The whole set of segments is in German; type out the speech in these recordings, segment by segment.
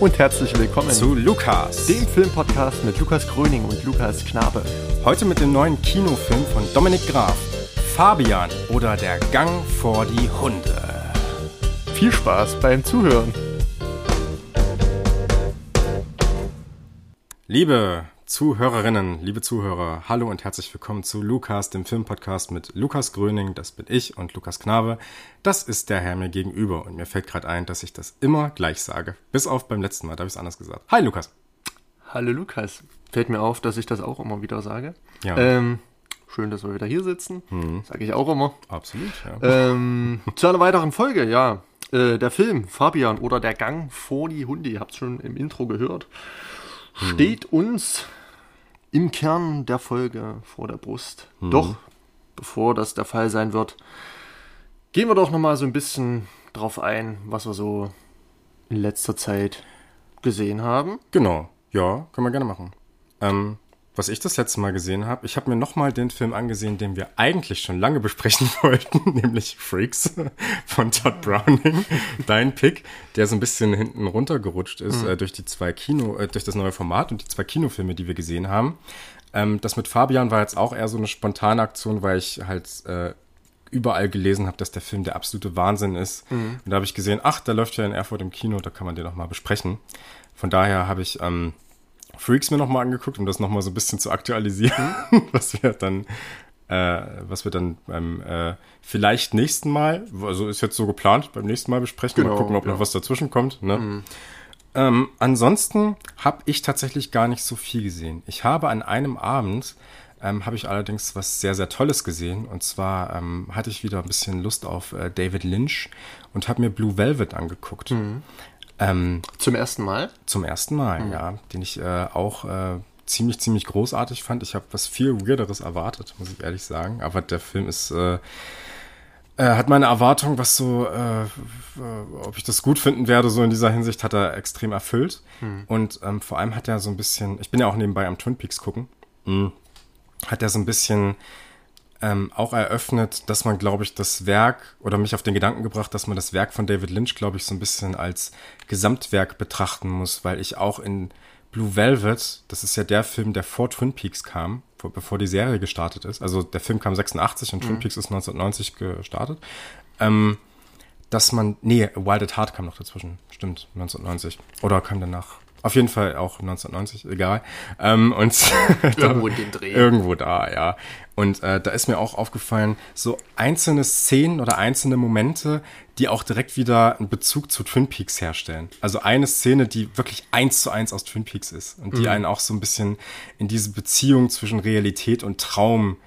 Und herzlich willkommen zu Lukas, dem Filmpodcast mit Lukas Gröning und Lukas Knabe. Heute mit dem neuen Kinofilm von Dominik Graf, Fabian oder der Gang vor die Hunde. Viel Spaß beim Zuhören. Liebe Zuhörerinnen, liebe Zuhörer, hallo und herzlich willkommen zu Lukas, dem Filmpodcast mit Lukas Gröning, das bin ich und Lukas Knabe. Das ist der Herr mir gegenüber und mir fällt gerade ein, dass ich das immer gleich sage. Bis auf beim letzten Mal, da habe ich es anders gesagt. Hi Lukas. Hallo Lukas. Fällt mir auf, dass ich das auch immer wieder sage. Ja. Ähm, schön, dass wir wieder hier sitzen. Mhm. Sage ich auch immer. Absolut, ja. Ähm, zu einer weiteren Folge, ja. Äh, der Film Fabian oder der Gang vor die Hunde, ihr habt es schon im Intro gehört, steht uns im Kern der Folge vor der Brust. Doch, bevor das der Fall sein wird, gehen wir doch nochmal so ein bisschen drauf ein, was wir so in letzter Zeit gesehen haben. Genau, ja, können wir gerne machen. Ähm, was ich das letzte Mal gesehen habe, ich habe mir nochmal den Film angesehen, den wir eigentlich schon lange besprechen wollten, nämlich Freaks von Todd Browning, dein Pick, der so ein bisschen hinten runtergerutscht ist äh, durch die zwei Kino, äh, durch das neue Format und die zwei Kinofilme, die wir gesehen haben. Ähm, das mit Fabian war jetzt auch eher so eine spontane Aktion, weil ich halt äh, überall gelesen habe, dass der Film der absolute Wahnsinn ist. Und da habe ich gesehen, ach, der läuft ja in Erfurt im Kino, da kann man den noch mal besprechen. Von daher habe ich ähm, Freaks mir noch mal angeguckt, um das noch mal so ein bisschen zu aktualisieren, was wir dann, äh, was wir dann beim äh, vielleicht nächsten Mal, also ist jetzt so geplant, beim nächsten Mal besprechen, mal Genau, gucken, ob ja. noch was dazwischen kommt. Ne? Ähm, ansonsten habe ich tatsächlich gar nicht so viel gesehen. Ich habe an einem Abend ähm, habe ich allerdings was sehr, sehr Tolles gesehen. Und zwar ähm, hatte ich wieder ein bisschen Lust auf äh, David Lynch und habe mir Blue Velvet angeguckt. Ähm, Zum ersten Mal. zum ersten Mal, ja. Den ich äh, auch äh, ziemlich, ziemlich großartig fand. Ich habe was viel Weirderes erwartet, muss ich ehrlich sagen. Aber der Film ist... Äh, äh, hat meine Erwartung, was so, äh, äh, ob ich das gut finden werde, so in dieser Hinsicht, hat er extrem erfüllt. Und ähm, vor allem hat er so ein bisschen, ich bin ja auch nebenbei am Twin Peaks gucken, Mhm. hat er so ein bisschen ähm, auch eröffnet, dass man, glaube ich, das Werk oder mich auf den Gedanken gebracht, dass man das Werk von David Lynch, glaube ich, so ein bisschen als Gesamtwerk betrachten muss, weil ich auch in Blue Velvet, das ist ja der Film, der vor Twin Peaks kam, vor, bevor die Serie gestartet ist. Also der Film kam 86 und Twin Peaks ist 1990 gestartet. Ähm, dass man, nee, Wild at Heart kam noch dazwischen, stimmt, 1990. Oder kam danach. Auf jeden Fall auch 1990, egal. Ähm, und Irgendwo in den Dreh. Irgendwo da, ja. Und äh, da ist mir auch aufgefallen, so einzelne Szenen oder einzelne Momente, die auch direkt wieder einen Bezug zu Twin Peaks herstellen. Also eine Szene, die wirklich eins zu eins aus Twin Peaks ist und die einen auch so ein bisschen in diese Beziehung zwischen Realität und Traum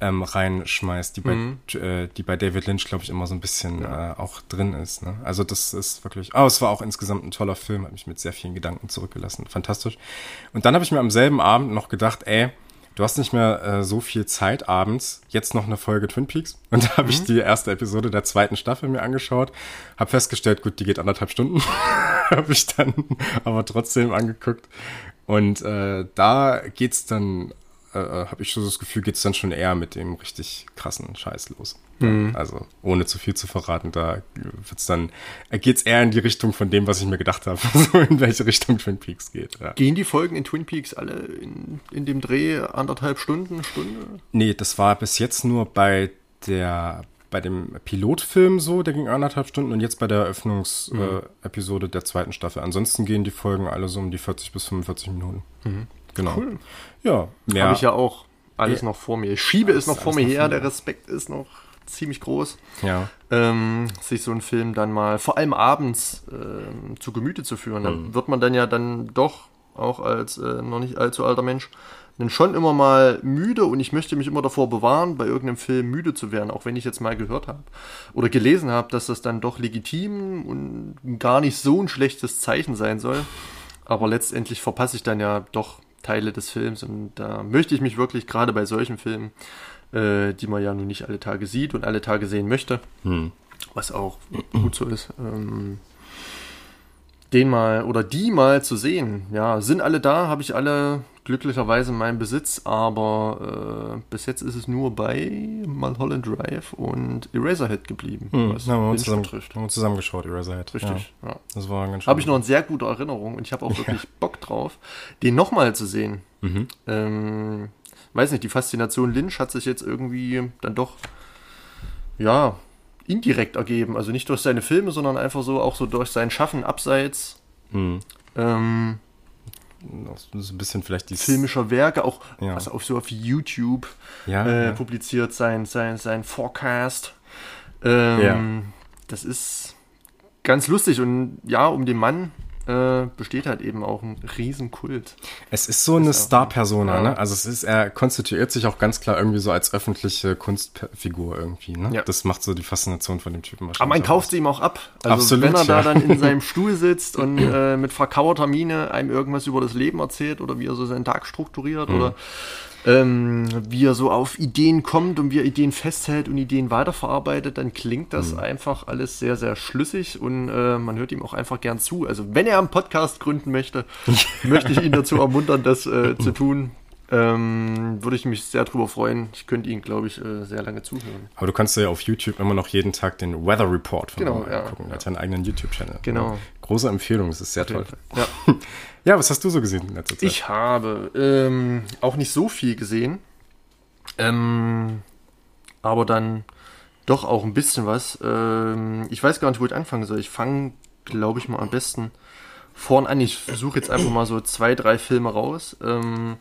ähm, reinschmeißt, die bei, äh, die bei David Lynch, glaube ich, immer so ein bisschen äh, auch drin ist. Ne? Also das ist wirklich, oh, es war auch insgesamt ein toller Film, hat mich mit sehr vielen Gedanken zurückgelassen. Fantastisch. Und dann habe ich mir am selben Abend noch gedacht, ey, du hast nicht mehr äh, so viel Zeit abends, jetzt noch eine Folge Twin Peaks. Und da habe ich die erste Episode der zweiten Staffel mir angeschaut, habe festgestellt, gut, die geht anderthalb Stunden. habe ich dann aber trotzdem angeguckt. Und äh, da geht's dann äh, habe ich so das Gefühl, geht's dann schon eher mit dem richtig krassen Scheiß los. Ja, also ohne zu viel zu verraten, da wird's dann, äh, geht's eher in die Richtung von dem, was ich mir gedacht habe, so in welche Richtung Twin Peaks geht. Ja. Gehen die Folgen in Twin Peaks alle in, in dem Dreh anderthalb Stunden, Stunde? Nee, das war bis jetzt nur bei der bei dem Pilotfilm so, der ging anderthalb Stunden und jetzt bei der Eröffnungsepisode äh, Episode der zweiten Staffel. Ansonsten gehen die Folgen alle so um die 40 bis 45 Minuten. Genau. Cool. Ja, mehr. Habe ich ja auch alles Ja. noch vor mir. Ich schiebe es noch vor mir noch her, der. Respekt ist noch ziemlich groß. ja. ähm, sich so einen Film dann mal, vor allem abends, ähm, zu Gemüte zu führen. Da Mhm. wird man dann ja dann doch, auch als äh, noch nicht allzu alter Mensch, dann schon immer mal müde und ich möchte mich immer davor bewahren, bei irgendeinem Film müde zu werden, auch wenn ich jetzt mal gehört habe oder gelesen habe, dass das dann doch legitim und gar nicht so ein schlechtes Zeichen sein soll. Aber letztendlich verpasse ich dann ja doch Teile des Films. Und da möchte ich mich wirklich gerade bei solchen Filmen, äh, die man ja nun nicht alle Tage sieht und alle Tage sehen möchte, was auch gut so ist, ähm, den mal oder die mal zu sehen. Ja, sind alle da, habe ich alle glücklicherweise in meinem Besitz, aber äh, bis jetzt ist es nur bei Mulholland Drive und Eraserhead geblieben. Hm, was na, haben wir Lynch zusammen, betrifft. haben wir zusammengeschaut, Eraserhead. Richtig. Ja, Ja. das war ganz schön. Habe ich noch eine sehr gute Erinnerung und ich habe auch wirklich Bock drauf, den nochmal zu sehen. Mhm. Ähm, weiß nicht, die Faszination Lynch hat sich jetzt irgendwie dann doch, ja, indirekt ergeben. Also nicht durch seine Filme, sondern einfach so auch so durch sein Schaffen abseits Hm. ähm, So ein bisschen vielleicht die filmischer Werke, auch Ja. was auf so auf YouTube Ja, äh, ja. publiziert, sein, sein, sein Forecast. Ähm. Das ist ganz lustig und ja, um den Mann äh, besteht halt eben auch ein Riesenkult. Es ist so eine Star-Persona, ja. ne? Also es ist, er konstituiert sich auch ganz klar irgendwie so als öffentliche Kunstfigur irgendwie, ne? Ja. Das macht so die Faszination von dem Typen Aber man wahrscheinlich kauft sie ihm auch ab. Also Absolut, wenn er da ja. dann in seinem Stuhl sitzt und äh, mit verkauerter Miene einem irgendwas über das Leben erzählt oder wie er so seinen Tag strukturiert oder ähm, wie er so auf Ideen kommt und wie er Ideen festhält und Ideen weiterverarbeitet, dann klingt das einfach alles sehr, sehr schlüssig und äh, man hört ihm auch einfach gern zu. Also wenn er einen Podcast gründen möchte, möchte ich ihn dazu ermuntern, das äh, zu tun. Ähm, würde ich mich sehr drüber freuen. Ich könnte ihn, glaube ich, äh, sehr lange zuhören. Aber du kannst ja auf YouTube immer noch jeden Tag den Weather Report von Genau, ihm ja, angucken. Er ja. hat ja einen eigenen YouTube-Channel. Genau. Große Empfehlung, das ist sehr toll. Ja. Ja, was hast du so gesehen in letzter Zeit? Ich habe ähm, auch nicht so viel gesehen, ähm, aber dann doch auch ein bisschen was. Ähm, ich weiß gar nicht, wo ich anfangen soll. Ich fange, glaube ich, mal am besten vorn an. Ich suche jetzt einfach mal so zwei, drei Filme raus. Ähm,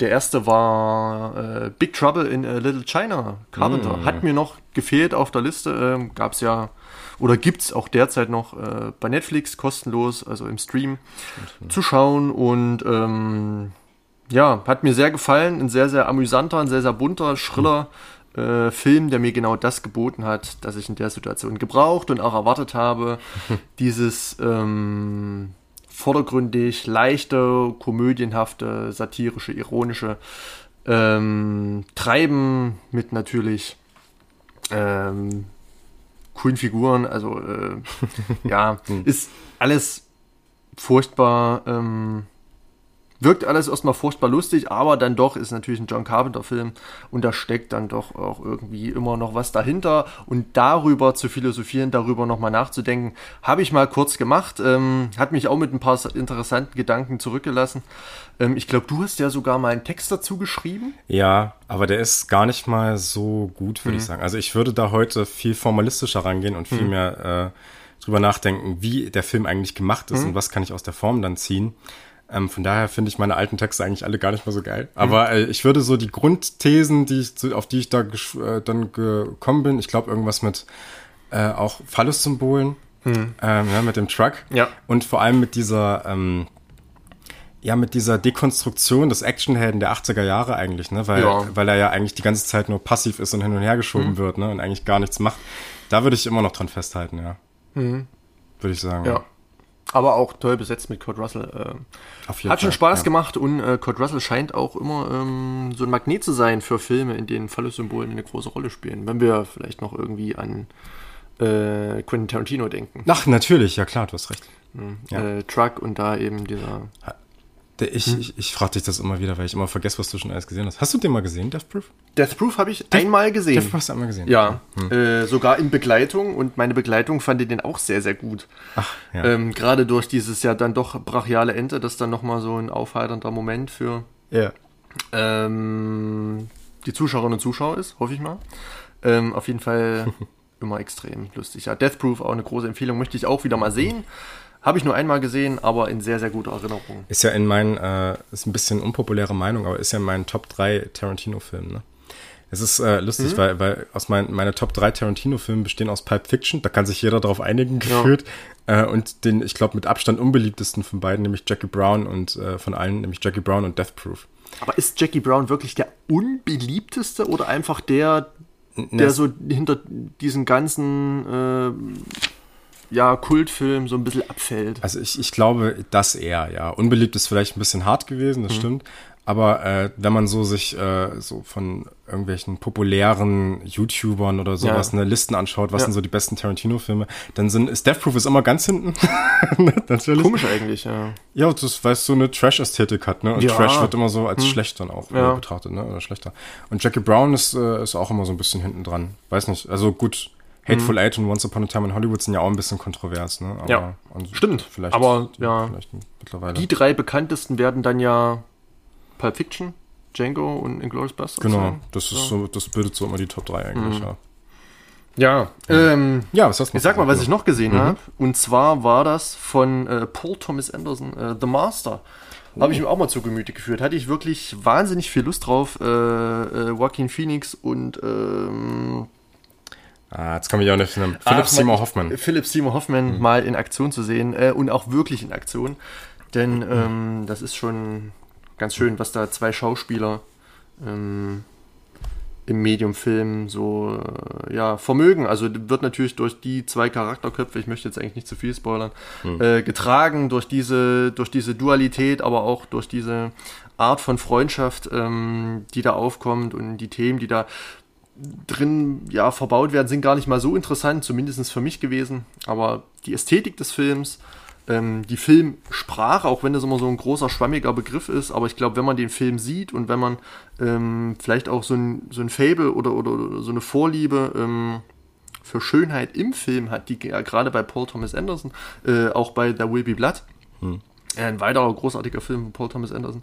der erste war äh, Big Trouble in a Little China. Carpenter. Mm. Hat mir noch gefehlt auf der Liste. Ähm, Gab es ja oder gibt es auch derzeit noch äh, bei Netflix kostenlos, also im Stream, zu schauen. Und ähm, ja, hat mir sehr gefallen. Ein sehr, sehr amüsanter, ein sehr, sehr bunter, schriller äh, Film, der mir genau das geboten hat, dass ich in der Situation gebraucht und auch erwartet habe. Dieses ähm, vordergründig, leichte, komödienhafte, satirische, ironische ähm, Treiben mit natürlich ähm, coolen Figuren. Also äh, ja, ist alles furchtbar. Ähm, wirkt alles erstmal furchtbar lustig, aber dann doch ist natürlich ein John Carpenter-Film und da steckt dann doch auch irgendwie immer noch was dahinter und darüber zu philosophieren, darüber nochmal nachzudenken, habe ich mal kurz gemacht, ähm, hat mich auch mit ein paar interessanten Gedanken zurückgelassen. Ähm, ich glaube, du hast ja sogar mal einen Text dazu geschrieben. Ja, aber der ist gar nicht mal so gut, würde ich Mhm. sagen. Also ich würde da heute viel formalistischer rangehen und viel mehr äh, drüber nachdenken, wie der Film eigentlich gemacht Mhm. ist und was kann ich aus der Form dann ziehen. Ähm, von daher finde ich meine alten Texte eigentlich alle gar nicht mehr so geil. Mhm. Aber äh, ich würde so die Grundthesen, die ich, auf die ich da äh, dann gekommen bin, ich glaube irgendwas mit äh, auch Phallus-Symbolen, ähm, ja, mit dem Truck. Ja. und vor allem mit dieser ähm, ja, mit dieser Dekonstruktion des Actionhelden der 80er Jahre eigentlich, ne? Weil, Ja. weil er ja eigentlich die ganze Zeit nur passiv ist und hin und her geschoben Mhm. wird, ne? Und eigentlich gar nichts macht. Da würde ich immer noch dran festhalten, ja. Würde ich sagen. Ja. Aber auch toll besetzt mit Kurt Russell. Äh, Hat schon Fall, Spaß ja. gemacht und äh, Kurt Russell scheint auch immer ähm, so ein Magnet zu sein für Filme, in denen Phallus-Symbolen eine große Rolle spielen. Wenn wir vielleicht noch irgendwie an äh, Quentin Tarantino denken. Ach, natürlich, ja klar, du hast recht. ja. Äh, Truck und da eben dieser. Der, ich Hm. ich, ich frage dich das immer wieder, weil ich immer vergesse, was du schon alles gesehen hast. Hast du den mal gesehen, Death Proof? Death Proof habe ich einmal gesehen. Death Proof hast du einmal gesehen? ja, äh, sogar in Begleitung und meine Begleitung fand den auch sehr, sehr gut. Ach, ja. Ähm, Gerade durch dieses ja dann doch brachiale Ende, das dann nochmal so ein aufheiternder Moment für ja. ähm, die Zuschauerinnen und Zuschauer ist, hoffe ich mal. Ähm, auf jeden Fall immer extrem lustig. Ja, Death Proof auch eine große Empfehlung, möchte ich auch wieder mal sehen. Habe ich nur einmal gesehen, aber in sehr, sehr guter Erinnerung. Ist ja in meinen, äh, ist ein bisschen unpopuläre Meinung, aber ist ja in meinen Top 3 Tarantino-Filmen, ne? Es ist äh, lustig, Mhm. weil, weil aus mein, meine Top 3 Tarantino-Filme bestehen aus Pulp Fiction, da kann sich jeder darauf einigen, gefühlt. Äh, und den, ich glaube, mit Abstand unbeliebtesten von beiden, nämlich Jackie Brown und äh, von allen, nämlich Jackie Brown und Death Proof. Aber ist Jackie Brown wirklich der unbeliebteste oder einfach der, der so hinter diesen ganzen äh, ja, Kultfilm so ein bisschen abfällt? Also ich, ich glaube, das eher, ja. Unbeliebt ist vielleicht ein bisschen hart gewesen, das stimmt. Aber äh, wenn man so sich äh, so von irgendwelchen populären YouTubern oder sowas Ja. eine Listen anschaut, was Ja. sind so die besten Tarantino-Filme, dann sind ist Death Proof ist immer ganz hinten. Natürlich. Komisch eigentlich, ja. Ja, das, weil es so eine Trash-Ästhetik hat, ne? Und Ja. Hm. Trash wird immer so als schlecht dann auch äh, betrachtet, ne? Oder schlechter. Und Jackie Brown ist, äh, ist auch immer so ein bisschen hinten dran. Weiß nicht. Also gut, Hateful Eight und Once Upon a Time in Hollywood sind ja auch ein bisschen kontrovers, ne? Aber. Ja. und Stimmt. Vielleicht, Aber, ja. vielleicht mittlerweile. Die drei bekanntesten werden dann ja Pulp Fiction, Django und Inglourious Basterds genau. sein. Das ist so, das bildet so immer die Top 3 Hm. eigentlich, ja. Ja, ähm, Ja, was hast du noch ich sag mal, was ich noch gesehen Mhm. habe. Und zwar war das von äh, Paul Thomas Anderson, äh, The Master. Habe ich mir auch mal zu Gemüte geführt. Hatte ich wirklich wahnsinnig viel Lust drauf. Äh, äh, Joaquin Phoenix und ähm, Ah, jetzt kommen wir ja auch nicht Philipp Ach, Seymour man- Hoffmann. Philipp Seymour Hoffman mal in Aktion zu sehen äh, und auch wirklich in Aktion. Denn ähm, das ist schon ganz schön, was da zwei Schauspieler ähm, im Mediumfilm so äh, ja, vermögen. Also wird natürlich durch die zwei Charakterköpfe, ich möchte jetzt eigentlich nicht zu viel spoilern, äh, getragen durch diese, durch diese Dualität, aber auch durch diese Art von Freundschaft, ähm, die da aufkommt und die Themen, die da drin ja verbaut werden, sind gar nicht mal so interessant, zumindest für mich gewesen. Aber die Ästhetik des Films, ähm, die Filmsprache, auch wenn das immer so ein großer, schwammiger Begriff ist, aber ich glaube, wenn man den Film sieht und wenn man ähm, vielleicht auch so ein, so ein Fable oder, oder, oder so eine Vorliebe ähm, für Schönheit im Film hat, die ja gerade bei Paul Thomas Anderson, äh, auch bei There Will Be Blood, äh, ein weiterer großartiger Film von Paul Thomas Anderson,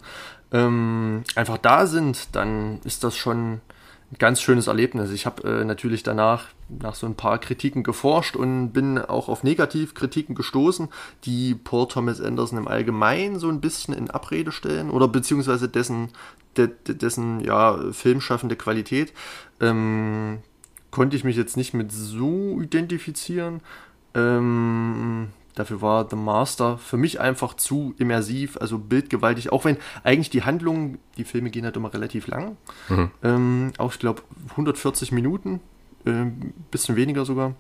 ähm, einfach da sind, dann ist das schon ganz schönes Erlebnis. Ich habe äh, natürlich danach nach so ein paar Kritiken geforscht und bin auch auf Negativkritiken gestoßen, die Paul Thomas Anderson im Allgemeinen so ein bisschen in Abrede stellen oder beziehungsweise dessen, de, de, dessen ja, filmschaffende Qualität. Ähm, konnte ich mich jetzt nicht mit so identifizieren. Ähm, dafür war The Master für mich einfach zu immersiv, also bildgewaltig, auch wenn eigentlich die Handlung, die Filme gehen halt immer relativ lang. Ähm, auch ich glaube 140 Minuten, ähm, bisschen weniger sogar.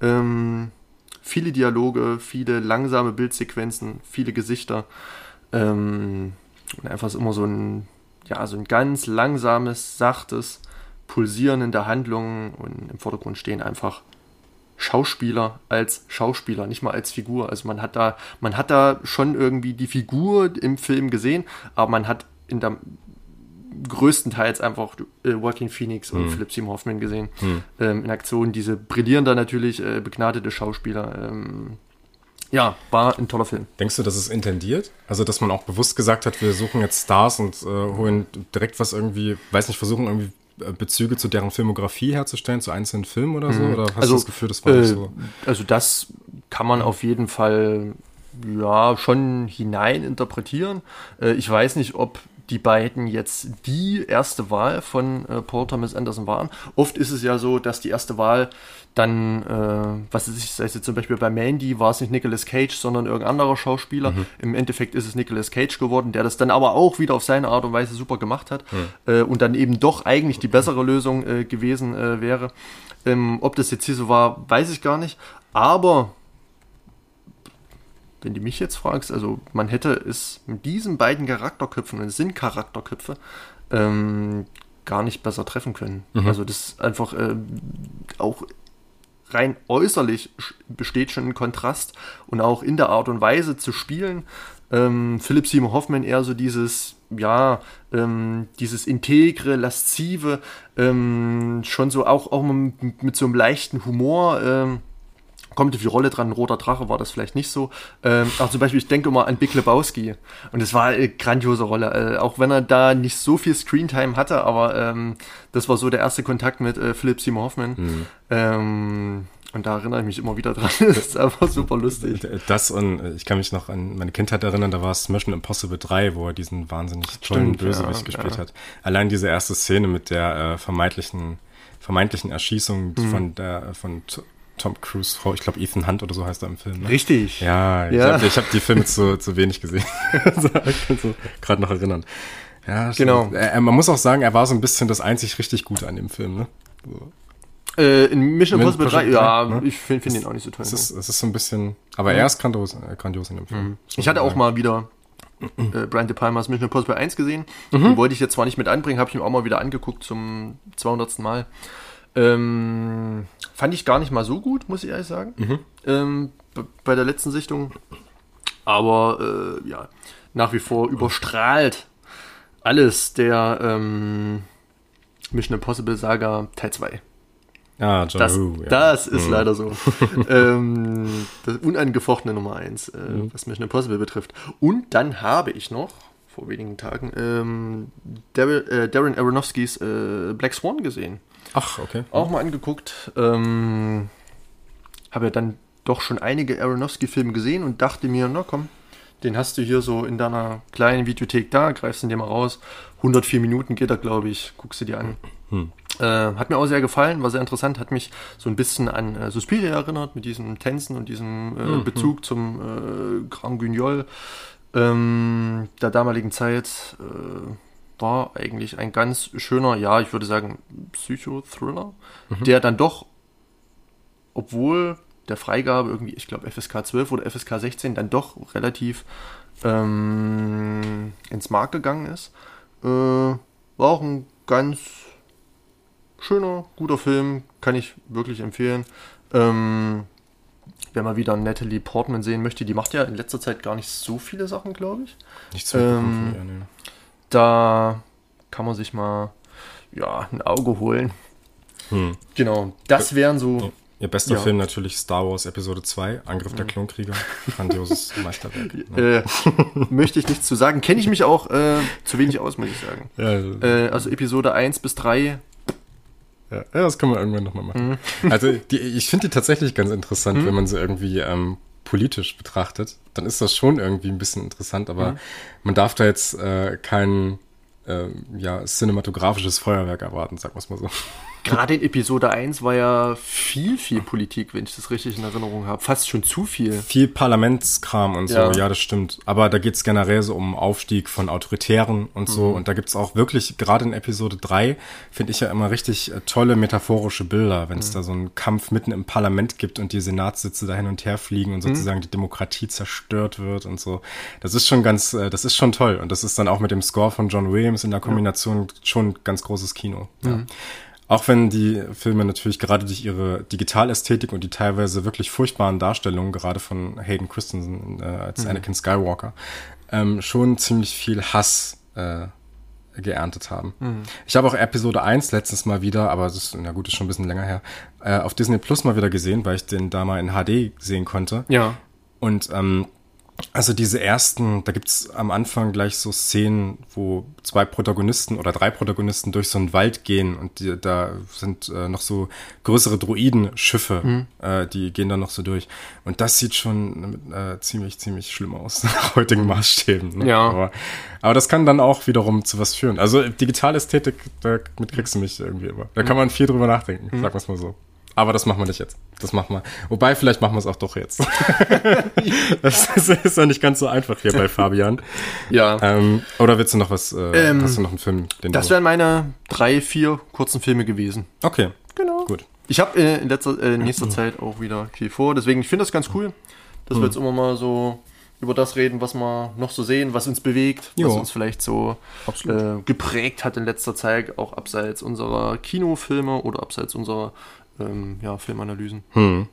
Ähm, viele Dialoge, viele langsame Bildsequenzen, viele Gesichter. Ähm, und einfach ist immer so ein, ja, so ein ganz langsames, sachtes Pulsieren in der Handlung und im Vordergrund stehen einfach Schauspieler als Schauspieler, nicht mal als Figur. Also man hat da, man hat da schon irgendwie die Figur im Film gesehen, aber man hat in der größtenteils einfach äh, Joaquin Phoenix und Philip Seymour Hoffman gesehen ähm, in Aktion. Diese brillierender natürlich äh, begnadete Schauspieler. Ähm, ja, war ein toller Film. Denkst du, das ist intendiert? Also, dass man auch bewusst gesagt hat, wir suchen jetzt Stars und äh, holen direkt was irgendwie, weiß nicht, versuchen irgendwie Bezüge zu deren Filmografie herzustellen, zu einzelnen Filmen oder so? Oder hast du das Gefühl, das war äh, nicht so? Also das kann man auf jeden Fall ja schon hinein interpretieren. Äh, ich weiß nicht, ob die beiden jetzt die erste Wahl von äh, Paul Thomas Anderson waren. Oft ist es ja so, dass die erste Wahl dann, äh, was ist es, also zum Beispiel bei Mandy war es nicht Nicolas Cage, sondern irgendein anderer Schauspieler. Im Endeffekt ist es Nicolas Cage geworden, der das dann aber auch wieder auf seine Art und Weise super gemacht hat äh, und dann eben doch eigentlich die bessere Lösung äh, gewesen äh, wäre. Ähm, ob das jetzt hier so war, weiß ich gar nicht. Aber wenn du mich jetzt fragst, also man hätte es mit diesen beiden Charakterköpfen, und es sind Charakterköpfe, ähm, gar nicht besser treffen können. Also das ist einfach äh, auch rein äußerlich besteht schon ein Kontrast und auch in der Art und Weise zu spielen. Ähm, Philipp Seymour Hoffman eher so dieses, ja, ähm, dieses integre, laszive, ähm, schon so auch, auch mit, mit so einem leichten Humor. Kommt auf die Rolle dran, ein roter Drache war das vielleicht nicht so. Ähm, auch zum Beispiel, ich denke immer an Big Lebowski und es war eine grandiose Rolle, äh, auch wenn er da nicht so viel Screentime hatte, aber ähm, das war so der erste Kontakt mit äh, Philip Seymour Hoffman. Ähm, und da erinnere ich mich immer wieder dran. das ist einfach super lustig. Das und äh, ich kann mich noch an meine Kindheit erinnern, da war es Mission Impossible 3, wo er diesen wahnsinnig tollen Bösewicht ja, gespielt ja. hat. Allein diese erste Szene mit der äh, vermeintlichen, vermeintlichen Erschießung Mhm. von der von Tom Cruise Frau, ich glaube Ethan Hunt oder so heißt er im Film. Ne? Richtig. Ja, ich Ja. habe hab die Filme zu, zu wenig gesehen. so, ich kann so gerade noch erinnern. Ja, Genau. stimmt. Äh, man muss auch sagen, er war so ein bisschen das einzig richtig Gute an dem Film. Ne? So. Äh, in Mission Impossible 3, Project ja, drei, ne? ich finde find ihn auch nicht so toll. Es ist, es ist so ein bisschen, aber er ist grandios, äh, grandios in dem Film. ich hatte auch mal wieder äh, Brian De Palmas Mission Impossible 1 gesehen. Den wollte ich jetzt zwar nicht mit anbringen, habe ich mir auch mal wieder angeguckt zum 200. Mal. Ähm, fand ich gar nicht mal so gut, muss ich ehrlich sagen. Ähm, b- bei der letzten Sichtung. Aber äh, ja, nach wie vor überstrahlt alles der ähm, Mission Impossible Saga Teil 2. Ah, John Das, Woo, ja. das ist leider so. ähm, das unangefochtene Nummer 1, äh, Mhm. was Mission Impossible betrifft. Und dann habe ich noch, vor wenigen Tagen, ähm, Darren, äh, Darren Aronofskys äh, Black Swan gesehen. Ach, okay. Auch mal angeguckt. Ähm, habe ja dann doch schon einige Aronofsky-Filme gesehen und dachte mir, na komm, den hast du hier so in deiner kleinen Videothek da, greifst ihn dir mal raus. 104 Minuten geht er, glaube ich. Guckst du dir an. Äh, hat mir auch sehr gefallen, war sehr interessant, hat mich so ein bisschen an äh, Suspiria erinnert, mit diesen Tänzen und diesem äh, Bezug zum äh, Grand Guignol ähm, der damaligen Zeit. War eigentlich ein ganz schöner, ja, ich würde sagen, Psychothriller, der dann doch, obwohl der Freigabe irgendwie, ich glaube FSK 12 oder FSK 16, dann doch relativ ähm, ins Markt gegangen ist. Äh, war auch ein ganz schöner, guter Film, kann ich wirklich empfehlen. Ähm, wer mal wieder Natalie Portman sehen möchte, die macht ja in letzter Zeit gar nicht so viele Sachen, glaube ich. Nichts mitbekommen Ähm, ihr, nee. Da kann man sich mal ja, ein Auge holen. Hm. Genau, das wären so. Ihr bester Ja. Film natürlich Star Wars Episode 2, Angriff der Klonkrieger. Grandioses Meisterwerk. ne? Äh, möchte ich nichts zu sagen. Kenne ich mich auch äh, zu wenig aus, muss ich sagen. Ja, also, Äh, also Episode 1 bis 3. ja, das können wir irgendwann nochmal machen. Mhm. Also die, ich finde die tatsächlich ganz interessant, wenn man sie irgendwie ähm, politisch betrachtet. Dann ist das schon irgendwie ein bisschen interessant, aber Mhm. man darf da jetzt äh, kein ähm, ja, cinematografisches Feuerwerk erwarten, sagen wir es mal so. Gerade in Episode 1 war ja viel, viel Politik, wenn ich das richtig in Erinnerung habe. Fast schon zu viel. Viel Parlamentskram und so, Ja. ja, das stimmt. Aber da geht's generell so um Aufstieg von Autoritären und so. Mhm. Und da gibt's auch wirklich, gerade in Episode 3, finde ich ja immer richtig äh, tolle metaphorische Bilder, wenn es Mhm. da so einen Kampf mitten im Parlament gibt und die Senatssitze da hin und her fliegen Mhm. und sozusagen die Demokratie zerstört wird und so. Das ist schon ganz, äh, das ist schon toll. Und das ist dann auch mit dem Score von John Williams in der Kombination schon ganz großes Kino. Mhm. Ja. Auch wenn die Filme natürlich gerade durch ihre Digitalästhetik und die teilweise wirklich furchtbaren Darstellungen, gerade von Hayden Christensen äh, als Anakin Skywalker, ähm, schon ziemlich viel Hass äh, geerntet haben. Ich habe auch Episode 1 letztens mal wieder, aber das ist, na gut, ist schon ein bisschen länger her, äh, auf Disney Plus mal wieder gesehen, weil ich den da mal in HD sehen konnte. Ja. Und ähm, also diese ersten, da gibt's am Anfang gleich so Szenen, wo zwei Protagonisten oder drei Protagonisten durch so einen Wald gehen und die, da sind äh, noch so größere Droidenschiffe, äh, die gehen da noch so durch. Und das sieht schon äh, ziemlich, ziemlich schlimm aus nach heutigen Maßstäben. Ne? Ja. Aber, aber das kann dann auch wiederum zu was führen. Also Digitalästhetik, damit kriegst du mich irgendwie immer. Da kann man viel drüber nachdenken, sagen wir es mal so. Aber das machen wir nicht jetzt. Das machen wir. Wobei, vielleicht machen wir es auch doch jetzt. das ist, ist ja nicht ganz so einfach hier bei Fabian. Ja. Ähm, oder willst du noch was? Äh, Ähm, hast du noch einen Film? Den Das wären meine drei, vier kurzen Filme gewesen. okay, Genau. gut. Ich habe äh, in letzter, äh, in nächster Zeit auch wieder viel vor, deswegen ich finde das ganz cool, dass wir jetzt immer mal so über das reden, was wir noch so sehen, was uns bewegt, was Jo. uns vielleicht so äh, geprägt hat in letzter Zeit, auch abseits unserer Kinofilme oder abseits unserer ähm, ja, Filmanalysen. Hm.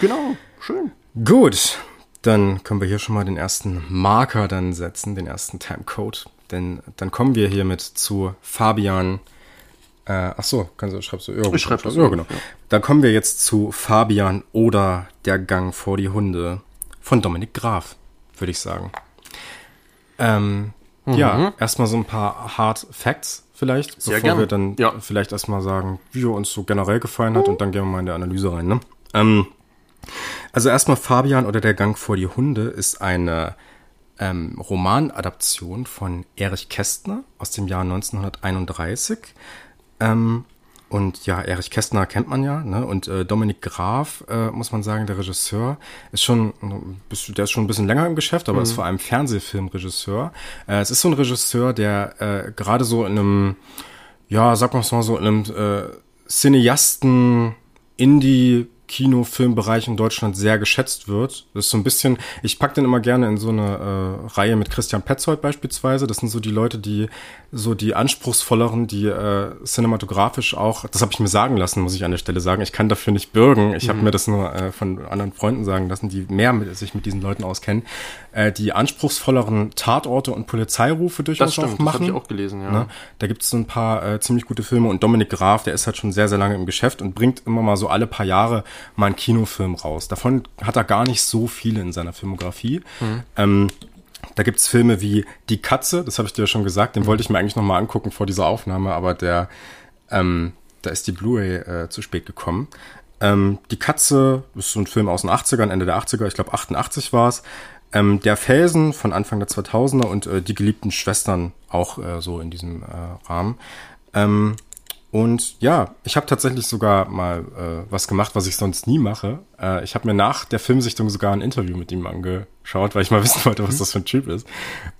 Genau, schön. Gut, dann können wir hier schon mal den ersten Marker dann setzen, den ersten Timecode. Denn dann kommen wir hiermit zu Fabian. Äh, ach so, kannst du, schreibst du? Gut, Ich schreib das Ja, genau. ja. Dann kommen wir jetzt zu Fabian oder Der Gang vor die Hunde von Dominik Graf, würde ich sagen. Ähm, Ja, erstmal so ein paar Hard Facts vielleicht. Sehr bevor gerne. wir dann Ja. vielleicht erstmal sagen, wie er uns so generell gefallen hat und dann gehen wir mal in der Analyse rein. Ne? Ähm, also erstmal Fabian oder der Gang vor die Hunde ist eine ähm, Romanadaption von Erich Kästner aus dem Jahr 1931. Ähm, und ja, Erich Kästner kennt man ja, ne? Und äh, Dominik Graf, äh, muss man sagen, der Regisseur, ist schon, der ist schon ein bisschen länger im Geschäft, aber ist vor allem Fernsehfilmregisseur. Äh, es ist so ein Regisseur, der äh, gerade so in einem, ja, sag mal mal so, in einem äh, Cineasten, Indie Kinofilmbereich in Deutschland sehr geschätzt wird. Das ist so ein bisschen, ich pack den immer gerne in so eine äh, Reihe mit Christian Petzold beispielsweise. Das sind so die Leute, die so die anspruchsvolleren, die äh, cinematografisch auch, das habe ich mir sagen lassen, muss ich an der Stelle sagen. Ich kann dafür nicht bürgen. Ich mhm. habe mir das nur äh, von anderen Freunden sagen lassen, die mehr mit, sich mit diesen Leuten auskennen. Äh, die anspruchsvolleren Tatorte und Polizeirufe durchaus das stimmt, auch machen. Das habe ich auch gelesen, ja. Ne? Da gibt es so ein paar äh, ziemlich gute Filme und Dominik Graf, der ist halt schon sehr, sehr lange im Geschäft und bringt immer mal so alle paar Jahre mal einen Kinofilm raus. Davon hat er gar nicht so viele in seiner Filmografie. Mhm. Ähm, da gibt's Filme wie Die Katze, das habe ich dir ja schon gesagt, den mhm. wollte ich mir eigentlich nochmal angucken vor dieser Aufnahme, aber der, ähm, da ist die Blu-ray äh, zu spät gekommen. Ähm, die Katze ist so ein Film aus den 80ern, Ende der 80er, ich glaube 88 war's. Ähm, der Felsen von Anfang der 2000er und äh, die geliebten Schwestern auch äh, so in diesem äh, Rahmen. Ähm, und ja, ich habe tatsächlich sogar mal äh, was gemacht, was ich sonst nie mache. Äh, ich habe mir nach der Filmsichtung sogar ein Interview mit ihm angeschaut, weil ich mal wissen wollte, was mhm. das für ein Typ ist.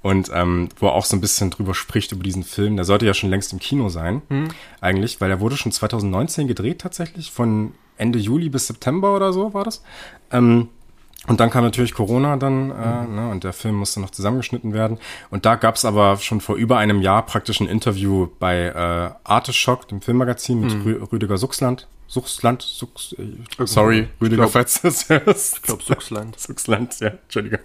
Und ähm, wo er auch so ein bisschen drüber spricht über diesen Film. Der sollte ja schon längst im Kino sein, mhm. eigentlich, weil er wurde schon 2019 gedreht tatsächlich, von Ende Juli bis September oder so war das. Ähm, und dann kam natürlich Corona dann äh, mhm. ne, und der Film musste noch zusammengeschnitten werden. Und da gab's aber schon vor über einem Jahr praktisch ein Interview bei äh, Arteschock, dem Filmmagazin mit mhm. Rü Rüdiger Suchsland. Suchsland, Suchs, äh, sorry, Rüdiger, falls du das hörst. Ich glaube Suchsland. Suchsland, ja, Entschuldigung.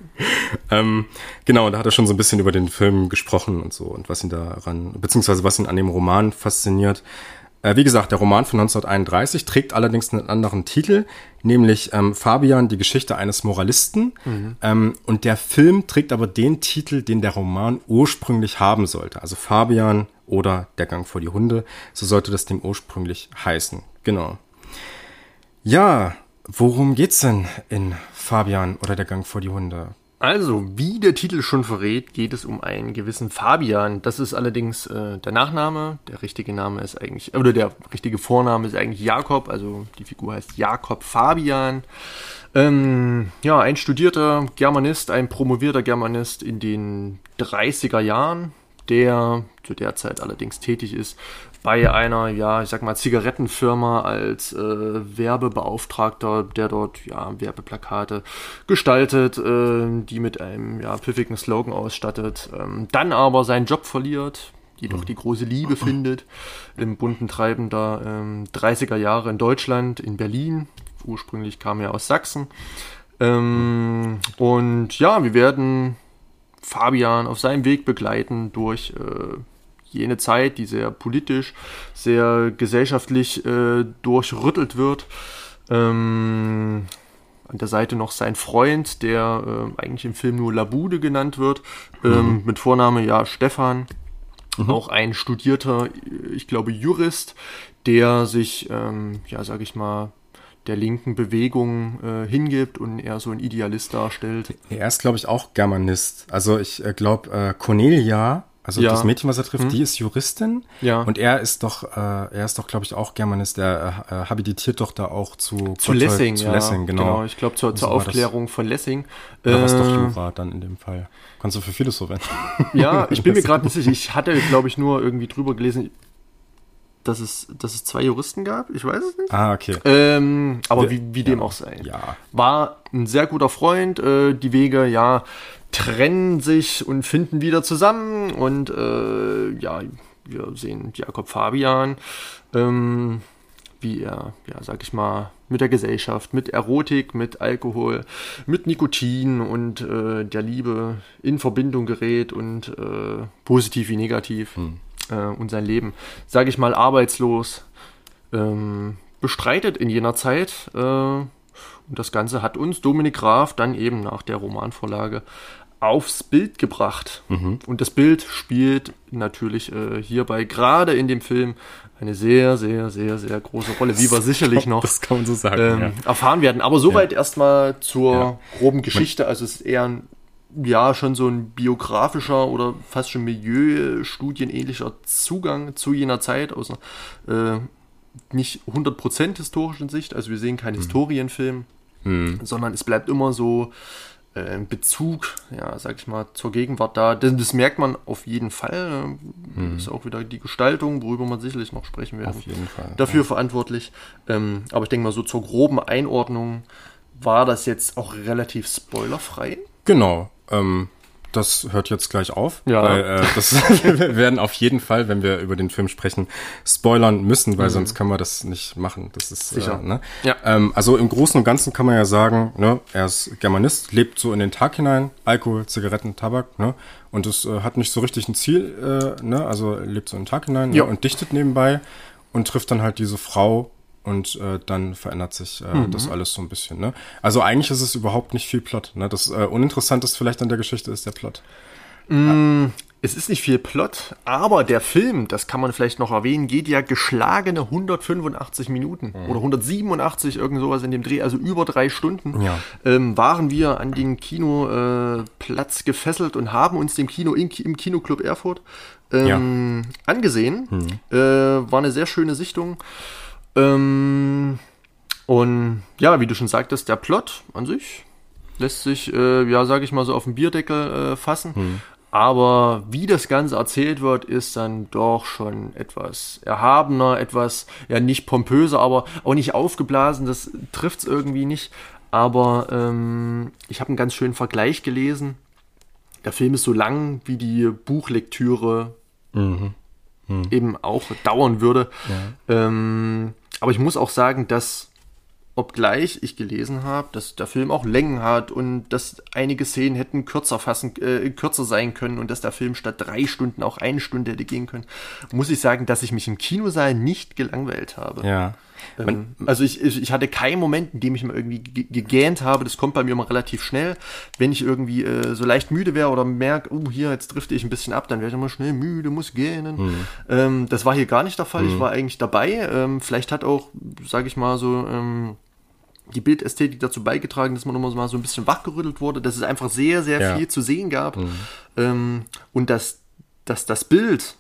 ähm, genau, da hat er schon so ein bisschen über den Film gesprochen und so und was ihn daran, beziehungsweise was ihn an dem Roman fasziniert. Äh, wie gesagt, der Roman von 1931 trägt allerdings einen anderen Titel, nämlich ähm, Fabian, die Geschichte eines Moralisten. Mhm. Ähm, und der Film trägt aber den Titel, den der Roman ursprünglich haben sollte. Also Fabian oder Der Gang vor die Hunde. So sollte das Ding ursprünglich heißen. Genau. Ja, worum geht's denn in Fabian oder Der Gang vor die Hunde? Also, wie der Titel schon verrät, geht es um einen gewissen Fabian. Das ist allerdings äh, der Nachname. Der richtige Name ist eigentlich, oder der richtige Vorname ist eigentlich Jakob. Also die Figur heißt Jakob Fabian. Ähm, ja, ein studierter Germanist, ein promovierter Germanist in den 30er Jahren, der zu der Zeit allerdings tätig ist bei einer, ja, ich sag mal, Zigarettenfirma als äh, Werbebeauftragter, der dort ja Werbeplakate gestaltet, äh, die mit einem ja, pfiffigen Slogan ausstattet, ähm, dann aber seinen Job verliert, jedoch die große Liebe findet im bunten Treiben der ähm, 30er Jahre in Deutschland, in Berlin. Ursprünglich kam er aus Sachsen. Ähm, und ja, wir werden Fabian auf seinem Weg begleiten durch äh, jene Zeit, die sehr politisch, sehr gesellschaftlich äh, durchrüttelt wird. Ähm, an der Seite noch sein Freund, der äh, eigentlich im Film nur Labude genannt wird, ähm, mhm. mit Vorname ja Stefan. Mhm. Auch ein studierter, ich glaube, Jurist, der sich, ähm, ja, sag ich mal, der linken Bewegung äh, hingibt und eher so ein Idealist darstellt. Er ist, glaube ich, auch Germanist. Also ich äh, glaube, äh, Cornelia also ja. das Mädchen, was er trifft, hm. die ist Juristin. Ja. Und er ist doch, äh, er ist doch, glaube ich, auch Germanist. Der äh, habilitiert doch da auch zu zu Lessing, zu ja. Lessing, genau. genau ich glaube zur, zur Aufklärung von Lessing. Äh, was doch Jura dann in dem Fall. Kannst du für vieles verwenden. Ja, ich bin mir gerade nicht sicher. Ich hatte, glaube ich, nur irgendwie drüber gelesen, dass es, dass es zwei Juristen gab. Ich weiß es nicht. Ah, okay. Ähm, aber wie, wie dem auch sei. Ja. War ein sehr guter Freund. Äh, die Wege, ja, trennen sich und finden wieder zusammen. Und äh, ja, wir sehen Jakob Fabian, ähm, wie er, ja, sag ich mal, mit der Gesellschaft, mit Erotik, mit Alkohol, mit Nikotin und äh, der Liebe in Verbindung gerät und äh, positiv wie negativ hm. äh, und sein Leben, sag ich mal, arbeitslos ähm, bestreitet in jener Zeit. Äh, und das Ganze hat uns Dominik Graf dann eben nach der Romanvorlage aufs Bild gebracht. Mhm. Und das Bild spielt natürlich äh, hierbei gerade in dem Film eine sehr, sehr, sehr, sehr große Rolle, wie wir sicherlich noch das kann man so sagen, ähm, ja. erfahren werden. Aber soweit ja. erstmal zur ja. groben Geschichte. Also es ist eher ein, ja schon so ein biografischer oder fast schon Milieustudienähnlicher Zugang zu jener Zeit aus einer äh, nicht 100% historischen Sicht. Also wir sehen keinen mhm. Historienfilm, mhm. sondern es bleibt immer so äh, Bezug, ja, sag ich mal, zur Gegenwart da. Denn das merkt man auf jeden Fall. Mhm. Ist auch wieder die Gestaltung, worüber man sicherlich noch sprechen werden. Auf jeden Fall. Dafür ja. verantwortlich. Ähm, aber ich denke mal, so zur groben Einordnung war das jetzt auch relativ spoilerfrei. Genau. Ähm, das hört jetzt gleich auf, ja. weil äh, das wir werden auf jeden Fall, wenn wir über den Film sprechen, spoilern müssen, weil mhm. sonst können wir das nicht machen. Das ist sicher. Äh, ne? Ja. Ähm, also im Großen und Ganzen kann man ja sagen, ne, er ist Germanist, lebt so in den Tag hinein, Alkohol, Zigaretten, Tabak, ne, und es äh, hat nicht so richtig ein Ziel, äh, ne, also lebt so in den Tag hinein ne, und dichtet nebenbei und trifft dann halt diese Frau, und äh, dann verändert sich äh, mhm. das alles so ein bisschen. Ne? Also eigentlich ist es überhaupt nicht viel Plot. Ne? Das äh, Uninteressanteste vielleicht an der Geschichte ist der Plot. Mm, es ist nicht viel Plot, aber der Film, das kann man vielleicht noch erwähnen, geht ja geschlagene 185 Minuten mhm. oder 187, irgend sowas in dem Dreh, also über drei Stunden, ja. ähm, waren wir an den Kinoplatz äh, gefesselt und haben uns dem Kino in, im Kinoclub Erfurt ähm, ja. angesehen. Mhm. Äh, war eine sehr schöne Sichtung. Ähm, und ja, wie du schon sagtest, der Plot an sich lässt sich, äh, ja, sage ich mal so, auf den Bierdeckel äh, fassen. Hm. Aber wie das Ganze erzählt wird, ist dann doch schon etwas erhabener, etwas, ja, nicht pompöser, aber auch nicht aufgeblasen. Das trifft es irgendwie nicht. Aber ähm, ich habe einen ganz schönen Vergleich gelesen. Der Film ist so lang, wie die Buchlektüre mhm. Mhm. eben auch dauern würde. Ja. Ähm, aber ich muss auch sagen, dass, obgleich ich gelesen habe, dass der Film auch Längen hat und dass einige Szenen hätten kürzer fassen, äh, kürzer sein können und dass der Film statt drei Stunden auch eine Stunde hätte gehen können, muss ich sagen, dass ich mich im Kinosaal nicht gelangweilt habe. Ja. Ähm, also ich, ich, ich, hatte keinen Moment, in dem ich mal irgendwie gegähnt habe. Das kommt bei mir immer relativ schnell. Wenn ich irgendwie äh, so leicht müde wäre oder merke, oh, hier, jetzt drifte ich ein bisschen ab, dann wäre ich immer schnell müde, muss gähnen. Mhm. Ähm, das war hier gar nicht der Fall. Mhm. Ich war eigentlich dabei. Ähm, vielleicht hat auch, sage ich mal so, ähm, die Bildästhetik dazu beigetragen, dass man immer mal so ein bisschen wachgerüttelt wurde, dass es einfach sehr, sehr ja. viel zu sehen gab. Mhm. Ähm, und dass, dass das Bild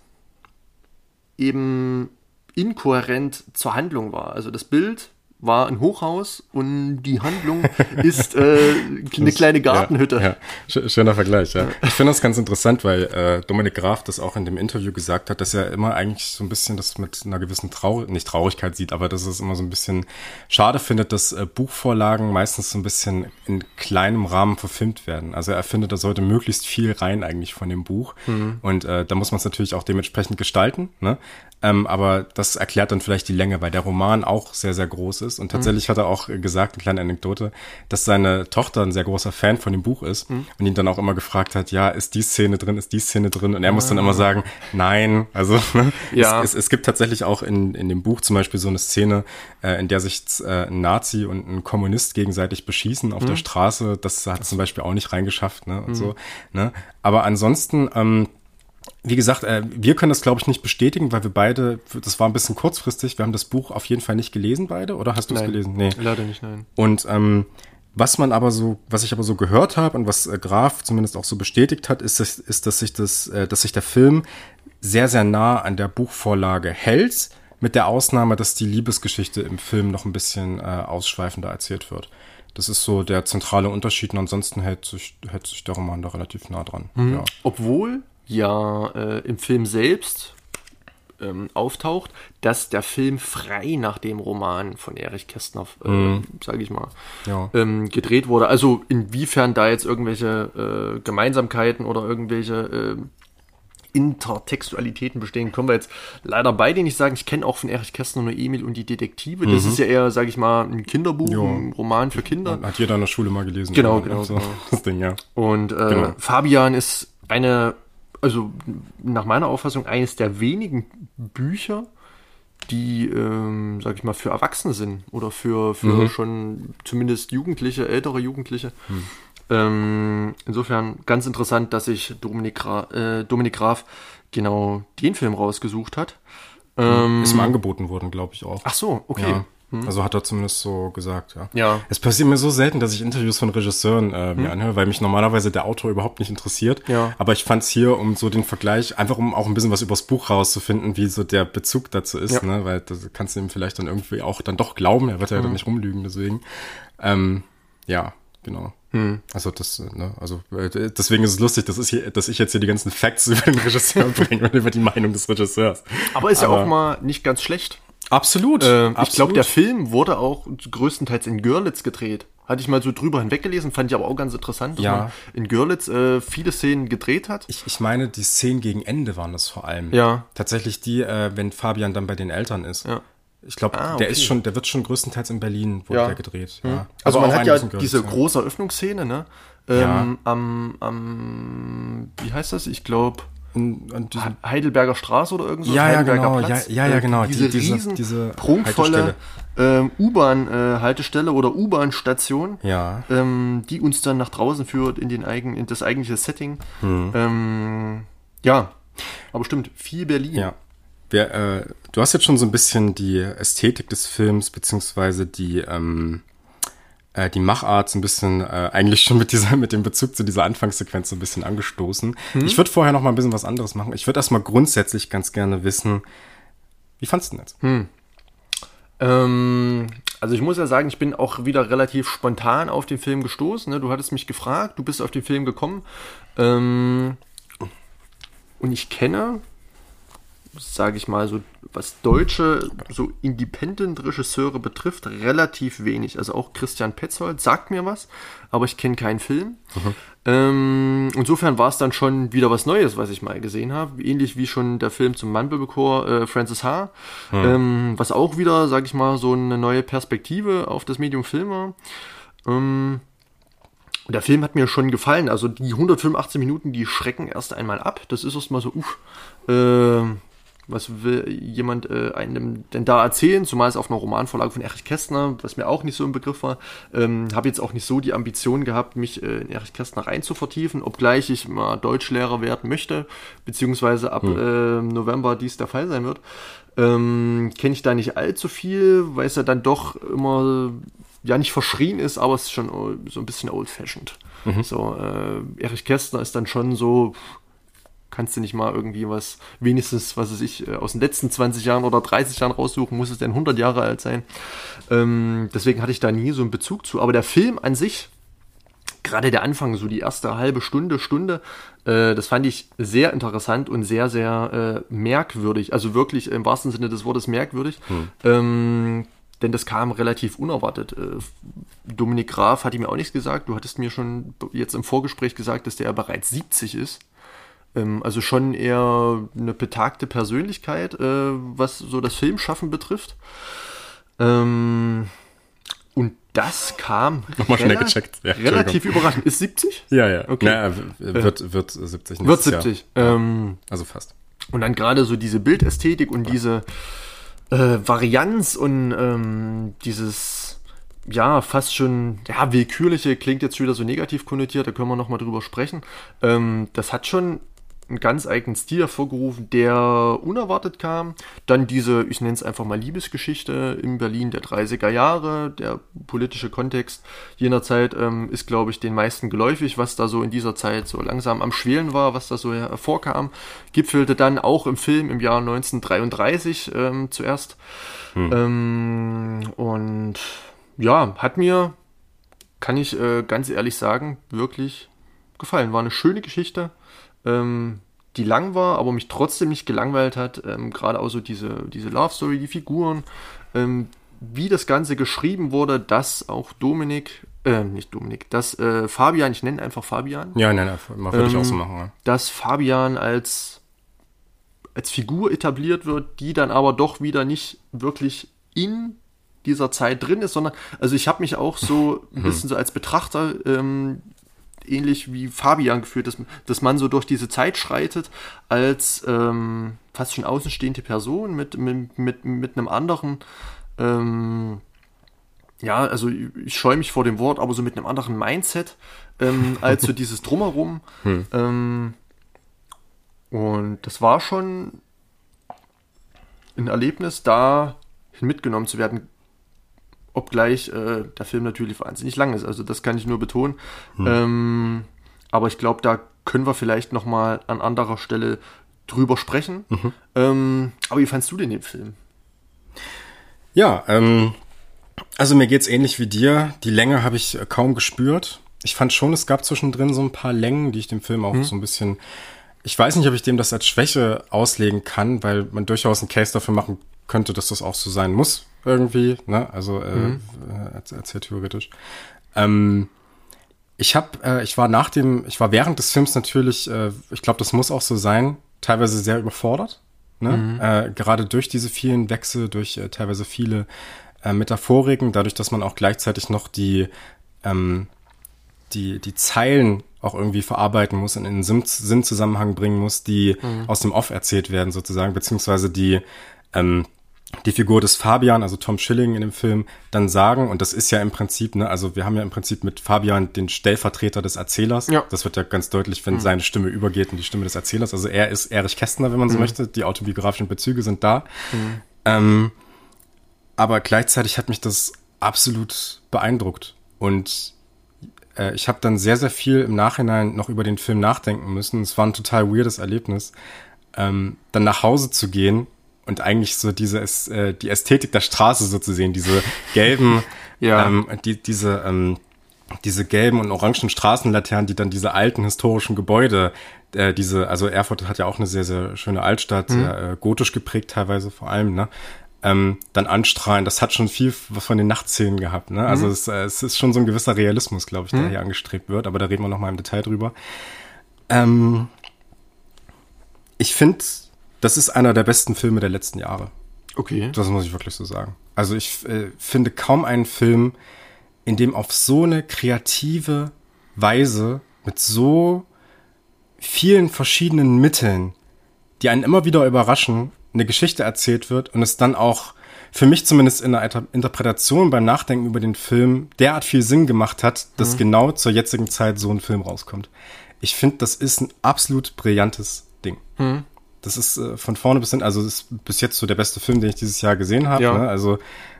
eben inkohärent zur Handlung war. Also das Bild war ein Hochhaus und die Handlung ist äh, eine kleine Gartenhütte. Ja, ja. Schöner Vergleich, ja. Ich finde das ganz interessant, weil äh, Dominik Graf das auch in dem Interview gesagt hat, dass er immer eigentlich so ein bisschen das mit einer gewissen Trauer nicht Traurigkeit sieht, aber dass er es immer so ein bisschen schade findet, dass äh, Buchvorlagen meistens so ein bisschen in kleinem Rahmen verfilmt werden. Also er findet, da sollte möglichst viel rein eigentlich von dem Buch. Mhm. Und äh, da muss man es natürlich auch dementsprechend gestalten. Ne? Ähm, aber das erklärt dann vielleicht die Länge, weil der Roman auch sehr, sehr groß ist. Und tatsächlich mhm. hat er auch gesagt, eine kleine Anekdote, dass seine Tochter ein sehr großer Fan von dem Buch ist mhm. und ihn dann auch immer gefragt hat, ja, ist die Szene drin, ist die Szene drin? Und er muss dann immer ah. sagen, nein. Also ne? ja. es, es, es, gibt tatsächlich auch in, in dem Buch zum Beispiel so eine Szene, äh, in der sich äh, ein Nazi und ein Kommunist gegenseitig beschießen auf mhm. der Straße. Das hat zum Beispiel auch nicht reingeschafft, ne? Und mhm. so. Ne? Aber ansonsten, ähm, wie gesagt, äh, wir können das, glaube ich, nicht bestätigen, weil wir beide, das war ein bisschen kurzfristig, wir haben das Buch auf jeden Fall nicht gelesen, beide, oder hast du es gelesen? Nee, leider nicht, nein. Und ähm, was man aber so, was ich aber so gehört habe und was äh, Graf zumindest auch so bestätigt hat, ist, dass, ist, dass sich das, äh, dass sich der Film sehr, sehr nah an der Buchvorlage hält, mit der Ausnahme, dass die Liebesgeschichte im Film noch ein bisschen äh, ausschweifender erzählt wird. Das ist so der zentrale Unterschied und ansonsten hält sich, hält sich der Roman da relativ nah dran. Mhm. Ja. Obwohl ja äh, im Film selbst ähm, auftaucht, dass der Film frei nach dem Roman von Erich Kästner, äh, mhm. sage ich mal, ja. ähm, gedreht wurde. Also inwiefern da jetzt irgendwelche äh, Gemeinsamkeiten oder irgendwelche äh, Intertextualitäten bestehen, können wir jetzt leider beide nicht sagen. Ich kenne auch von Erich Kästner nur Emil und die Detektive. Das mhm. ist ja eher, sage ich mal, ein Kinderbuch, jo. ein Roman für Kinder. Hat jeder in der Schule mal gelesen. Genau, genau. So, genau. Das Ding, ja. Und äh, genau. Fabian ist eine also nach meiner Auffassung eines der wenigen Bücher, die, ähm, sag ich mal, für Erwachsene sind oder für, für mhm. schon zumindest Jugendliche, ältere Jugendliche. Mhm. Ähm, insofern ganz interessant, dass sich Dominik, Gra äh, Dominik Graf genau den Film rausgesucht hat. Ähm, Ist ihm angeboten worden, glaube ich auch. Ach so, okay. Ja. Hm. Also hat er zumindest so gesagt, ja. Ja. Es passiert mir so selten, dass ich Interviews von Regisseuren äh, mir hm. anhöre, weil mich normalerweise der Autor überhaupt nicht interessiert. Ja. Aber ich fand es hier, um so den Vergleich, einfach um auch ein bisschen was übers Buch rauszufinden, wie so der Bezug dazu ist, ja. ne? Weil das kannst du ihm vielleicht dann irgendwie auch dann doch glauben, er wird ja hm. dann nicht rumlügen, deswegen. Ähm, ja, genau. Hm. Also das, ne, also äh, deswegen ist es lustig, dass ich, hier, dass ich jetzt hier die ganzen Facts über den Regisseur bringe und über die Meinung des Regisseurs. Aber ist Aber ja auch mal nicht ganz schlecht. Absolut. Äh, absolut. Ich glaube, der Film wurde auch größtenteils in Görlitz gedreht. Hatte ich mal so drüber hinweggelesen, fand ich aber auch ganz interessant, dass ja. man in Görlitz äh, viele Szenen gedreht hat. Ich, ich meine, die Szenen gegen Ende waren das vor allem. Ja. Tatsächlich die, äh, wenn Fabian dann bei den Eltern ist. Ja. Ich glaube, Ah, der okay. ist schon, der wird schon größtenteils in Berlin wurde Ja. der gedreht. Ja. Also Aber man hat ja in diese Görlitz, große Eröffnungsszene, ne? Ähm, Ja. am, am, wie heißt das? Ich glaube, Und, und diese, Heidelberger Straße oder irgend so. Ja, ja, genau. Ja, ja, ja, Äh, genau. Diese, Die- diese- riesen, diese prunkvolle ähm, U-Bahn-Haltestelle oder U-Bahn-Station, ja. ähm, die uns dann nach draußen führt in, den eigen, in das eigentliche Setting. Hm. Ähm, ja, aber stimmt, viel Berlin. Ja. Wer, äh, du hast jetzt schon so ein bisschen die Ästhetik des Films, beziehungsweise die, ähm, äh, die Machart so ein bisschen äh, eigentlich schon mit dieser, mit dem Bezug zu dieser Anfangssequenz so ein bisschen angestoßen. Ich würde vorher noch mal ein bisschen was anderes machen. Ich würde erstmal grundsätzlich ganz gerne wissen, wie fandst du denn jetzt? Ähm, also ich muss ja sagen, ich bin auch wieder relativ spontan auf den Film gestoßen. Ne? Du hattest mich gefragt, du bist auf den Film gekommen. Ähm, und ich kenne, sage ich mal, so was deutsche, so Independent-Regisseure betrifft, relativ wenig. Also auch Christian Petzold sagt mir was, aber ich kenne keinen Film. Ähm, insofern war es dann schon wieder was Neues, was ich mal gesehen habe. Ähnlich wie schon der Film zum Mumblecore äh, Francis H. Ähm, was auch wieder, sage ich mal, so eine neue Perspektive auf das Medium Film war. Ähm, der Film hat mir schon gefallen. Also die 185 Minuten, die schrecken erst einmal ab. Das ist erstmal so, uff, äh, was will jemand äh, einem denn da erzählen? Zumal es auf einer Romanvorlage von Erich Kästner, was mir auch nicht so im Begriff war. Ähm, Habe jetzt auch nicht so die Ambition gehabt, mich äh, in Erich Kästner rein zu vertiefen, obgleich ich mal Deutschlehrer werden möchte, beziehungsweise ab äh, November dies der Fall sein wird. Ähm, Kenne ich da nicht allzu viel, weil es ja dann doch immer ja nicht verschrien ist, aber es ist schon o- so ein bisschen old-fashioned. So, äh, Erich Kästner ist dann schon so, kannst du nicht mal irgendwie was, wenigstens, was weiß ich, äh, aus den letzten 20 Jahren oder 30 Jahren raussuchen, muss es denn 100 Jahre alt sein. Ähm, deswegen hatte ich da nie so einen Bezug zu. Aber der Film an sich, gerade der Anfang, so die erste halbe Stunde, Stunde, äh, das fand ich sehr interessant und sehr, sehr äh, merkwürdig. Also wirklich im wahrsten Sinne des Wortes merkwürdig. Ähm, denn das kam relativ unerwartet. Äh, Dominik Graf hatte mir auch nichts gesagt. Du hattest mir schon jetzt im Vorgespräch gesagt, dass der ja bereits 70 ist. Ähm, also schon eher eine betagte Persönlichkeit, äh, was so das Filmschaffen betrifft. Ähm, und das kam Nochmal schnell gecheckt. Ja, relativ überraschend. Ist 70? Ja, ja. Okay. Naja, wird, wird 70 Wird nächstes Jahr. 70. Ähm, Also fast. und dann gerade so diese Bildästhetik und diese äh, Varianz und ähm, dieses, ja, fast schon, ja, willkürliche, klingt jetzt wieder so negativ konnotiert, da können wir nochmal drüber sprechen. Ähm, das hat schon einen ganz eigenen Stil hervorgerufen, der unerwartet kam. Dann diese, ich nenne es einfach mal Liebesgeschichte in Berlin der 30er Jahre. Der politische Kontext jener Zeit ähm, ist, glaube ich, den meisten geläufig, was da so in dieser Zeit so langsam am Schwelen war, was da so hervorkam. Gipfelte dann auch im Film im Jahr 1933 ähm, zuerst. Ähm, und ja, hat mir, kann ich äh, ganz ehrlich sagen, wirklich gefallen. War eine schöne Geschichte ähm, die lang war, aber mich trotzdem nicht gelangweilt hat. Ähm, Gerade auch so diese, diese Love Story, die Figuren, ähm, wie das Ganze geschrieben wurde, dass auch Dominik, äh, nicht Dominik, dass äh, Fabian, ich nenne einfach Fabian, Ja, nein, nein, mal würde ich auch so Ähm, machen. Ja. dass Fabian als, als Figur etabliert wird, die dann aber doch wieder nicht wirklich in dieser Zeit drin ist, sondern, also ich habe mich auch so ein bisschen so als Betrachter ähm, ähnlich wie Fabian gefühlt, dass, dass man so durch diese Zeit schreitet als ähm, fast schon außenstehende Person mit, mit, mit, mit einem anderen, ähm, ja, also ich scheue mich vor dem Wort, aber so mit einem anderen Mindset ähm, als so dieses Drumherum. Ähm, und das war schon ein Erlebnis, da mitgenommen zu werden, obgleich äh, der Film natürlich wahnsinnig lang ist. Also das kann ich nur betonen. Ähm, aber ich glaube, da können wir vielleicht noch mal an anderer Stelle drüber sprechen. Ähm, aber wie fandst du denn den Film? Ja, ähm, also mir geht's ähnlich wie dir. Die Länge habe ich äh, kaum gespürt. ich fand schon, es gab zwischendrin so ein paar Längen, die ich dem Film auch mhm. so ein bisschen. Ich weiß nicht, ob ich dem das als Schwäche auslegen kann, weil man durchaus einen Case dafür machen könnte, dass das auch so sein muss, irgendwie, ne? Also äh, mhm. äh, erzählt theoretisch. Ähm, ich habe, äh, ich war nach dem, ich war während des Films natürlich, äh, ich glaube, das muss auch so sein, teilweise sehr überfordert. Ne? Mhm. Äh, gerade durch diese vielen Wechsel, durch äh, teilweise viele äh, Metaphoriken, dadurch, dass man auch gleichzeitig noch die, ähm, die, die Zeilen auch irgendwie verarbeiten muss und in den Sinnzusammenhang bringen muss, die mhm. aus dem Off erzählt werden sozusagen, beziehungsweise die ähm, die Figur des Fabian, also Tom Schilling in dem Film, dann sagen, und das ist ja im Prinzip, ne, also wir haben ja im Prinzip mit Fabian den Stellvertreter des Erzählers. Ja. Das wird ja ganz deutlich, wenn mhm. seine Stimme übergeht in die Stimme des Erzählers. Also er ist Erich Kästner, wenn man so mhm. möchte. Die autobiografischen Bezüge sind da. Mhm. Ähm, aber gleichzeitig hat mich das absolut beeindruckt. Und äh, ich habe dann sehr, sehr viel im Nachhinein noch über den Film nachdenken müssen. Es war ein total weirdes Erlebnis, ähm, dann nach Hause zu gehen und eigentlich so diese äh, die Ästhetik der Straße so zu sehen, diese gelben, ja. ähm, die, diese ähm, diese gelben und orangen Straßenlaternen, die dann diese alten historischen Gebäude, äh, diese, also Erfurt hat ja auch eine sehr, sehr schöne Altstadt, mhm. sehr äh, gotisch geprägt teilweise vor allem, ne? Ähm, dann anstrahlen, das hat schon viel von den Nachtszenen gehabt, ne? Also mhm. es, äh, es ist schon so ein gewisser Realismus, glaube ich, der mhm. hier angestrebt wird, aber da reden wir nochmal im Detail drüber. Ähm, ich finde das ist einer der besten Filme der letzten Jahre. Okay. Das muss ich wirklich so sagen. Also ich äh, finde kaum einen Film, in dem auf so eine kreative Weise mit so vielen verschiedenen Mitteln, die einen immer wieder überraschen, eine Geschichte erzählt wird und es dann auch für mich zumindest in der Interpretation beim Nachdenken über den Film derart viel Sinn gemacht hat, dass mhm. genau zur jetzigen Zeit so ein Film rauskommt. Ich finde, das ist ein absolut brillantes Ding. Mhm. Das ist äh, von vorne bis hin, also ist bis jetzt so der beste Film, den ich dieses Jahr gesehen habe. Ja. Ne? Also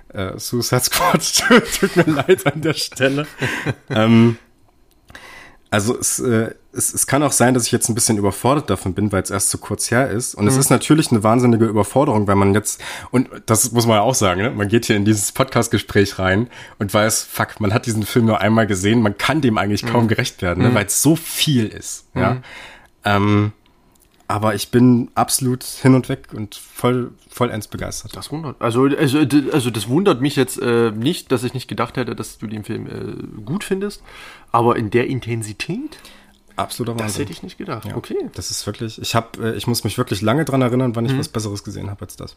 äh, Suicide Squad tut mir leid an der Stelle. ähm, also es, äh, es, es kann auch sein, dass ich jetzt ein bisschen überfordert davon bin, weil es erst so kurz her ist. Und mhm. es ist natürlich eine wahnsinnige Überforderung, weil man jetzt, und das muss man ja auch sagen, ne? man geht hier in dieses Podcast-Gespräch rein und weiß, fuck, man hat diesen Film nur einmal gesehen, man kann dem eigentlich kaum mhm. gerecht werden, ne? Mhm. weil es so viel ist. Ja. Mhm. Ähm, aber ich bin absolut hin und weg und voll vollends begeistert. Das wundert. Also, also, also das wundert mich jetzt äh, nicht, dass ich nicht gedacht hätte, dass du den Film äh, gut findest. Aber in der Intensität? Absoluter Wahnsinn. Das hätte ich nicht gedacht. Ja, okay. Das ist wirklich, ich habe, äh, ich muss mich wirklich lange dran erinnern, wann ich mhm. was Besseres gesehen habe als das.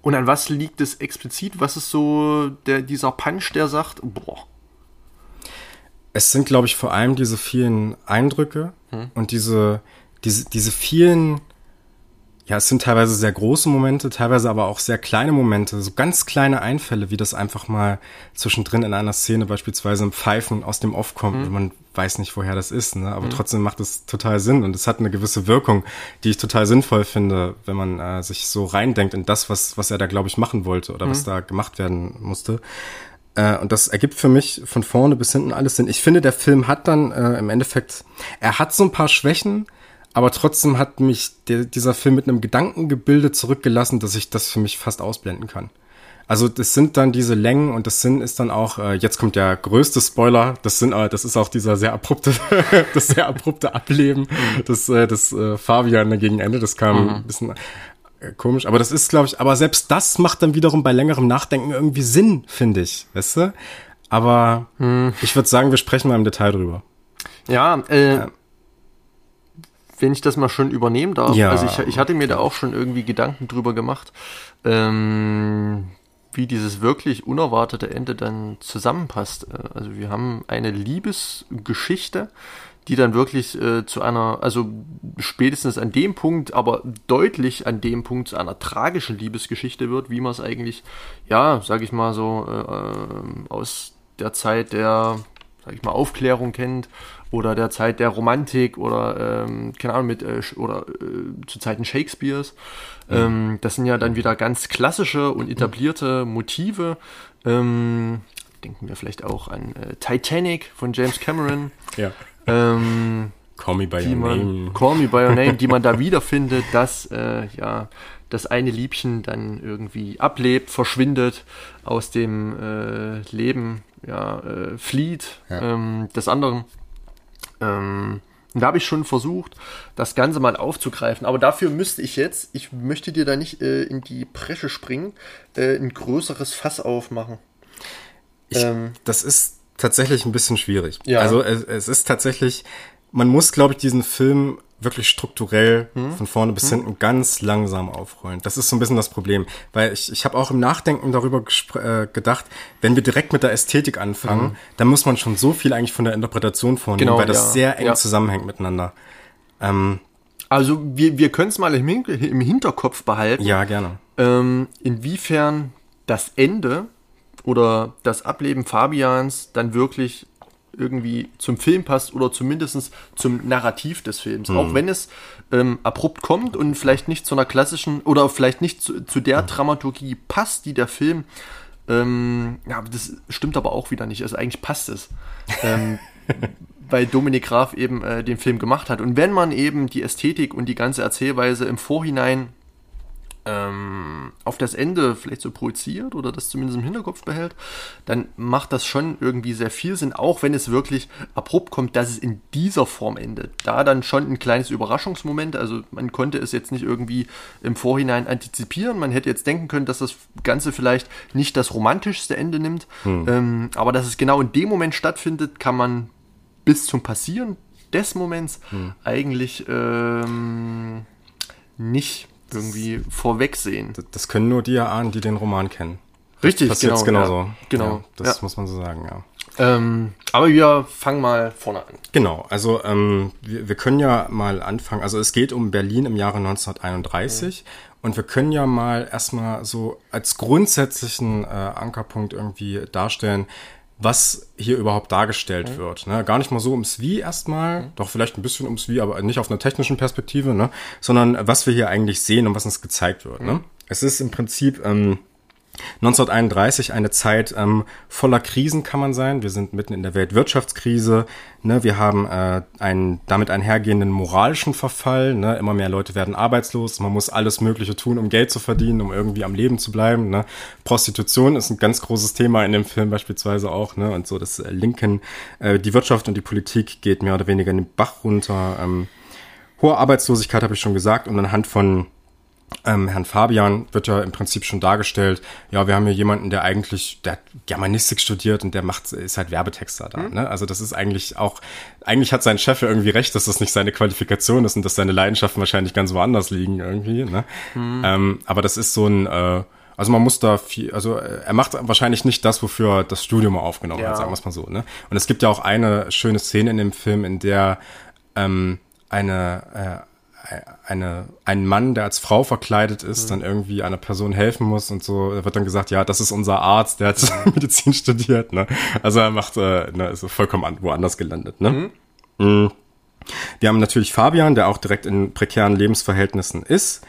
Und an was liegt es explizit? Was ist so der, dieser Punch, der sagt, boah. Es sind, glaube ich, vor allem diese vielen Eindrücke mhm. und diese, diese, diese vielen, ja, es sind teilweise sehr große Momente, teilweise aber auch sehr kleine Momente, so ganz kleine Einfälle, wie das einfach mal zwischendrin in einer Szene beispielsweise im Pfeifen aus dem Off kommt mhm. und man weiß nicht, woher das ist, ne? aber mhm. trotzdem macht es total Sinn und es hat eine gewisse Wirkung, die ich total sinnvoll finde, wenn man äh, sich so reindenkt in das, was, was er da, glaube ich, machen wollte oder mhm. was da gemacht werden musste. Äh, und das ergibt für mich von vorne bis hinten alles Sinn. Ich finde, der Film hat dann äh, im Endeffekt, er hat so ein paar Schwächen, aber trotzdem hat mich der, dieser Film mit einem Gedankengebilde zurückgelassen, dass ich das für mich fast ausblenden kann. Also das sind dann diese Längen und das sind ist dann auch äh, jetzt kommt der größte Spoiler. Das sind äh, das ist auch dieser sehr abrupte das sehr abrupte Ableben mhm. des äh, des äh, Fabian gegen Ende. Das kam mhm. ein bisschen äh, komisch, aber das ist glaube ich. Aber selbst das macht dann wiederum bei längerem Nachdenken irgendwie Sinn, finde ich, weißt du? Aber mhm. ich würde sagen, wir sprechen mal im Detail drüber. Ja, äh, ja wenn ich das mal schon übernehmen darf. Ja. Also ich, ich hatte mir da auch schon irgendwie Gedanken drüber gemacht, ähm, wie dieses wirklich unerwartete Ende dann zusammenpasst. Äh, also wir haben eine Liebesgeschichte, die dann wirklich äh, zu einer, also spätestens an dem Punkt, aber deutlich an dem Punkt zu einer tragischen Liebesgeschichte wird, wie man es eigentlich, ja, sag ich mal so, äh, äh aus der Zeit der, sag ich mal, Aufklärung kennt oder der Zeit der Romantik oder ähm, keine Ahnung mit äh, oder äh, zu Zeiten Shakespeares. Mhm. Ähm, das sind ja dann wieder ganz klassische und etablierte Motive. Ähm, denken wir vielleicht auch an äh, Titanic von James Cameron. Ja. Ähm, Call me by your man, name. Call me by your name, die man da wiederfindet, dass äh, ja das eine Liebchen dann irgendwie ablebt, verschwindet aus dem äh, Leben ja, äh, flieht, ähm, des anderen. Ähm, da habe ich schon versucht, das Ganze mal aufzugreifen. Aber dafür müsste ich jetzt, ich möchte dir da nicht äh, in die Bresche springen, äh, ein größeres Fass aufmachen. Ich, Ähm. das ist tatsächlich ein bisschen schwierig. Ja. Also es, es ist tatsächlich, man muss, glaube ich, diesen Film wirklich strukturell Hm? von vorne bis hinten ganz langsam aufrollen. Das ist so ein bisschen das Problem, weil ich, ich habe auch im Nachdenken darüber äh, gedacht, wenn wir direkt mit der Ästhetik anfangen, dann muss man schon so viel eigentlich von der Interpretation vornehmen, Mhm. Genau, weil das ja. sehr eng Ja. zusammenhängt miteinander. Also wir, wir können es mal im, im Hinterkopf behalten. Ja, gerne. ähm, inwiefern das Ende oder das Ableben Fabians dann wirklich irgendwie zum Film passt oder zumindest zum Narrativ des Films. Auch wenn es ähm, abrupt kommt und vielleicht nicht zu einer klassischen oder vielleicht nicht zu, zu der Dramaturgie passt, die der Film ähm, ja, das stimmt aber auch wieder nicht. Also eigentlich passt es. Ähm, weil Dominik Graf eben äh, den Film gemacht hat. Und wenn man eben die Ästhetik und die ganze Erzählweise im Vorhinein ähm, auf das Ende vielleicht so projiziert oder das zumindest im Hinterkopf behält, dann macht das schon irgendwie sehr viel Sinn, auch wenn es wirklich abrupt kommt, dass es in dieser Form endet. Da dann schon ein kleines Überraschungsmoment, also man konnte es jetzt nicht irgendwie im Vorhinein antizipieren, man hätte jetzt denken können, dass das Ganze vielleicht nicht das romantischste Ende nimmt, ähm, aber dass es genau in dem Moment stattfindet, kann man bis zum Passieren des Moments eigentlich ähm, nicht irgendwie vorwegsehen. Das, das können nur die erahnen, die den Roman kennen. Richtig, Passiert genauso. Ja, genau. Ja, das ja. muss man so sagen, ja. Ähm, aber wir fangen mal vorne an. Genau, also ähm, wir, wir können ja mal anfangen. Also es geht um Berlin im Jahre 1931 und wir können ja mal erstmal so als grundsätzlichen äh, Ankerpunkt irgendwie darstellen, was hier überhaupt dargestellt wird. Ne? Gar nicht mal so ums Wie erstmal, doch vielleicht ein bisschen ums Wie, aber nicht auf einer technischen Perspektive, ne? sondern was wir hier eigentlich sehen und was uns gezeigt wird. Ne? Es ist im Prinzip ähm, 1931 eine Zeit ähm, voller Krisen kann man sein. Wir sind mitten in der Weltwirtschaftskrise. Ne? Wir haben äh, einen damit einhergehenden moralischen Verfall. Ne? Immer mehr Leute werden arbeitslos. Man muss alles Mögliche tun, um Geld zu verdienen, um irgendwie am Leben zu bleiben. Ne? Prostitution ist ein ganz großes Thema in dem Film beispielsweise auch. Ne? Und so das äh, Linken, äh, die Wirtschaft und die Politik geht mehr oder weniger in den Bach runter. Ähm, hohe Arbeitslosigkeit habe ich schon gesagt und anhand von ähm, Herrn Fabian wird ja im Prinzip schon dargestellt, ja, wir haben hier jemanden, der eigentlich, der hat Germanistik studiert und der macht, ist halt Werbetexter da. Ne? Also das ist eigentlich auch, eigentlich hat sein Chef ja irgendwie recht, dass das nicht seine Qualifikation ist und dass seine Leidenschaften wahrscheinlich ganz woanders liegen irgendwie. Ne? Ähm, aber das ist so ein, äh, also man muss da viel, also äh, er macht wahrscheinlich nicht das, wofür das Studium aufgenommen Ja. hat, sagen wir es mal so. Ne? Und es gibt ja auch eine schöne Szene in dem Film, in der ähm, eine äh, eine, ein Mann, der als Frau verkleidet ist, dann irgendwie einer Person helfen muss und so, da wird dann gesagt, ja, das ist unser Arzt, der hat Medizin studiert, ne? Also er macht, äh, ne, ist vollkommen an, woanders gelandet, ne? Mhm. Wir haben natürlich Fabian, der auch direkt in prekären Lebensverhältnissen ist.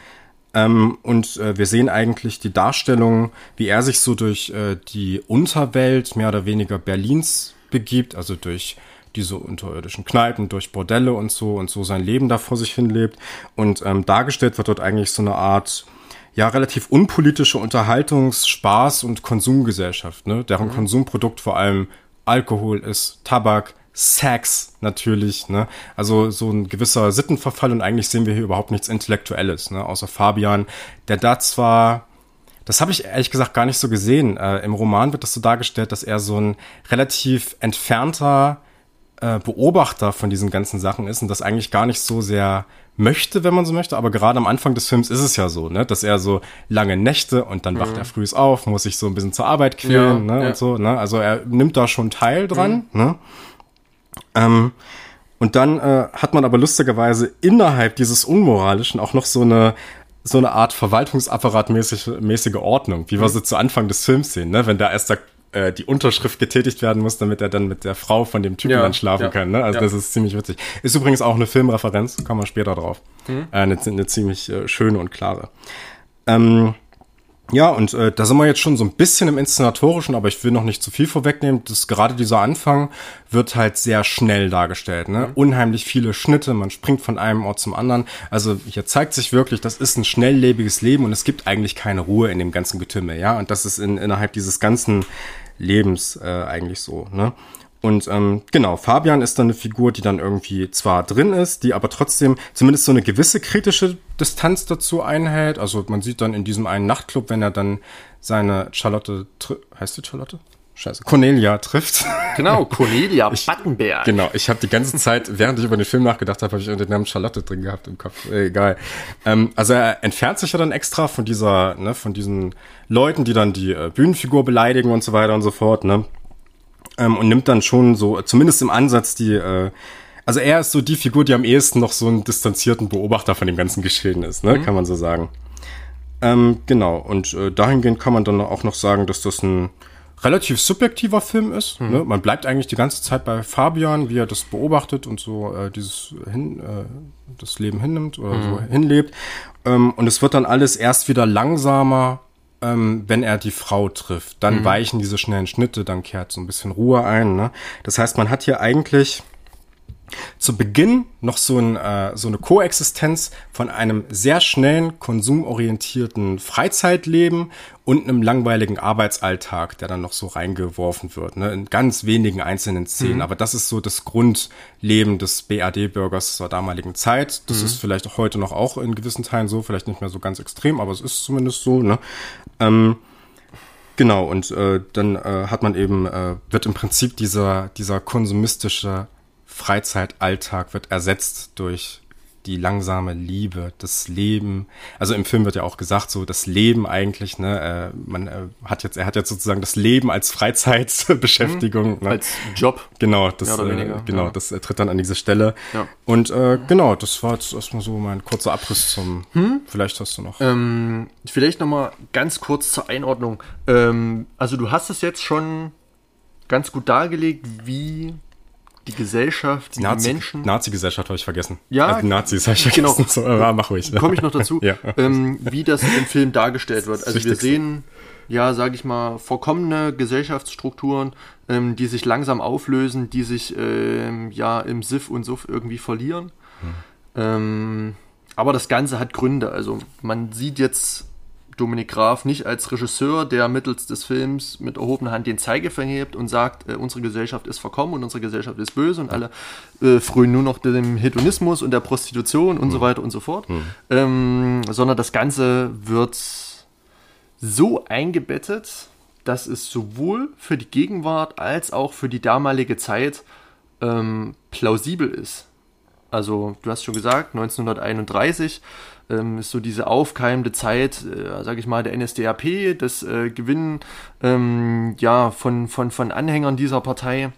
Ähm, und äh, wir sehen eigentlich die Darstellung, wie er sich so durch äh, die Unterwelt mehr oder weniger Berlins begibt, also durch diese unterirdischen Kneipen, durch Bordelle und so und so sein Leben da vor sich hin lebt. Und ähm, dargestellt wird dort eigentlich so eine Art, ja, relativ unpolitische Unterhaltungs-, Spaß- und Konsumgesellschaft, ne? deren Konsumprodukt vor allem Alkohol ist, Tabak, Sex natürlich, ne? Also so ein gewisser Sittenverfall und eigentlich sehen wir hier überhaupt nichts Intellektuelles, ne? Außer Fabian, der da zwar das habe ich ehrlich gesagt gar nicht so gesehen. Äh, Im Roman wird das so dargestellt, dass er so ein relativ entfernter äh, Beobachter von diesen ganzen Sachen ist und das eigentlich gar nicht so sehr möchte, wenn man so möchte. Aber gerade am Anfang des Films ist es ja so, ne, dass er so lange Nächte und dann wacht er früh auf, muss sich so ein bisschen zur Arbeit quälen, Ja, ne, ja. und so. Ne? Also er nimmt da schon teil dran. Ne? Ähm, und dann äh, hat man aber lustigerweise innerhalb dieses Unmoralischen auch noch so eine so eine Art Verwaltungsapparatmäßige mäßige Ordnung, wie wir sie zu Anfang des Films sehen, ne? wenn da erst da, äh, die Unterschrift getätigt werden muss, damit er dann mit der Frau von dem Typen Ja, dann schlafen ja, kann. Ne? Also ja. das ist ziemlich witzig. Ist übrigens auch eine Filmreferenz, kommen wir später drauf. Mhm. Äh, eine, eine ziemlich äh, schöne und klare. Ähm, Ja, und äh, da sind wir jetzt schon so ein bisschen im Inszenatorischen, aber ich will noch nicht zu viel vorwegnehmen. Das, gerade dieser Anfang wird halt sehr schnell dargestellt. Ne? Mhm. Unheimlich viele Schnitte, man springt von einem Ort zum anderen. Also hier zeigt sich wirklich, das ist ein schnelllebiges Leben und es gibt eigentlich keine Ruhe in dem ganzen Getümmel. Ja, und das ist in, innerhalb dieses ganzen Lebens äh, eigentlich so. Ne? Und ähm, genau, Fabian ist dann eine Figur, die dann irgendwie zwar drin ist, die aber trotzdem zumindest so eine gewisse kritische Distanz dazu einhält. Also man sieht dann in diesem einen Nachtclub, wenn er dann seine Charlotte, heißt die Charlotte? Scheiße, Cornelia trifft. Genau, Cornelia ich, Battenberg. Genau, ich habe die ganze Zeit, während ich über den Film nachgedacht habe, habe ich den Namen Charlotte drin gehabt im Kopf. Egal. Ähm, also er entfernt sich ja dann extra von dieser, ne, von diesen Leuten, die dann die äh, Bühnenfigur beleidigen und so weiter und so fort, ne? Ähm, und nimmt dann schon so, zumindest im Ansatz, die, äh, also er ist so die Figur, die am ehesten noch so einen distanzierten Beobachter von dem ganzen Geschehen ist, ne? Mhm. kann man so sagen. Ähm, genau, und äh, dahingehend kann man dann auch noch sagen, dass das ein relativ subjektiver Film ist. Mhm. Ne? Man bleibt eigentlich die ganze Zeit bei Fabian, wie er das beobachtet und so äh, dieses hin, äh, das Leben hinnimmt oder mhm. so hinlebt. Ähm, und es wird dann alles erst wieder langsamer ähm, wenn er die Frau trifft. Dann mhm. weichen diese schnellen Schnitte, dann kehrt so ein bisschen Ruhe ein. Ne? Das heißt, man hat hier eigentlich zu Beginn noch so, ein, äh, so eine Koexistenz von einem sehr schnellen, konsumorientierten Freizeitleben und einem langweiligen Arbeitsalltag, der dann noch so reingeworfen wird, ne, in ganz wenigen einzelnen Szenen. Mhm. Aber das ist so das Grundleben des BRD-Bürgers zur damaligen Zeit. Das mhm. ist vielleicht auch heute noch auch in gewissen Teilen so, vielleicht nicht mehr so ganz extrem, aber es ist zumindest so. Ne? Ähm, genau, und äh, dann äh, hat man eben, äh, wird im Prinzip dieser, dieser konsumistische Freizeitalltag wird ersetzt durch die langsame Liebe, das Leben. Also im Film wird ja auch gesagt, so das Leben eigentlich, ne, äh, man äh, hat jetzt, er hat jetzt sozusagen das Leben als Freizeitbeschäftigung. Mhm, ne? Als Job. Genau, das, äh, genau, ja. das äh, tritt dann an diese Stelle. Ja. Und äh, genau, das war jetzt erstmal so mein kurzer Abriss zum, hm? vielleicht hast du noch. Ähm, vielleicht nochmal ganz kurz zur Einordnung. Ähm, also du hast es jetzt schon ganz gut dargelegt, wie die Gesellschaft, die, Nazi, Menschen. Nazi-Gesellschaft habe ich vergessen. Ja, also Nazis habe ich vergessen. Genau. So, äh, mach ruhig. Komme ich noch dazu, ja. ähm, wie das im Film dargestellt wird. Also wir sehen, ja, sage ich mal, vorkommene Gesellschaftsstrukturen, ähm, die sich langsam auflösen, die sich ähm, ja im Siff und Suff irgendwie verlieren. Hm. Ähm, aber das Ganze hat Gründe. Also man sieht jetzt Dominik Graf nicht als Regisseur, der mittels des Films mit erhobener Hand den Zeigefinger hebt und sagt, äh, unsere Gesellschaft ist verkommen und unsere Gesellschaft ist böse und alle äh, frönen nur noch dem Hedonismus und der Prostitution und mhm. so weiter und so fort, mhm. ähm, sondern das Ganze wird so eingebettet, dass es sowohl für die Gegenwart als auch für die damalige Zeit ähm, plausibel ist. Also, du hast schon gesagt, 1931 ähm, ist so diese aufkeimende Zeit, äh, sage ich mal, der NSDAP, das äh, Gewinnen ähm, ja, von, von, von Anhängern dieser Partei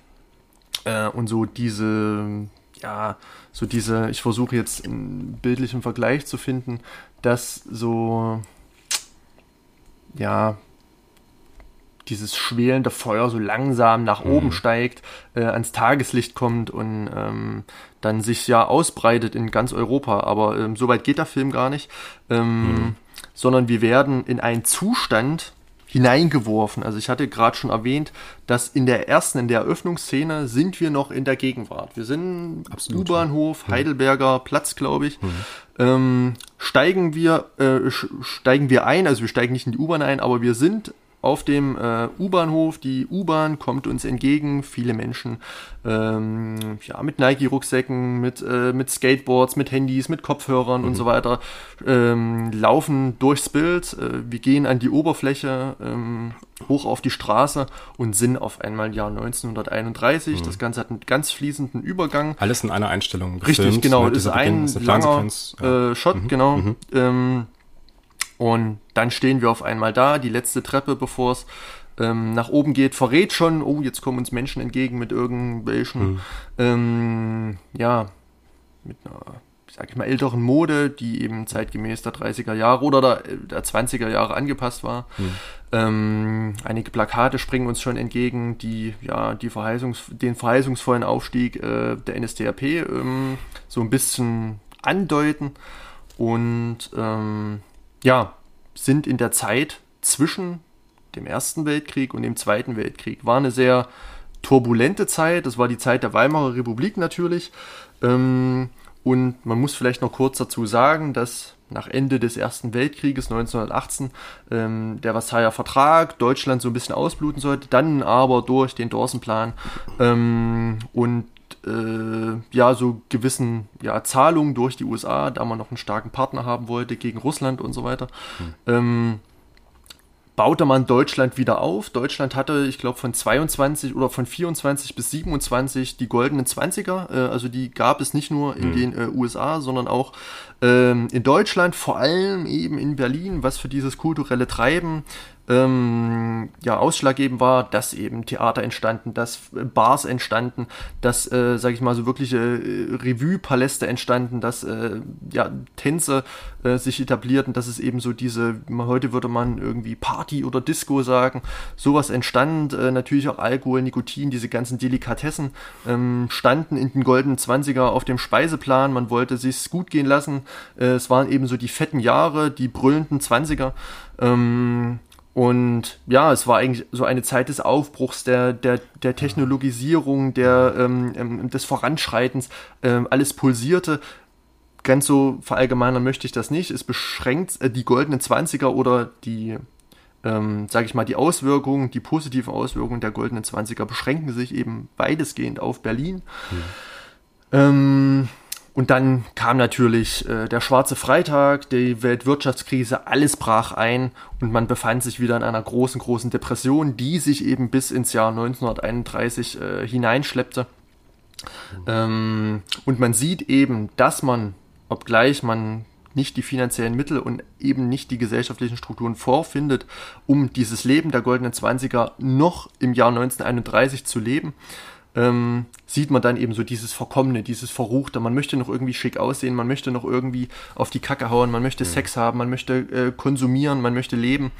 äh, und so diese, ja, so diese, ich versuche jetzt einen bildlichen Vergleich zu finden, dass so, ja, dieses schwelende Feuer so langsam nach mhm. oben steigt, äh, ans Tageslicht kommt und ähm, dann sich ja ausbreitet in ganz Europa. Aber ähm, so weit geht der Film gar nicht, ähm, mhm. sondern wir werden in einen Zustand hineingeworfen. Also ich hatte gerade schon erwähnt, dass in der ersten, in der Eröffnungsszene sind wir noch in der Gegenwart. Wir sind U-Bahnhof, ja. Heidelberger Platz, glaube ich. Mhm. Ähm, steigen wir, äh, steigen wir ein, also wir steigen nicht in die U-Bahn ein, aber wir sind auf dem äh, U-Bahnhof. Die U-Bahn kommt uns entgegen. Viele Menschen ähm, ja, mit Nike-Rucksäcken, mit, äh, mit Skateboards, mit Handys, mit Kopfhörern mhm. und so weiter ähm, laufen durchs Bild. Äh, wir gehen an die Oberfläche, ähm, hoch auf die Straße und sind auf einmal im Jahr 1931. Mhm. Das Ganze hat einen ganz fließenden Übergang. Alles in einer Einstellung. Richtig, genau. Ist ein langer ja. äh, Shot, mhm. genau. Und dann stehen wir auf einmal da, die letzte Treppe, bevor es ähm, nach oben geht, verrät schon, oh, jetzt kommen uns Menschen entgegen mit irgendwelchen, mhm. ähm, ja, mit einer, sag ich mal, älteren Mode, die eben zeitgemäß der 30er Jahre oder der, der 20er Jahre angepasst war. Mhm. Ähm, einige Plakate springen uns schon entgegen, die ja die Verheißungs den verheißungsvollen Aufstieg äh, der NSDAP ähm, so ein bisschen andeuten. Und ähm, ja, sind in der Zeit zwischen dem Ersten Weltkrieg und dem Zweiten Weltkrieg. War eine sehr turbulente Zeit, das war die Zeit der Weimarer Republik natürlich. Ähm, und man muss vielleicht noch kurz dazu sagen, dass nach Ende des Ersten Weltkrieges 1918 ähm, der Versailler Vertrag Deutschland so ein bisschen ausbluten sollte, dann aber durch den Dawson-Plan ähm, und äh, ja, so gewissen ja, Zahlungen durch die USA, da man noch einen starken Partner haben wollte gegen Russland und so weiter, hm. ähm, baute man Deutschland wieder auf. Deutschland hatte, ich glaube, von 22 oder von 24 bis 27 die goldenen 20er. Äh, also die gab es nicht nur in mhm. den äh, USA, sondern auch ähm, in Deutschland, vor allem eben in Berlin, was für dieses kulturelle Treiben ähm, ja, ausschlaggebend war, dass eben Theater entstanden, dass Bars entstanden, dass, äh, sage ich mal, so wirkliche äh, Revue-Paläste entstanden, dass äh, ja, Tänze äh, sich etablierten, dass es eben so diese, heute würde man irgendwie Party oder Disco sagen, sowas entstand, äh, natürlich auch Alkohol, Nikotin, diese ganzen Delikatessen ähm, standen in den goldenen Zwanziger auf dem Speiseplan, man wollte sich's gut gehen lassen, äh, es waren eben so die fetten Jahre, die brüllenden Zwanziger, ähm, und ja, es war eigentlich so eine Zeit des Aufbruchs, der, der, der Technologisierung, der, ähm, ähm, des Voranschreitens. Ähm, alles pulsierte. Ganz so verallgemeinern möchte ich das nicht. Es beschränkt äh, die goldenen Zwanziger oder die, ähm, sage ich mal, die Auswirkungen, die positiven Auswirkungen der goldenen Zwanziger beschränken sich eben weitestgehend auf Berlin. Mhm. Ähm, und dann kam natürlich äh, der schwarze Freitag, die Weltwirtschaftskrise, alles brach ein und man befand sich wieder in einer großen, großen Depression, die sich eben bis ins Jahr 1931 äh, hineinschleppte. Ähm, und man sieht eben, dass man, obgleich man nicht die finanziellen Mittel und eben nicht die gesellschaftlichen Strukturen vorfindet, um dieses Leben der goldenen Zwanziger noch im Jahr 1931 zu leben, ähm, sieht man dann eben so dieses Verkommene, dieses Verruchte. Man möchte noch irgendwie schick aussehen, man möchte noch irgendwie auf die Kacke hauen, man möchte mhm. Sex haben, man möchte äh, konsumieren, man möchte leben.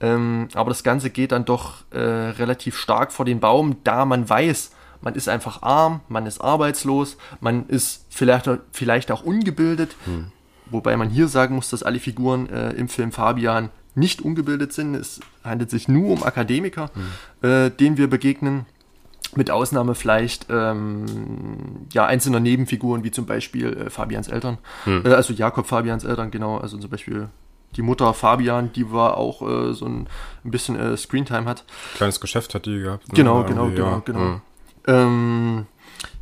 Ähm, aber das Ganze geht dann doch äh, relativ stark vor den Baum, da man weiß, man ist einfach arm, man ist arbeitslos, man ist vielleicht, vielleicht auch ungebildet. Mhm. Wobei man hier sagen muss, dass alle Figuren äh, im Film Fabian nicht ungebildet sind. Es handelt sich nur um Akademiker, mhm. äh, denen wir begegnen mit Ausnahme vielleicht ähm, ja einzelner Nebenfiguren wie zum Beispiel äh, Fabians Eltern, hm. äh, also Jakob Fabians Eltern genau, also zum Beispiel die Mutter Fabian, die war auch äh, so ein, ein bisschen äh, Screentime hat. Kleines Geschäft hat die gehabt. Ne? Genau, genau, genau, ja. genau. Hm. Ähm,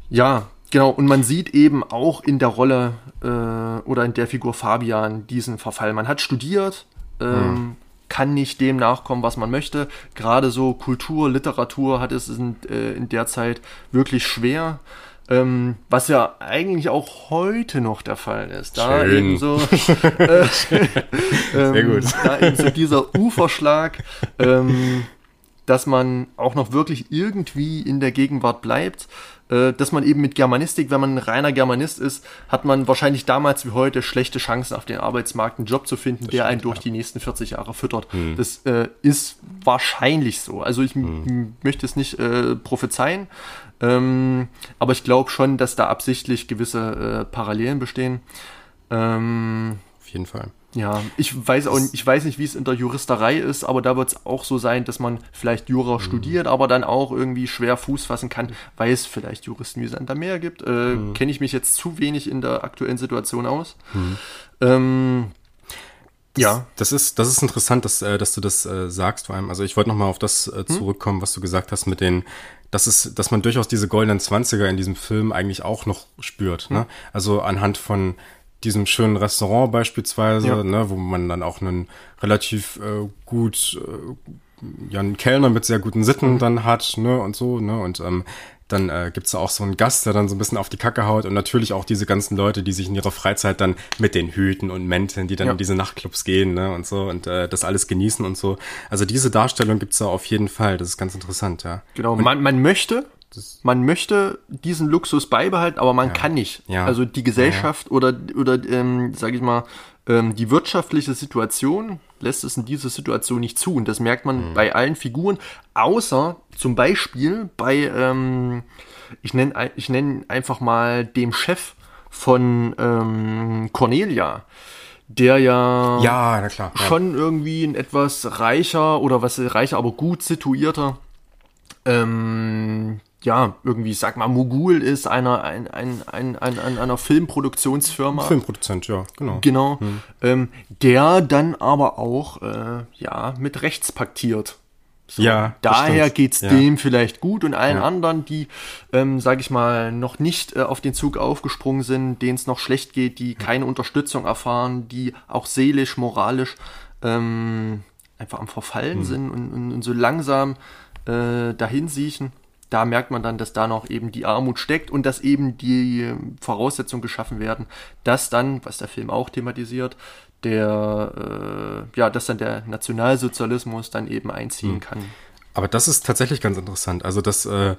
ja, genau. Und man sieht eben auch in der Rolle äh, oder in der Figur Fabian diesen Verfall. Man hat studiert, ähm, hm kann nicht dem nachkommen, was man möchte. Gerade so Kultur, Literatur hat es in, äh, in der Zeit wirklich schwer. Ähm, was ja eigentlich auch heute noch der Fall ist. Da Schön. eben so, äh, ähm, Sehr gut. da eben so dieser Uferschlag, ähm, dass man auch noch wirklich irgendwie in der Gegenwart bleibt. Äh, dass man eben mit Germanistik, wenn man ein reiner Germanist ist, hat man wahrscheinlich damals wie heute schlechte Chancen auf den Arbeitsmarkt einen Job zu finden, der einen durch die nächsten 40 Jahre füttert. Hm. Das äh, ist wahrscheinlich so. Also ich hm. möchte es nicht äh, prophezeien, ähm, aber ich glaube schon, dass da absichtlich gewisse äh, Parallelen bestehen. Ähm, Auf jeden Fall. Ja, ich weiß auch, ich weiß nicht, wie es in der Juristerei ist, aber da wird es auch so sein, dass man vielleicht Jura mhm. studiert, aber dann auch irgendwie schwer Fuß fassen kann, weil es vielleicht Juristen wie Sander mehr gibt. Äh, mhm. Kenne ich mich jetzt zu wenig in der aktuellen Situation aus. Mhm. Ähm, ja. Das ist, das ist interessant, dass, äh, dass du das äh, sagst, vor allem. Also ich wollte nochmal auf das äh, hm? zurückkommen, was du gesagt hast mit den, dass es, dass man durchaus diese goldenen Zwanziger in diesem Film eigentlich auch noch spürt. Ne? Hm. Also anhand von diesem schönen Restaurant beispielsweise, ja. ne, wo man dann auch einen relativ äh, gut, äh, ja, einen Kellner mit sehr guten Sitten mhm. dann hat, ne, und so, ne, und ähm, dann äh, gibt es auch so einen Gast, der dann so ein bisschen auf die Kacke haut und natürlich auch diese ganzen Leute, die sich in ihrer Freizeit dann mit den Hüten und Mänteln, die dann ja. in diese Nachtclubs gehen ne, und so und äh, das alles genießen und so. Also diese Darstellung gibt's da auf jeden Fall, das ist ganz interessant, ja. Genau, man, man möchte, man möchte diesen Luxus beibehalten, aber man ja. kann nicht. Ja. Also die Gesellschaft ja. oder, oder ähm, sage ich mal, ähm, die wirtschaftliche Situation lässt es in dieser Situation nicht zu. Und das merkt man mhm. bei allen Figuren, außer zum Beispiel bei, ähm, ich nenne ich nenn einfach mal dem Chef von ähm, Cornelia der ja, Ja, na klar. Ja. schon irgendwie ein etwas reicher oder was reicher, aber gut situierter, ähm, ja, irgendwie, sag mal, Mogul ist einer, ein, ein, ein, ein, ein, einer Filmproduktionsfirma. Filmproduzent, ja, genau. Genau. Ähm, der dann aber auch, äh, ja, mit rechts paktiert. So, Ja, daher stimmt. geht's Ja. dem vielleicht gut und allen Ja. anderen, die, ähm, sag ich mal, noch nicht äh, auf den Zug aufgesprungen sind, denen es noch schlecht geht, die keine Unterstützung erfahren, die auch seelisch, moralisch ähm, einfach am Verfallen Mhm. sind und, und, und so langsam äh, dahin siechen. Da merkt man dann, dass da noch eben die Armut steckt und dass eben die Voraussetzungen geschaffen werden, dass dann, was der Film auch thematisiert, der, äh, ja, dass dann der Nationalsozialismus dann eben einziehen kann. Aber das ist tatsächlich ganz interessant. Also, dass, äh,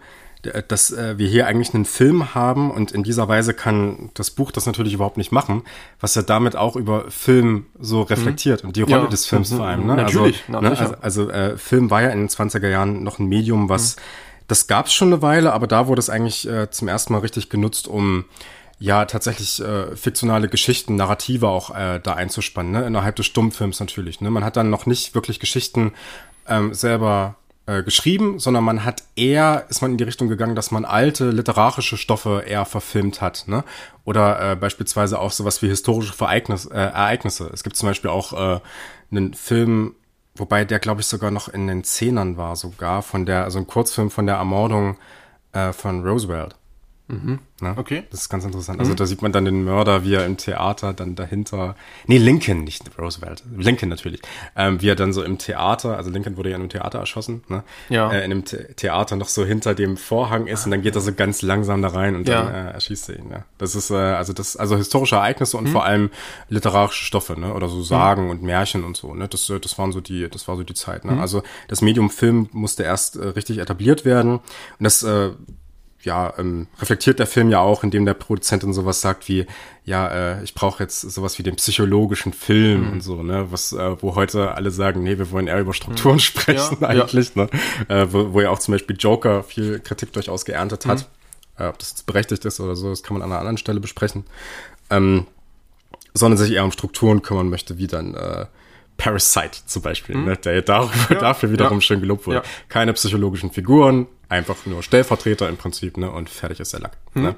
dass äh, wir hier eigentlich einen Film haben und in dieser Weise kann das Buch das natürlich überhaupt nicht machen, was ja damit auch über Film so reflektiert und die Rolle Ja. des Films Mhm. vor allem. Ne? Natürlich, na, also, ne? sicher. also, also Film war ja in den 20er Jahren noch ein Medium, was das gab es schon eine Weile, aber da wurde es eigentlich äh, zum ersten Mal richtig genutzt, um ja tatsächlich äh, fiktionale Geschichten, Narrative auch äh, da einzuspannen, ne? innerhalb des Stummfilms natürlich. Ne? Man hat dann noch nicht wirklich Geschichten ähm, selber äh, geschrieben, sondern man hat eher, ist man in die Richtung gegangen, dass man alte literarische Stoffe eher verfilmt hat, ne? Oder äh, beispielsweise auch sowas wie historische Vereignis, äh, Ereignisse. Es gibt zum Beispiel auch äh, einen Film, wobei der, glaube ich, sogar noch in den Zehnern war, sogar von der, also ein Kurzfilm von der Ermordung äh, von Roosevelt. Ne? Okay. Das ist ganz interessant. Also da sieht man dann den Mörder, wie er im Theater dann dahinter. Nee, Lincoln, nicht Roosevelt. Lincoln natürlich. Ähm, wie er dann so im Theater, also Lincoln wurde ja in einem Theater erschossen, ne? Ja. Äh, in einem The Theater noch so hinter dem Vorhang ist und dann geht er so ganz langsam da rein und dann Ja. äh, erschießt er ihn, ja. Das ist, äh, also das, also historische Ereignisse und vor allem literarische Stoffe, ne? Oder so Sagen und Märchen und so, ne? Das, das waren so die, das war so die Zeit, ne? Also das Medium Film musste erst äh, richtig etabliert werden. Und das äh, ja, ähm, reflektiert der Film ja auch, indem der Produzent dann sowas sagt wie, ja, äh, ich brauche jetzt sowas wie den psychologischen Film und so, ne, was, äh, wo heute alle sagen, nee, wir wollen eher über Strukturen sprechen Ja, ja. eigentlich, ne, äh, wo, wo ja auch zum Beispiel Joker viel Kritik durchaus geerntet hat, äh, ob das jetzt berechtigt ist oder so, das kann man an einer anderen Stelle besprechen, ähm, sondern sich eher um Strukturen kümmern möchte, wie dann äh, Parasite zum Beispiel, ne, der ja darüber, dafür wiederum ja. schön gelobt wurde. Ja. Keine psychologischen Figuren, einfach nur Stellvertreter im Prinzip, ne, und fertig ist der Lack. Ne?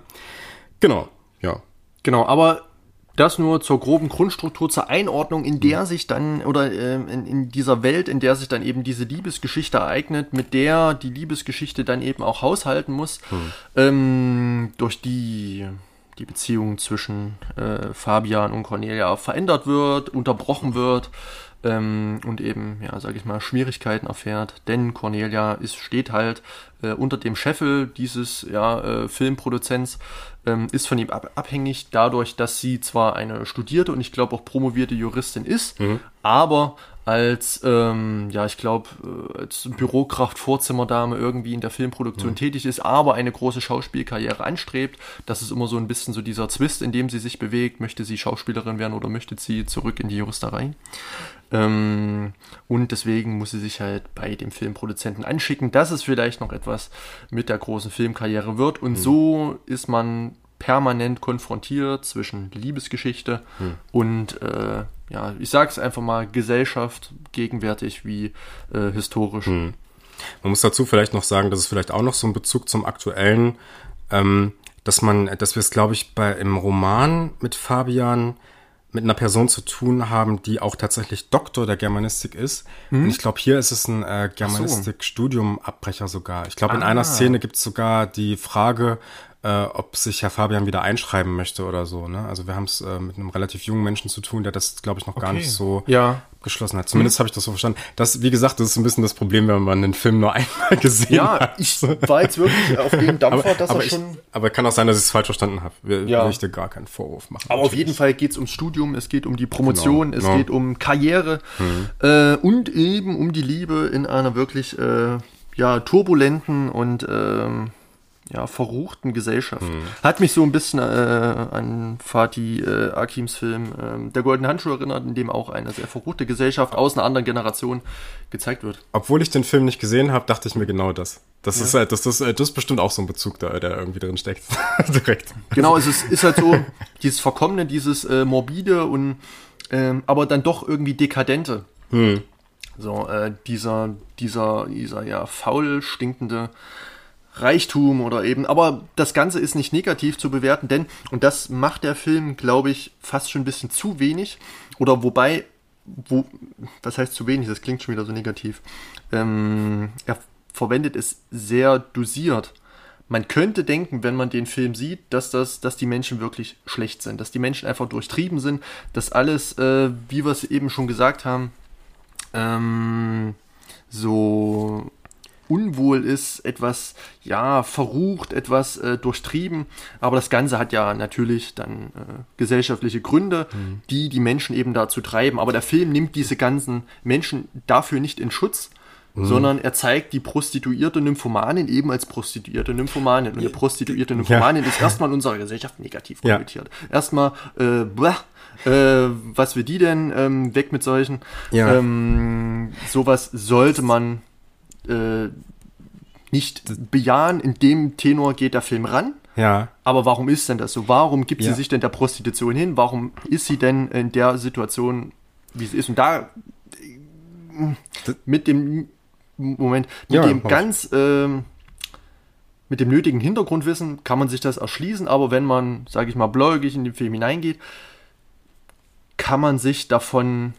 Genau, ja. Genau, aber das nur zur groben Grundstruktur, zur Einordnung, in der sich dann, oder ähm, in, in dieser Welt, in der sich dann eben diese Liebesgeschichte ereignet, mit der die Liebesgeschichte dann eben auch haushalten muss, ähm, durch die die Beziehung zwischen äh, Fabian und Cornelia verändert wird, unterbrochen wird ähm, und eben, ja, sag ich mal, Schwierigkeiten erfährt. Denn Cornelia ist, steht halt äh, unter dem Scheffel dieses ja, äh, Filmproduzents, ähm, ist von ihm ab abhängig dadurch, dass sie zwar eine studierte und ich glaube auch promovierte Juristin ist, aber als, ähm, ja, ich glaube, äh, als Bürokraft, Vorzimmerdame irgendwie in der Filmproduktion tätig ist, aber eine große Schauspielkarriere anstrebt. Das ist immer so ein bisschen so dieser Zwist, in dem sie sich bewegt. Möchte sie Schauspielerin werden oder möchte sie zurück in die Juristerei? Ähm, und deswegen muss sie sich halt bei dem Filmproduzenten anschicken, dass es vielleicht noch etwas mit der großen Filmkarriere wird. Und so ist man permanent konfrontiert zwischen Liebesgeschichte und, äh, ja, ich sag's einfach mal, Gesellschaft, gegenwärtig wie äh, historisch. Man muss dazu vielleicht noch sagen, dass es vielleicht auch noch so ein Bezug zum aktuellen, ähm, dass man, dass wir es, glaube ich, bei im Roman mit Fabian mit einer Person zu tun haben, die auch tatsächlich Doktor der Germanistik ist. Und ich glaube, hier ist es ein äh, Germanistik-Studium-Abbrecher sogar. Ich glaube, in einer Szene gibt es sogar die Frage, äh, ob sich Herr Fabian wieder einschreiben möchte oder so. Ne? Also wir haben es äh, mit einem relativ jungen Menschen zu tun, der das, glaube ich, noch gar Okay. nicht so Ja. geschlossen hat. Zumindest habe ich das so verstanden. Das, wie gesagt, das ist ein bisschen das Problem, wenn man den Film nur einmal gesehen Ja, hat. ich war jetzt wirklich auf dem Dampfer, dass aber, er ich, schon. aber kann auch sein, dass ich es falsch verstanden habe. Will, Ja. will ich dir gar keinen Vorwurf machen. Aber auf jeden Fall geht es ums Studium, es geht um die Promotion, Genau, es genau. geht um Karriere äh, und eben um die Liebe in einer wirklich äh, ja, turbulenten und ähm, ja, verruchten Gesellschaft. Hat mich so ein bisschen äh, an Fatih äh, Akims Film ähm, Der Goldene Handschuh erinnert, in dem auch eine sehr verruchte Gesellschaft aus einer anderen Generation gezeigt wird. Obwohl ich den Film nicht gesehen habe, dachte ich mir genau das. Das ist halt, das, das, das ist bestimmt auch so ein Bezug da, der irgendwie drin steckt. Direkt. Genau, es ist, ist halt so, dieses Verkommene, dieses äh, Morbide und ähm, aber dann doch irgendwie dekadente. Hm. So, äh, dieser, dieser, dieser ja faul stinkende Reichtum oder eben, aber das Ganze ist nicht negativ zu bewerten, denn, und das macht der Film, glaube ich, fast schon ein bisschen zu wenig, oder wobei, wo, was heißt zu wenig, das klingt schon wieder so negativ, ähm, er verwendet es sehr dosiert. Man könnte denken, wenn man den Film sieht, dass das, dass die Menschen wirklich schlecht sind, dass die Menschen einfach durchtrieben sind, dass alles, äh, wie wir es eben schon gesagt haben, ähm, so unwohl ist, etwas ja verrucht, etwas äh, durchtrieben. Aber das Ganze hat ja natürlich dann äh, gesellschaftliche Gründe, mhm. die die Menschen eben dazu treiben. Aber der Film nimmt diese ganzen Menschen dafür nicht in Schutz, mhm. sondern er zeigt die prostituierte Nymphomanin eben als prostituierte Nymphomanin. Und eine prostituierte Nymphomanin ja. ist erstmal in unserer Gesellschaft negativ konnotiert. Ja. Erstmal, äh, bleh, äh, was will die denn? Ähm, weg mit solchen. Ja. Ähm, sowas sollte man äh, nicht bejahen. In dem Tenor geht der Film ran. Ja. Aber warum ist denn das so? Warum gibt ja. sie sich denn der Prostitution hin? Warum ist sie denn in der Situation, wie sie ist? Und da mit dem Moment, mit ja, dem ganz ähm, mit dem nötigen Hintergrundwissen kann man sich das erschließen, aber wenn man, sage ich mal, blauäugig in den Film hineingeht, kann man sich davon,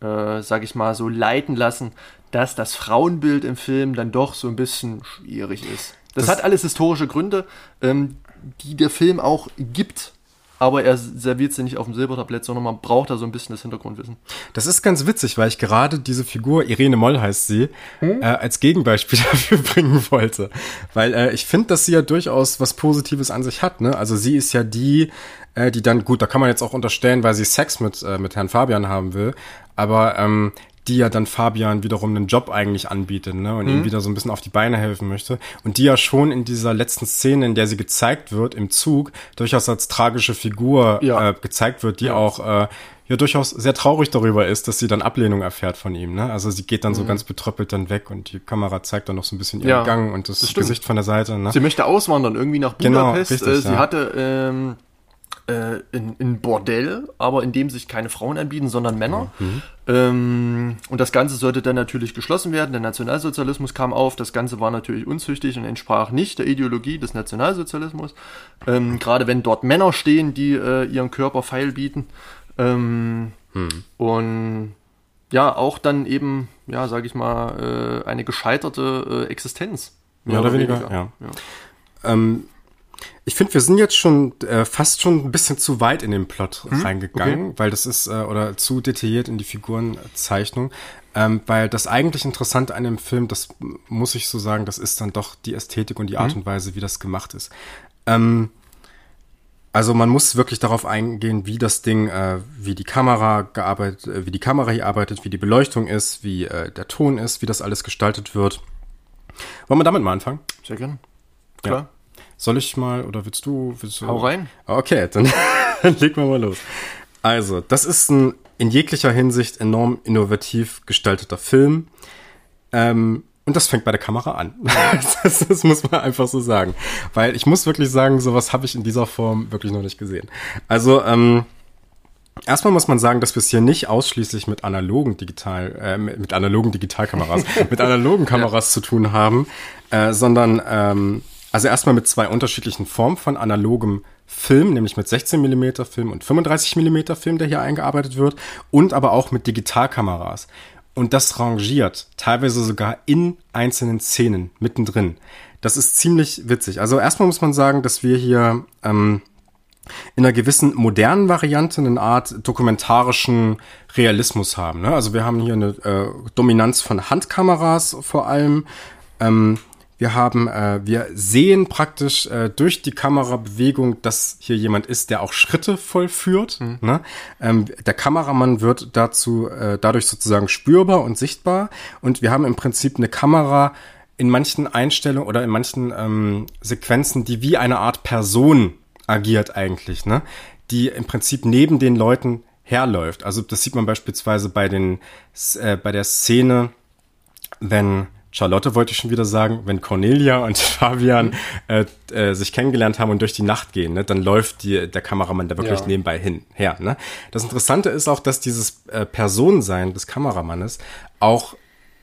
äh, sage ich mal, so leiten lassen, dass das Frauenbild im Film dann doch so ein bisschen schwierig ist. Das, das hat alles historische Gründe, ähm, die der Film auch gibt aber er serviert sie nicht auf dem Silbertablett, sondern man braucht da so ein bisschen das Hintergrundwissen. Das ist ganz witzig, weil ich gerade diese Figur, Irene Moll heißt sie, hm? äh, als Gegenbeispiel dafür bringen wollte. Weil äh, ich finde, dass sie ja durchaus was Positives an sich hat. Ne? Also sie ist ja die, äh, die dann, gut, da kann man jetzt auch unterstellen, weil sie Sex mit, äh, mit Herrn Fabian haben will, aber ähm, die ja dann Fabian wiederum einen Job eigentlich anbietet, ne, und mhm. ihm wieder so ein bisschen auf die Beine helfen möchte. Und die ja schon in dieser letzten Szene, in der sie gezeigt wird, im Zug, durchaus als tragische Figur ja. äh, gezeigt wird, die ja. auch äh, ja durchaus sehr traurig darüber ist, dass sie dann Ablehnung erfährt von ihm, ne? Also sie geht dann mhm. so ganz betröppelt dann weg und die Kamera zeigt dann noch so ein bisschen ihren ja, Gang und das, das Gesicht von der Seite, ne? Sie möchte auswandern, irgendwie nach genau, Budapest. Genau, richtig, äh, sie hatte ähm äh, in, in Bordell, aber in dem sich keine Frauen anbieten, sondern Männer. Mhm. Ähm, und das Ganze sollte dann natürlich geschlossen werden. Der Nationalsozialismus kam auf. Das Ganze war natürlich unzüchtig und entsprach nicht der Ideologie des Nationalsozialismus. Ähm, Gerade wenn dort Männer stehen, die äh, ihren Körper feil bieten. Ähm, mhm. Und ja, auch dann eben, ja, sage ich mal, äh, eine gescheiterte äh, Existenz. Mehr, oder, oder weniger, weniger. ja. ja. Ähm, ich finde, wir sind jetzt schon äh, fast schon ein bisschen zu weit in den Plot hm? reingegangen, okay. weil das ist äh, oder zu detailliert in die Figurenzeichnung, ähm, weil das eigentlich Interessante an dem Film, das muss ich so sagen, das ist dann doch die Ästhetik und die Art hm? und Weise, wie das gemacht ist. Ähm, also man muss wirklich darauf eingehen, wie das Ding, äh, wie die Kamera gearbeitet, äh, wie die Kamera hier arbeitet, wie die Beleuchtung ist, wie äh, der Ton ist, wie das alles gestaltet wird. Wollen wir damit mal anfangen? Sehr gerne. Klar. Ja. Soll ich mal oder willst du? Willst du? Hau rein. Okay, dann, dann legen wir mal los. Also, das ist ein in jeglicher Hinsicht enorm innovativ gestalteter Film. Ähm, und das fängt bei der Kamera an. das, das, muss man einfach so sagen. Weil ich muss wirklich sagen, sowas habe ich in dieser Form wirklich noch nicht gesehen. Also, ähm, Erstmal muss man sagen, dass wir es hier nicht ausschließlich mit analogen digital, äh, mit analogen Digitalkameras, mit analogen Kameras ja. zu tun haben, äh, sondern ähm, also erstmal mit zwei unterschiedlichen Formen von analogem Film, nämlich mit 16 mm Film und 35 mm Film, der hier eingearbeitet wird, und aber auch mit Digitalkameras. Und das rangiert, teilweise sogar in einzelnen Szenen mittendrin. Das ist ziemlich witzig. Also erstmal muss man sagen, dass wir hier ähm, in einer gewissen modernen Variante eine Art dokumentarischen Realismus haben. Ne? Also wir haben hier eine äh, Dominanz von Handkameras vor allem. Ähm, wir haben, äh, wir sehen praktisch äh, durch die Kamerabewegung, dass hier jemand ist, der auch Schritte vollführt. Mhm. Ne? Ähm, der Kameramann wird dazu äh, dadurch sozusagen spürbar und sichtbar. Und wir haben im Prinzip eine Kamera in manchen Einstellungen oder in manchen ähm, Sequenzen, die wie eine Art Person agiert eigentlich, ne? Die im Prinzip neben den Leuten herläuft. Also das sieht man beispielsweise bei den äh, bei der Szene, wenn Charlotte wollte ich schon wieder sagen, wenn Cornelia und Fabian äh, äh, sich kennengelernt haben und durch die Nacht gehen, ne, dann läuft die, der Kameramann da wirklich Ja. nebenbei hin, her. Ne? Das Interessante ist auch, dass dieses äh, Personensein des Kameramannes auch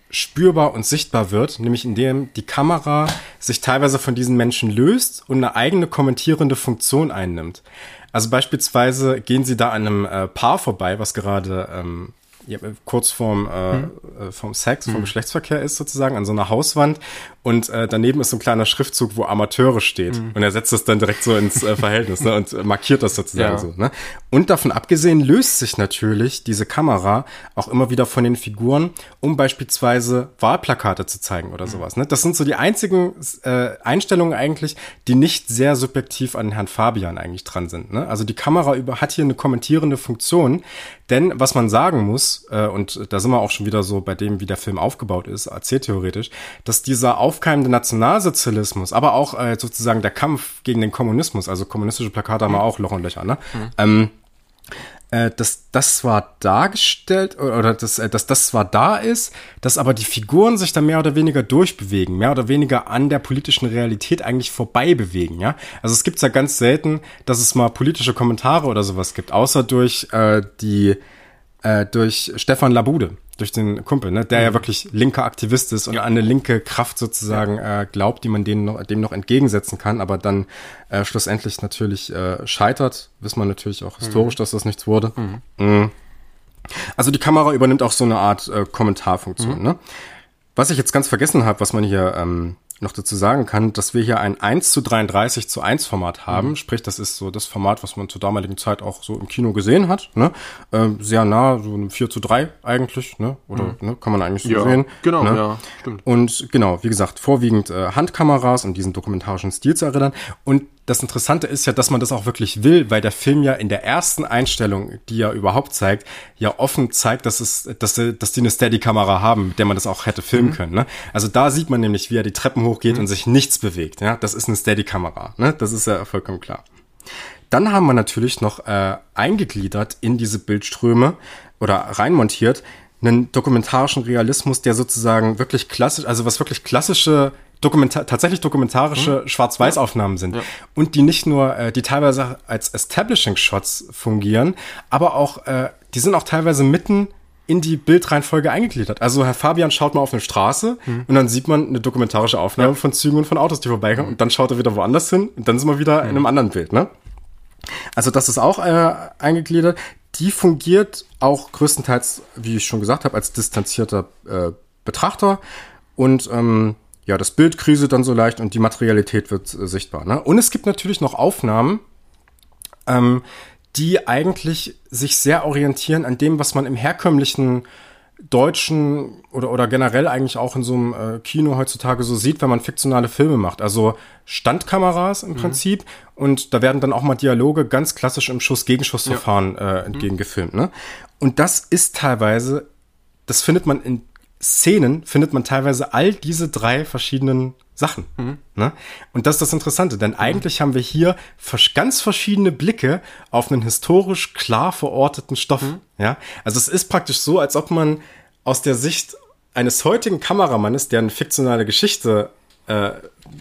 spürbar und sichtbar wird, nämlich indem die Kamera sich teilweise von diesen Menschen löst und eine eigene kommentierende Funktion einnimmt. Also beispielsweise gehen sie da an einem äh, Paar vorbei, was gerade ähm, ja, kurz vorm, äh, äh, vom Sex, vom Geschlechtsverkehr ist sozusagen, an so einer Hauswand. Und äh, daneben ist so ein kleiner Schriftzug, wo Amateure steht. Und er setzt das dann direkt so ins äh, Verhältnis ne, und äh, markiert das sozusagen Ja. so. Ne? Und davon abgesehen löst sich natürlich diese Kamera auch immer wieder von den Figuren, um beispielsweise Wahlplakate zu zeigen oder sowas. Ne? Das sind so die einzigen äh, Einstellungen eigentlich, die nicht sehr subjektiv an Herrn Fabian eigentlich dran sind. Ne? Also die Kamera über hat hier eine kommentierende Funktion, denn was man sagen muss, äh, und da sind wir auch schon wieder so bei dem, wie der Film aufgebaut ist, erzähltheoretisch, dass dieser aufkeimende Nationalsozialismus, aber auch äh, sozusagen der Kampf gegen den Kommunismus, also kommunistische Plakate haben wir auch Loch und Löcher, ne? Ähm, äh, dass das zwar dargestellt oder oder dass, äh, dass das zwar da ist, dass aber die Figuren sich da mehr oder weniger durchbewegen, mehr oder weniger an der politischen Realität eigentlich vorbei bewegen, ja. Also es gibt's ja ganz selten, dass es mal politische Kommentare oder sowas gibt, außer durch äh, die äh, durch Stefan Labude, durch den Kumpel, ne, der ja wirklich linker Aktivist ist und an eine linke Kraft sozusagen äh, glaubt, die man denen noch, dem noch entgegensetzen kann, aber dann äh, schlussendlich natürlich äh, scheitert. Wissen wir natürlich auch historisch, dass das nichts wurde. Mhm. Also die Kamera übernimmt auch so eine Art äh, Kommentarfunktion. Ne? Was ich jetzt ganz vergessen habe, was man hier ähm, noch dazu sagen kann, dass wir hier ein 1 zu 33 zu 1 Format haben. Sprich, das ist so das Format, was man zur damaligen Zeit auch so im Kino gesehen hat. Ne? Ähm, sehr nah, so ein 4 zu 3 eigentlich. Ne? Oder ne? kann man eigentlich so Ja, sehen. genau, ne? ja, stimmt. Und genau, wie gesagt, vorwiegend äh, Handkameras und diesen dokumentarischen Stil zu erinnern. Und das Interessante ist ja, dass man das auch wirklich will, weil der Film ja in der ersten Einstellung, die er überhaupt zeigt, ja offen zeigt, dass es, dass, dass die eine Steady-Kamera haben, mit der man das auch hätte filmen können. Ne? Also da sieht man nämlich, wie er die Treppen hochgeht und sich nichts bewegt. Ja, das ist eine Steady-Kamera. Ne? Das ist ja vollkommen klar. Dann haben wir natürlich noch äh, eingegliedert in diese Bildströme oder reinmontiert einen dokumentarischen Realismus, der sozusagen wirklich klassisch, also was wirklich klassische Dokumentar tatsächlich dokumentarische Schwarz-Weiß-Aufnahmen sind. Und die nicht nur, äh, die teilweise als Establishing-Shots fungieren, aber auch, äh, die sind auch teilweise mitten in die Bildreihenfolge eingegliedert. Also Herr Fabian schaut mal auf eine Straße und dann sieht man eine dokumentarische Aufnahme von Zügen und von Autos, die vorbeikommen und dann schaut er wieder woanders hin und dann sind wir wieder in einem anderen Bild, ne? Also das ist auch äh, eingegliedert. Die fungiert auch größtenteils, wie ich schon gesagt habe, als distanzierter äh, Betrachter. Und ähm, ja, das Bild kriselt dann so leicht und die Materialität wird äh, sichtbar. Ne? Und es gibt natürlich noch Aufnahmen, ähm, die eigentlich sich sehr orientieren an dem, was man im herkömmlichen deutschen oder, oder generell eigentlich auch in so einem äh, Kino heutzutage so sieht, wenn man fiktionale Filme macht. Also Standkameras im Prinzip und da werden dann auch mal Dialoge ganz klassisch im Schuss-Gegenschuss-Verfahren äh, entgegengefilmt. Ne? Und das ist teilweise, das findet man in Szenen, findet man teilweise all diese drei verschiedenen Sachen. Ne? Und das ist das Interessante, denn eigentlich haben wir hier ganz verschiedene Blicke auf einen historisch klar verorteten Stoff. Ja? Also es ist praktisch so, als ob man aus der Sicht eines heutigen Kameramannes, der eine fiktionale Geschichte äh,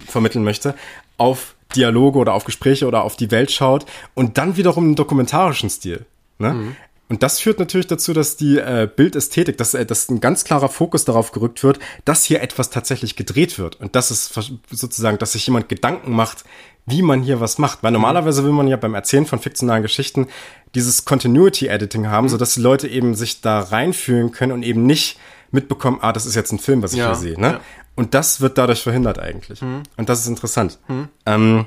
vermitteln möchte, auf Dialoge oder auf Gespräche oder auf die Welt schaut und dann wiederum einen dokumentarischen Stil. Ne? Und das führt natürlich dazu, dass die äh, Bildästhetik, dass, äh, dass ein ganz klarer Fokus darauf gerückt wird, dass hier etwas tatsächlich gedreht wird. Und das ist sozusagen, dass sich jemand Gedanken macht, wie man hier was macht. Weil normalerweise will man ja beim Erzählen von fiktionalen Geschichten dieses Continuity Editing haben, so dass die Leute eben sich da reinfühlen können und eben nicht mitbekommen, ah, das ist jetzt ein Film, was ich Ja, hier sehe. Ne? ja. Und das wird dadurch verhindert eigentlich. Und das ist interessant. Ähm,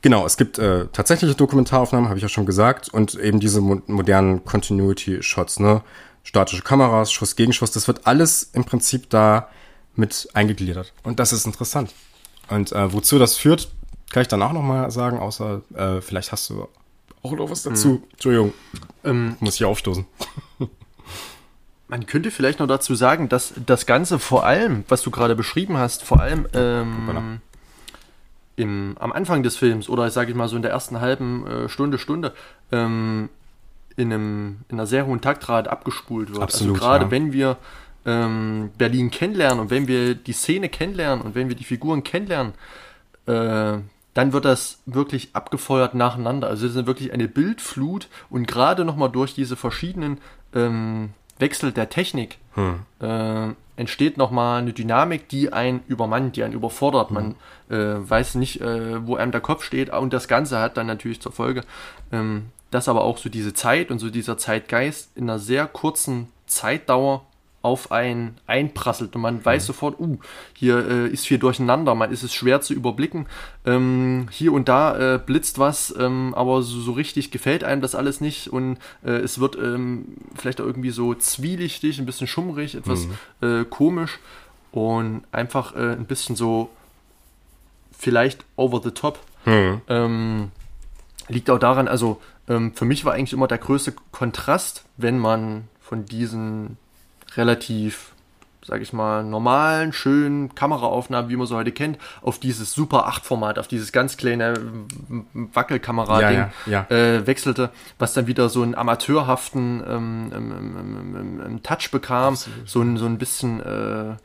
Genau, es gibt äh, tatsächliche Dokumentaraufnahmen, habe ich ja schon gesagt, und eben diese mo modernen Continuity-Shots, ne? Statische Kameras, Schuss gegen Schuss, das wird alles im Prinzip da mit eingegliedert. Und das ist interessant. Und äh, wozu das führt, kann ich danach nochmal sagen, außer äh, vielleicht hast du auch noch was dazu. Entschuldigung, Ähm, muss ich aufstoßen. Man könnte vielleicht noch dazu sagen, dass das Ganze vor allem, was du gerade beschrieben hast, vor allem ähm, im, am Anfang des Films oder sage ich mal so in der ersten halben äh, Stunde, Stunde ähm, in, einem, in einer sehr hohen Taktrate abgespult wird. Absolut, also gerade ja. wenn wir ähm, Berlin kennenlernen und wenn wir die Szene kennenlernen und wenn wir die Figuren kennenlernen, äh, dann wird das wirklich abgefeuert nacheinander. Also es ist wirklich eine Bildflut und gerade nochmal durch diese verschiedenen ähm, Wechsel der Technik hm. äh, entsteht nochmal eine Dynamik, die einen übermannt, die einen überfordert. Man hm. äh, weiß nicht, äh, wo einem der Kopf steht und das Ganze hat dann natürlich zur Folge, ähm, dass aber auch so diese Zeit und so dieser Zeitgeist in einer sehr kurzen Zeitdauer auf einen einprasselt und man weiß mhm. sofort, uh, hier äh, ist viel durcheinander, man ist es schwer zu überblicken. Ähm, hier und da äh, blitzt was, ähm, aber so, so, richtig gefällt einem das alles nicht und äh, es wird ähm, vielleicht auch irgendwie so zwielichtig, ein bisschen schummrig, etwas mhm. Äh, komisch und einfach äh, ein bisschen so vielleicht over the top. Mhm. Ähm, liegt auch daran, also ähm, für mich war eigentlich immer der größte Kontrast, wenn man von diesen relativ, sag ich mal, normalen, schönen Kameraaufnahmen, wie man so heute kennt, auf dieses Super 8 Format, auf dieses ganz kleine Wackelkamera-Ding ja, ja, ja. äh, wechselte, was dann wieder so einen amateurhaften ähm, ähm, ähm, Touch bekam, so ein, so ein bisschen äh,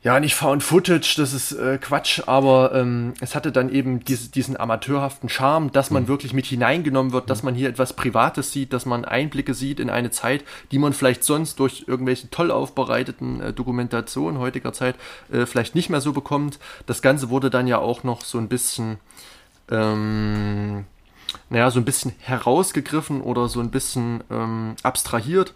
ja, nicht Found Footage, das ist äh, Quatsch, aber ähm, es hatte dann eben diese, diesen amateurhaften Charme, dass man mhm. wirklich mit hineingenommen wird, dass mhm. man hier etwas Privates sieht, dass man Einblicke sieht in eine Zeit, die man vielleicht sonst durch irgendwelche toll aufbereiteten äh, Dokumentationen heutiger Zeit äh, vielleicht nicht mehr so bekommt. Das Ganze wurde dann ja auch noch so ein bisschen, ähm, naja, so ein bisschen herausgegriffen oder so ein bisschen ähm, abstrahiert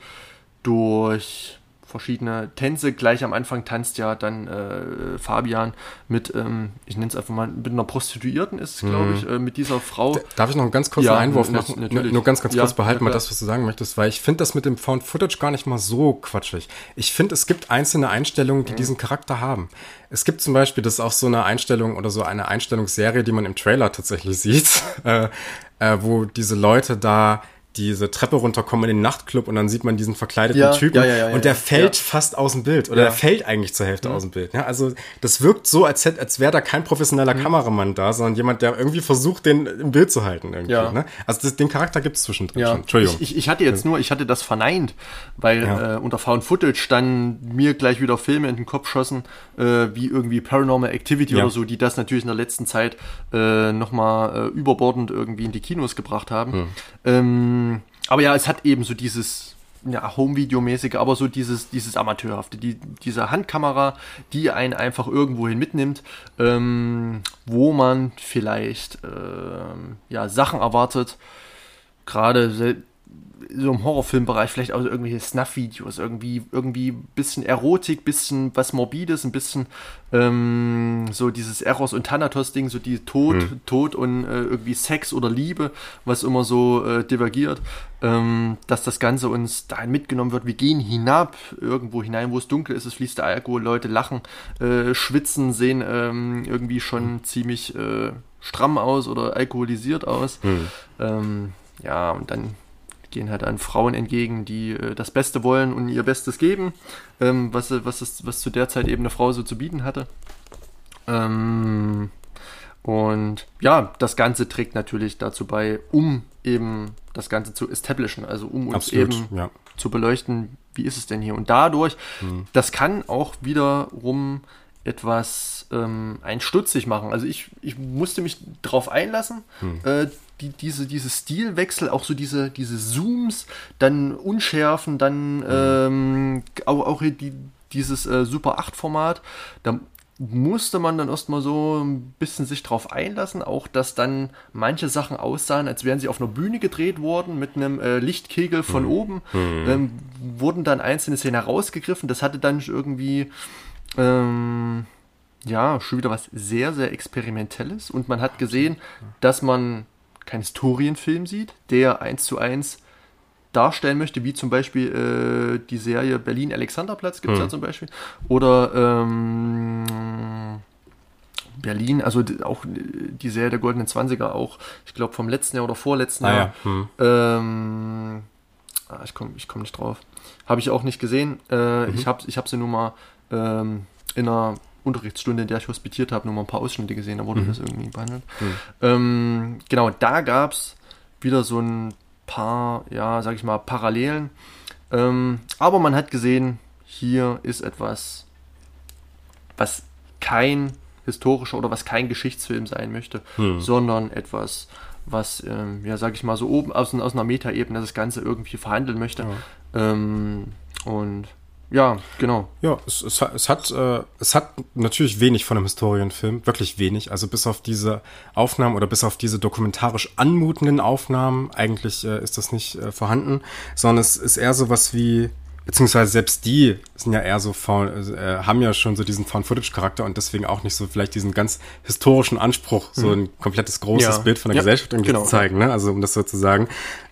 durch verschiedene Tänze. Gleich am Anfang tanzt ja dann äh, Fabian mit, ähm, ich nenne es einfach mal, mit einer Prostituierten ist glaube mhm. ich, äh, mit dieser Frau. Darf ich noch einen ganz kurzen ja, Einwurf machen? Natürlich. Nur ganz, ganz kurz ja, behalten, ja, mal das, was du sagen möchtest, weil ich finde das mit dem Found Footage gar nicht mal so quatschig. Ich finde, es gibt einzelne Einstellungen, die mhm. diesen Charakter haben. Es gibt zum Beispiel, das ist auch so eine Einstellung oder so eine Einstellungsserie, die man im Trailer tatsächlich sieht, äh, äh, wo diese Leute da diese Treppe runterkommen in den Nachtclub und dann sieht man diesen verkleideten ja, Typen ja, ja, und der fällt fast aus dem Bild oder der fällt eigentlich zur Hälfte mhm. aus dem Bild. Ja, also das wirkt so, als, hätte, als wäre da kein professioneller mhm. Kameramann da, sondern jemand, der irgendwie versucht, den im Bild zu halten. Irgendwie, ne? Also das, den Charakter gibt es zwischendrin schon. Entschuldigung. Ich, ich, hatte jetzt nur, ich hatte das verneint, weil äh, unter Found Footage dann mir gleich wieder Filme in den Kopf schossen, äh, wie irgendwie Paranormal Activity oder so, die das natürlich in der letzten Zeit äh, nochmal äh, überbordend irgendwie in die Kinos gebracht haben. Mhm. Ähm, aber ja, es hat eben so dieses ja, Home-Video-mäßige, aber so dieses, dieses Amateurhafte, die, diese Handkamera, die einen einfach irgendwohin mitnimmt, ähm, wo man vielleicht ähm, ja, Sachen erwartet, gerade so im Horrorfilmbereich vielleicht auch irgendwelche Snuff-Videos, irgendwie, irgendwie bisschen Erotik, bisschen was Morbides, ein bisschen ähm, so dieses Eros und Thanatos-Ding, so die Tod, hm. Tod und äh, irgendwie Sex oder Liebe, was immer so äh, divergiert, ähm, dass das Ganze uns dahin mitgenommen wird. Wir gehen hinab, irgendwo hinein, wo es dunkel ist, es fließt der Alkohol, Leute lachen, äh, schwitzen, sehen ähm, irgendwie schon hm. ziemlich äh, stramm aus oder alkoholisiert aus. Hm. Ähm, ja, und dann gehen halt an Frauen entgegen, die äh, das Beste wollen und ihr Bestes geben, ähm, was, was, ist, was zu der Zeit eben eine Frau so zu bieten hatte. Ähm, und ja, das Ganze trägt natürlich dazu bei, um eben das Ganze zu establishen, also um uns Absolut, eben ja. zu beleuchten, wie ist es denn hier. Und dadurch, hm. das kann auch wiederum etwas ähm, einstutzig machen. Also ich, ich musste mich darauf einlassen, hm. äh, die, diese, diese Stilwechsel, auch so diese, diese Zooms, dann Unschärfen, dann mhm. ähm, auch, auch die, dieses äh, Super 8 Format, da musste man dann erstmal so ein bisschen sich drauf einlassen, auch dass dann manche Sachen aussahen, als wären sie auf einer Bühne gedreht worden mit einem äh, Lichtkegel von mhm. oben, mhm. Ähm, wurden dann einzelne Szenen herausgegriffen, das hatte dann irgendwie ähm, ja, schon wieder was sehr, sehr Experimentelles und man hat gesehen, dass man keinen Historienfilm sieht, der eins zu eins darstellen möchte, wie zum Beispiel äh, die Serie Berlin Alexanderplatz gibt es hm. ja zum Beispiel. Oder ähm, Berlin, also auch die Serie der Goldenen Zwanziger, auch, ich glaube, vom letzten Jahr oder vorletzten ah, Jahr. Ja. Hm. Ähm, ah, ich komme ich komm nicht drauf. Habe ich auch nicht gesehen. Äh, mhm. Ich habe ich hab sie nur mal ähm, in einer Unterrichtsstunde, in der ich hospitiert habe, nur mal ein paar Ausschnitte gesehen, da wurde mhm. das irgendwie behandelt. Mhm. Ähm, genau, da gab es wieder so ein paar, ja, sag ich mal, Parallelen. Ähm, aber man hat gesehen, hier ist etwas, was kein historischer oder was kein Geschichtsfilm sein möchte, hm. sondern etwas, was, ähm, ja, sag ich mal, so oben aus, aus einer Metaebene das Ganze irgendwie verhandeln möchte. Ja. Ähm, und ja, genau. Ja, es, es, es hat, äh, es hat natürlich wenig von einem Historienfilm, wirklich wenig. Also bis auf diese Aufnahmen oder bis auf diese dokumentarisch anmutenden Aufnahmen, eigentlich äh, ist das nicht äh, vorhanden, sondern es ist eher so was wie, beziehungsweise selbst die sind ja eher so, äh, haben ja schon so diesen Found-Footage-Charakter und deswegen auch nicht so vielleicht diesen ganz historischen Anspruch, so mhm. ein komplettes großes ja. Bild von der ja, Gesellschaft irgendwie genau. zu zeigen, ne? Also um das so zu sagen.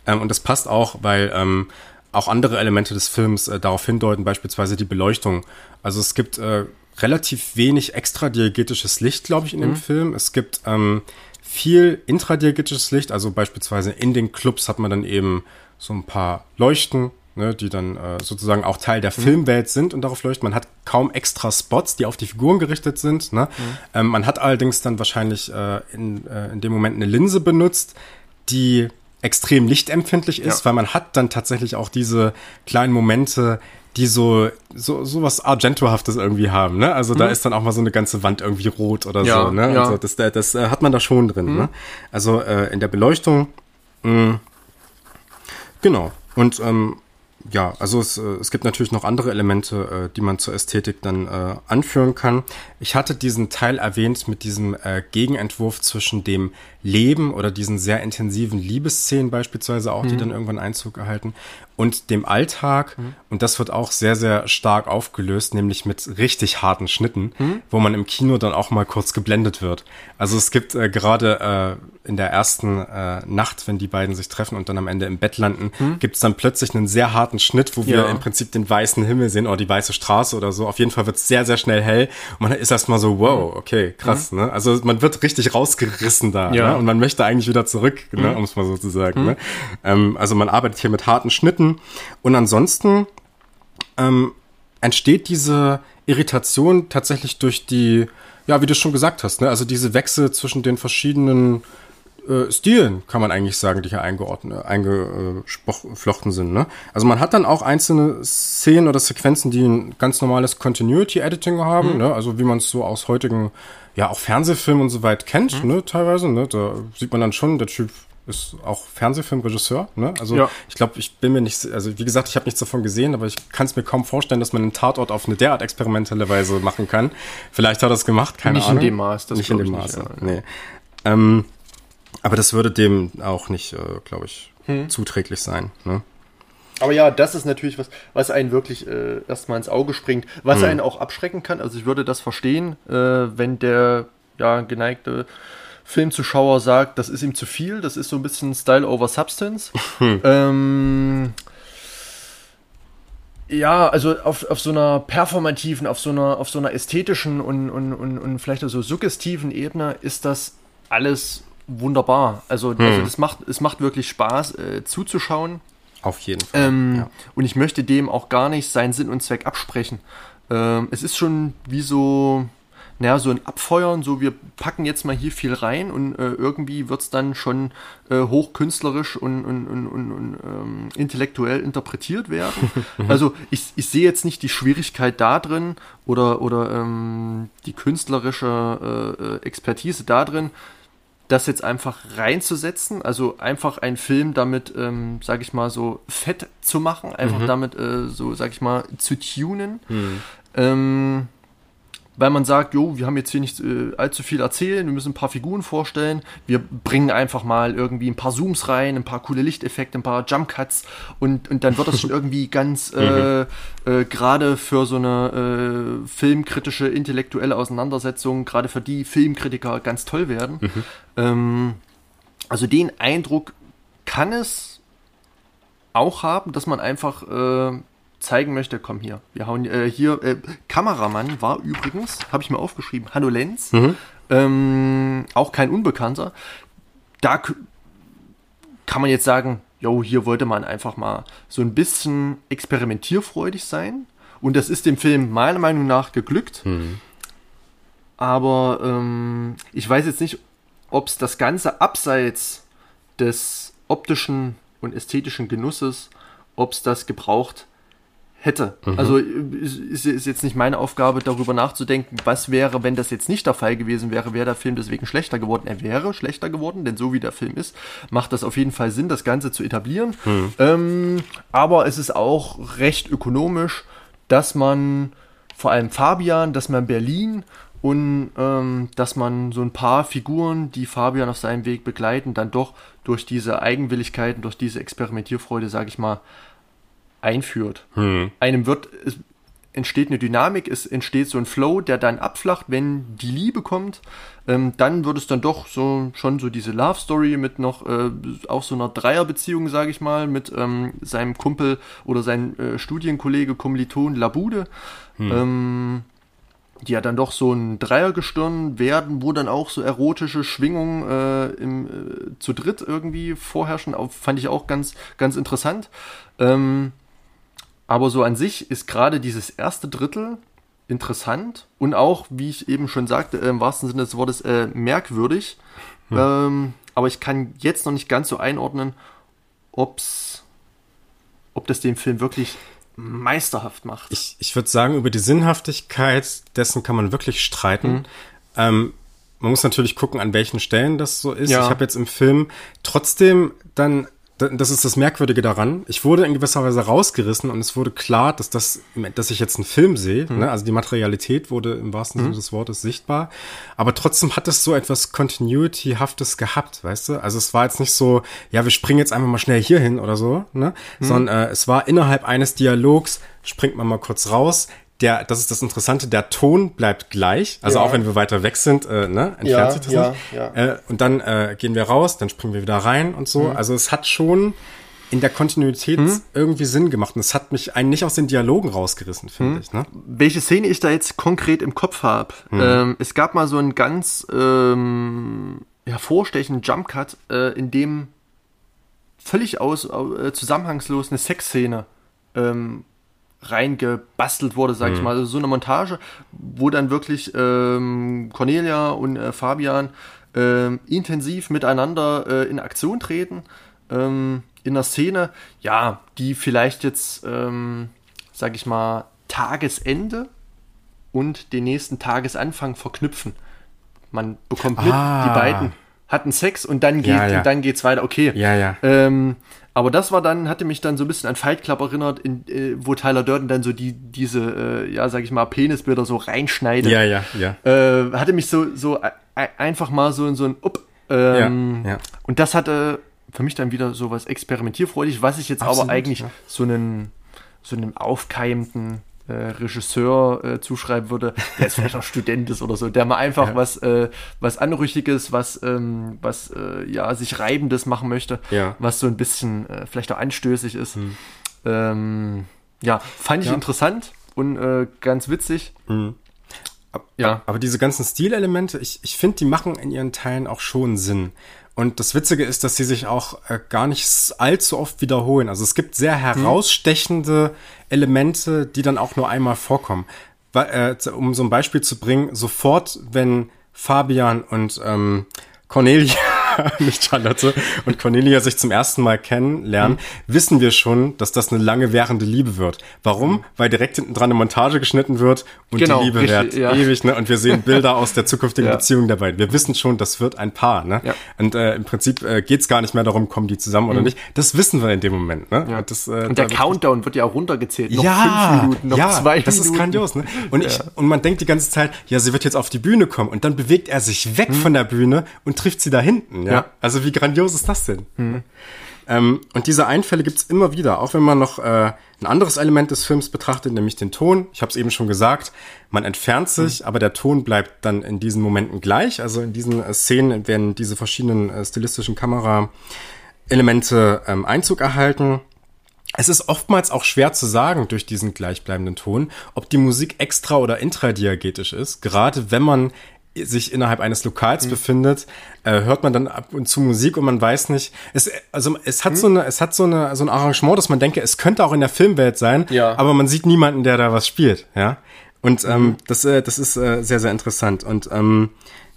Ähm, und das passt auch, weil ähm, auch andere Elemente des Films äh, darauf hindeuten, beispielsweise die Beleuchtung. Also es gibt äh, relativ wenig extradiegetisches Licht, glaube ich, in mhm. dem Film. Es gibt ähm, viel intradiegetisches Licht, also beispielsweise in den Clubs hat man dann eben so ein paar Leuchten, ne, die dann äh, sozusagen auch Teil der mhm. Filmwelt sind und darauf leuchten. Man hat kaum extra Spots, die auf die Figuren gerichtet sind. Ne? Mhm. Ähm, man hat allerdings dann wahrscheinlich äh, in, äh, in dem Moment eine Linse benutzt, die extrem lichtempfindlich ist, ja. weil man hat dann tatsächlich auch diese kleinen Momente, die so, so, so was Argentohaftes irgendwie haben, ne? Also mhm. da ist dann auch mal so eine ganze Wand irgendwie rot oder ja, so, ne? Ja. Also das, das, das äh, hat man da schon drin, mhm. ne? Also äh, in der Beleuchtung, mh, mm, genau. Und ähm, ja, also es, äh, es gibt natürlich noch andere Elemente, äh, die man zur Ästhetik dann äh, anführen kann. Ich hatte diesen Teil erwähnt mit diesem äh, Gegenentwurf zwischen dem Leben oder diesen sehr intensiven Liebesszenen beispielsweise auch, mhm. die dann irgendwann Einzug erhalten und dem Alltag. Mhm. Und das wird auch sehr, sehr stark aufgelöst, nämlich mit richtig harten Schnitten, mhm. wo man im Kino dann auch mal kurz geblendet wird. Also es gibt äh, gerade äh, in der ersten äh, Nacht, wenn die beiden sich treffen und dann am Ende im Bett landen, mhm. gibt es dann plötzlich einen sehr harten Schnitt, wo wir ja. im Prinzip den weißen Himmel sehen oder die weiße Straße oder so. Auf jeden Fall wird es sehr, sehr schnell hell. Und man ist erstmal so, wow, okay, krass. Mhm. Ne? Also man wird richtig rausgerissen da. Ja. Ne? Und man möchte eigentlich wieder zurück, ne? Mhm. um es mal so zu sagen. Ne? Ähm, also man arbeitet hier mit harten Schnitten und ansonsten ähm, entsteht diese Irritation tatsächlich durch die, ja, wie du schon gesagt hast, ne? also diese Wechsel zwischen den verschiedenen äh, Stilen, kann man eigentlich sagen, die hier eingeordnet, eingeflochten sind. Ne? Also man hat dann auch einzelne Szenen oder Sequenzen, die ein ganz normales Continuity-Editing haben, mhm. ne? also wie man es so aus heutigen, ja, auch Fernsehfilmen und so weit kennt, mhm. ne, teilweise. Ne? Da sieht man dann schon, der Typ ist auch Fernsehfilmregisseur. Ne? Also ja. ich glaube, ich bin mir nicht, also wie gesagt, ich habe nichts davon gesehen, aber ich kann es mir kaum vorstellen, dass man einen Tatort auf eine derart experimentelle Weise machen kann. Vielleicht hat er es gemacht, keine nicht Ahnung. Nicht in dem Maß, das nicht in dem Maß. Ja. Nee. Ähm, aber das würde dem auch nicht, äh, glaube ich, hm. zuträglich sein. Ne? Aber ja, das ist natürlich was, was einen wirklich äh, erstmal ins Auge springt, was hm. einen auch abschrecken kann. Also ich würde das verstehen, äh, wenn der ja geneigte Filmzuschauer sagt, das ist ihm zu viel, das ist so ein bisschen Style over Substance. Hm. Ähm, ja, also auf, auf so einer performativen, auf so einer, auf so einer ästhetischen und, und, und, und vielleicht auch so suggestiven Ebene ist das alles wunderbar. Also, hm. also das macht, es macht wirklich Spaß äh, zuzuschauen. Auf jeden Fall. Ähm, ja. Und ich möchte dem auch gar nicht seinen Sinn und Zweck absprechen. Ähm, es ist schon wie so, naja, so ein Abfeuern, so wir packen jetzt mal hier viel rein und äh, irgendwie wird es dann schon äh, hochkünstlerisch und, und, und, und, ähm, intellektuell interpretiert werden. also ich, ich sehe jetzt nicht die Schwierigkeit da drin oder, oder ähm, die künstlerische äh, äh Expertise da drin, das jetzt einfach reinzusetzen, also einfach einen Film damit, ähm, sage ich mal, so fett zu machen, einfach mhm. damit äh, so, sag ich mal, zu tunen. Mhm. Ähm, weil man sagt, jo, wir haben jetzt hier nicht äh, allzu viel erzählen, wir müssen ein paar Figuren vorstellen, wir bringen einfach mal irgendwie ein paar Zooms rein, ein paar coole Lichteffekte, ein paar Jump Cuts und, und dann wird das schon irgendwie ganz äh, äh, gerade für so eine äh, filmkritische, intellektuelle Auseinandersetzung, gerade für die Filmkritiker ganz toll werden. Mhm. Ähm, also den Eindruck kann es auch haben, dass man einfach äh, zeigen möchte, komm hier, wir hauen äh, hier, äh, Kameramann war übrigens, habe ich mir aufgeschrieben, Hanno Lenz, mhm. ähm, auch kein Unbekannter. Da kann man jetzt sagen, jo, hier wollte man einfach mal so ein bisschen experimentierfreudig sein. Und das ist dem Film meiner Meinung nach geglückt. Mhm. Aber ähm, ich weiß jetzt nicht, ob es das Ganze abseits des optischen und ästhetischen Genusses, ob es das gebraucht hätte. Mhm. Also ist, ist jetzt nicht meine Aufgabe, darüber nachzudenken, was wäre, wenn das jetzt nicht der Fall gewesen wäre, wäre der Film deswegen schlechter geworden. Er wäre schlechter geworden, denn so wie der Film ist, macht das auf jeden Fall Sinn, das Ganze zu etablieren. Mhm. Ähm, aber es ist auch recht ökonomisch, dass man vor allem Fabian, dass man Berlin und ähm, dass man so ein paar Figuren, die Fabian auf seinem Weg begleiten, dann doch durch diese Eigenwilligkeiten, durch diese Experimentierfreude, sage ich mal, einführt. Hm. Einem wird, es entsteht eine Dynamik, es entsteht so ein Flow, der dann abflacht, wenn die Liebe kommt. Ähm, dann wird es dann doch so schon so diese Love Story mit noch äh, auch so einer Dreierbeziehung, sage ich mal, mit ähm, seinem Kumpel oder seinem äh, Studienkollege Kommiliton Labude. Hm. Ähm, die ja dann doch so ein Dreiergestirn werden, wo dann auch so erotische Schwingungen äh, im, äh, zu dritt irgendwie vorherrschen. Auch, fand ich auch ganz, ganz interessant. Ähm, aber so an sich ist gerade dieses erste Drittel interessant und auch, wie ich eben schon sagte, im wahrsten Sinne des Wortes äh, merkwürdig. Hm. Ähm, aber ich kann jetzt noch nicht ganz so einordnen, ob's, ob das den Film wirklich meisterhaft macht. Ich, ich würde sagen, über die Sinnhaftigkeit dessen kann man wirklich streiten. Mhm. Ähm, man muss natürlich gucken, an welchen Stellen das so ist. Ja. Ich habe jetzt im Film trotzdem dann das ist das Merkwürdige daran. Ich wurde in gewisser Weise rausgerissen und es wurde klar, dass das, dass ich jetzt einen Film sehe. Mhm. Ne? Also die Materialität wurde im wahrsten mhm. Sinne des Wortes sichtbar. Aber trotzdem hat es so etwas Continuity-haftes gehabt, weißt du? Also es war jetzt nicht so, ja, wir springen jetzt einfach mal schnell hier hin oder so, ne? Mhm. Sondern äh, es war innerhalb eines Dialogs, springt man mal kurz raus, der, das ist das Interessante, der Ton bleibt gleich. Also ja. auch wenn wir weiter weg sind, äh, ne, entfernt ja, sich das ja, nicht. Ja. Äh, und dann äh, gehen wir raus, dann springen wir wieder rein und so. Mhm. Also es hat schon in der Kontinuität mhm. irgendwie Sinn gemacht. Und es hat mich einen nicht aus den Dialogen rausgerissen, finde mhm. ich. Ne? Welche Szene ich da jetzt konkret im Kopf habe? Mhm. Ähm, es gab mal so einen ganz ähm, hervorstechenden Jumpcut, äh, in dem völlig aus äh, zusammenhangslos eine Sexszene ähm, reingebastelt wurde, sag mhm. ich mal. Also so eine Montage, wo dann wirklich ähm, Cornelia und äh, Fabian ähm, intensiv miteinander äh, in Aktion treten. Ähm, in einer Szene, ja, die vielleicht jetzt, ähm, sag ich mal, Tagesende und den nächsten Tagesanfang verknüpfen. Man bekommt mit, ah. die beiden hatten Sex und dann geht, ja, ja. dann geht's weiter. Okay. Ja, ja. Ähm, aber das war dann, hatte mich dann so ein bisschen an Fight Club erinnert, in, äh, wo Tyler Durden dann so die, diese, äh, ja, sag ich mal, Penisbilder so reinschneidet. Ja, ja, ja. Äh, hatte mich so, so einfach mal so in so ein Up. Ähm, ja, ja. Und das hatte für mich dann wieder so was experimentierfreudig, was ich jetzt Absolut, aber eigentlich ja. so einen, so einen aufkeimenden äh, Regisseur äh, zuschreiben würde, der jetzt vielleicht auch Student ist oder so, der mal einfach ja. was, äh, was Anrüchiges, was, ähm, was äh, ja, sich Reibendes machen möchte, ja. was so ein bisschen äh, vielleicht auch anstößig ist. Hm. Ähm, ja, fand ich ja. interessant und ganz witzig. Hm. Ja. Aber diese ganzen Stilelemente, ich, ich finde, die machen in ihren Teilen auch schon Sinn. Und das Witzige ist, dass sie sich auch äh, gar nicht allzu oft wiederholen. Also es gibt sehr hm. herausstechende Elemente, die dann auch nur einmal vorkommen. Weil, äh, um so ein Beispiel zu bringen, sofort, wenn Fabian und ähm, Cornelia nicht Charlotte, und Cornelia sich zum ersten Mal kennenlernen, mhm. wissen wir schon, dass das eine lange währende Liebe wird. Warum? Mhm. Weil direkt hinten dran eine Montage geschnitten wird und genau, die Liebe richtig, währt ja. ewig, ne? Und wir sehen Bilder aus der zukünftigen ja. Beziehung dabei. Wir wissen schon, das wird ein Paar, ne? Ja. Und äh, im Prinzip äh, geht's gar nicht mehr darum, kommen die zusammen mhm. oder nicht. Das wissen wir in dem Moment, ne? Ja. Und, das, äh, und der Countdown wird ja auch runtergezählt. Noch ja, fünf Minuten, noch ja, zwei Minuten. Das ist grandios, ne? Und, ich, und man denkt die ganze Zeit, ja, sie wird jetzt auf die Bühne kommen und dann bewegt er sich weg mhm. von der Bühne und trifft sie da hinten, ja? Also wie grandios ist das denn? Mhm. Ähm, und diese Einfälle gibt's immer wieder, auch wenn man noch äh, ein anderes Element des Films betrachtet, nämlich den Ton. Ich habe es eben schon gesagt, man entfernt sich, mhm. aber der Ton bleibt dann in diesen Momenten gleich. Also in diesen äh, Szenen werden diese verschiedenen äh, stilistischen Kameraelemente ähm, Einzug erhalten. Es ist oftmals auch schwer zu sagen durch diesen gleichbleibenden Ton, ob die Musik extra oder intradiegetisch ist, gerade wenn man sich innerhalb eines Lokals mhm. befindet, äh, hört man dann ab und zu Musik und man weiß nicht. Es, also es hat mhm. so eine, es hat so eine so ein Arrangement, dass man denke, es könnte auch in der Filmwelt sein, ja. aber man sieht niemanden, der da was spielt, ja. Und ähm, mhm. das, äh, das ist äh, sehr, sehr interessant. Und ähm,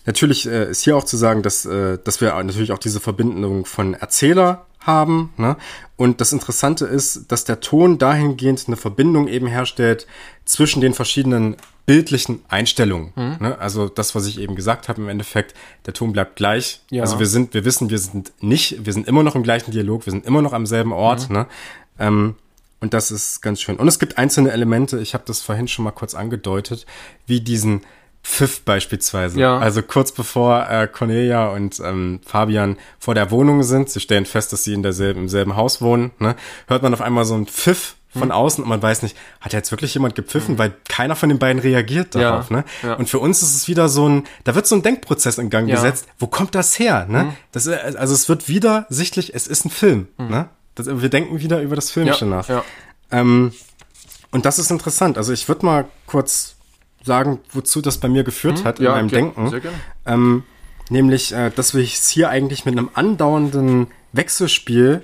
natürlich äh, ist hier auch zu sagen, dass, äh, dass wir natürlich auch diese Verbindung von Erzähler haben. Ne? Und das Interessante ist, dass der Ton dahingehend eine Verbindung eben herstellt zwischen den verschiedenen bildlichen Einstellungen. Mhm. Ne? Also das, was ich eben gesagt habe, im Endeffekt, der Ton bleibt gleich. Ja. Also wir sind, wir wissen, wir sind nicht, wir sind immer noch im gleichen Dialog, wir sind immer noch am selben Ort. Mhm. Ne? Ähm, und das ist ganz schön. Und es gibt einzelne Elemente, ich habe das vorhin schon mal kurz angedeutet, wie diesen Pfiff beispielsweise. Ja. Also kurz bevor äh, Cornelia und ähm, Fabian vor der Wohnung sind, sie stellen fest, dass sie in derselben, im selben Haus wohnen, ne, hört man auf einmal so ein Pfiff von hm. außen und man weiß nicht, hat jetzt wirklich jemand gepfiffen, hm. weil keiner von den beiden reagiert darauf. Ja, ne? Ja. Und für uns ist es wieder so ein, da wird so ein Denkprozess in Gang ja. gesetzt. Wo kommt das her? Ne? Hm. Das, äh, also es wird wieder sichtlich, es ist ein Film. Hm. Ne? Das, wir denken wieder über das Filmchen nach. Ähm, und das ist interessant. Also ich würde mal kurz sagen, wozu das bei mir geführt hm, hat in meinem okay. Denken. Sehr gerne. Ähm, nämlich, äh, dass wir es hier eigentlich mit einem andauernden Wechselspiel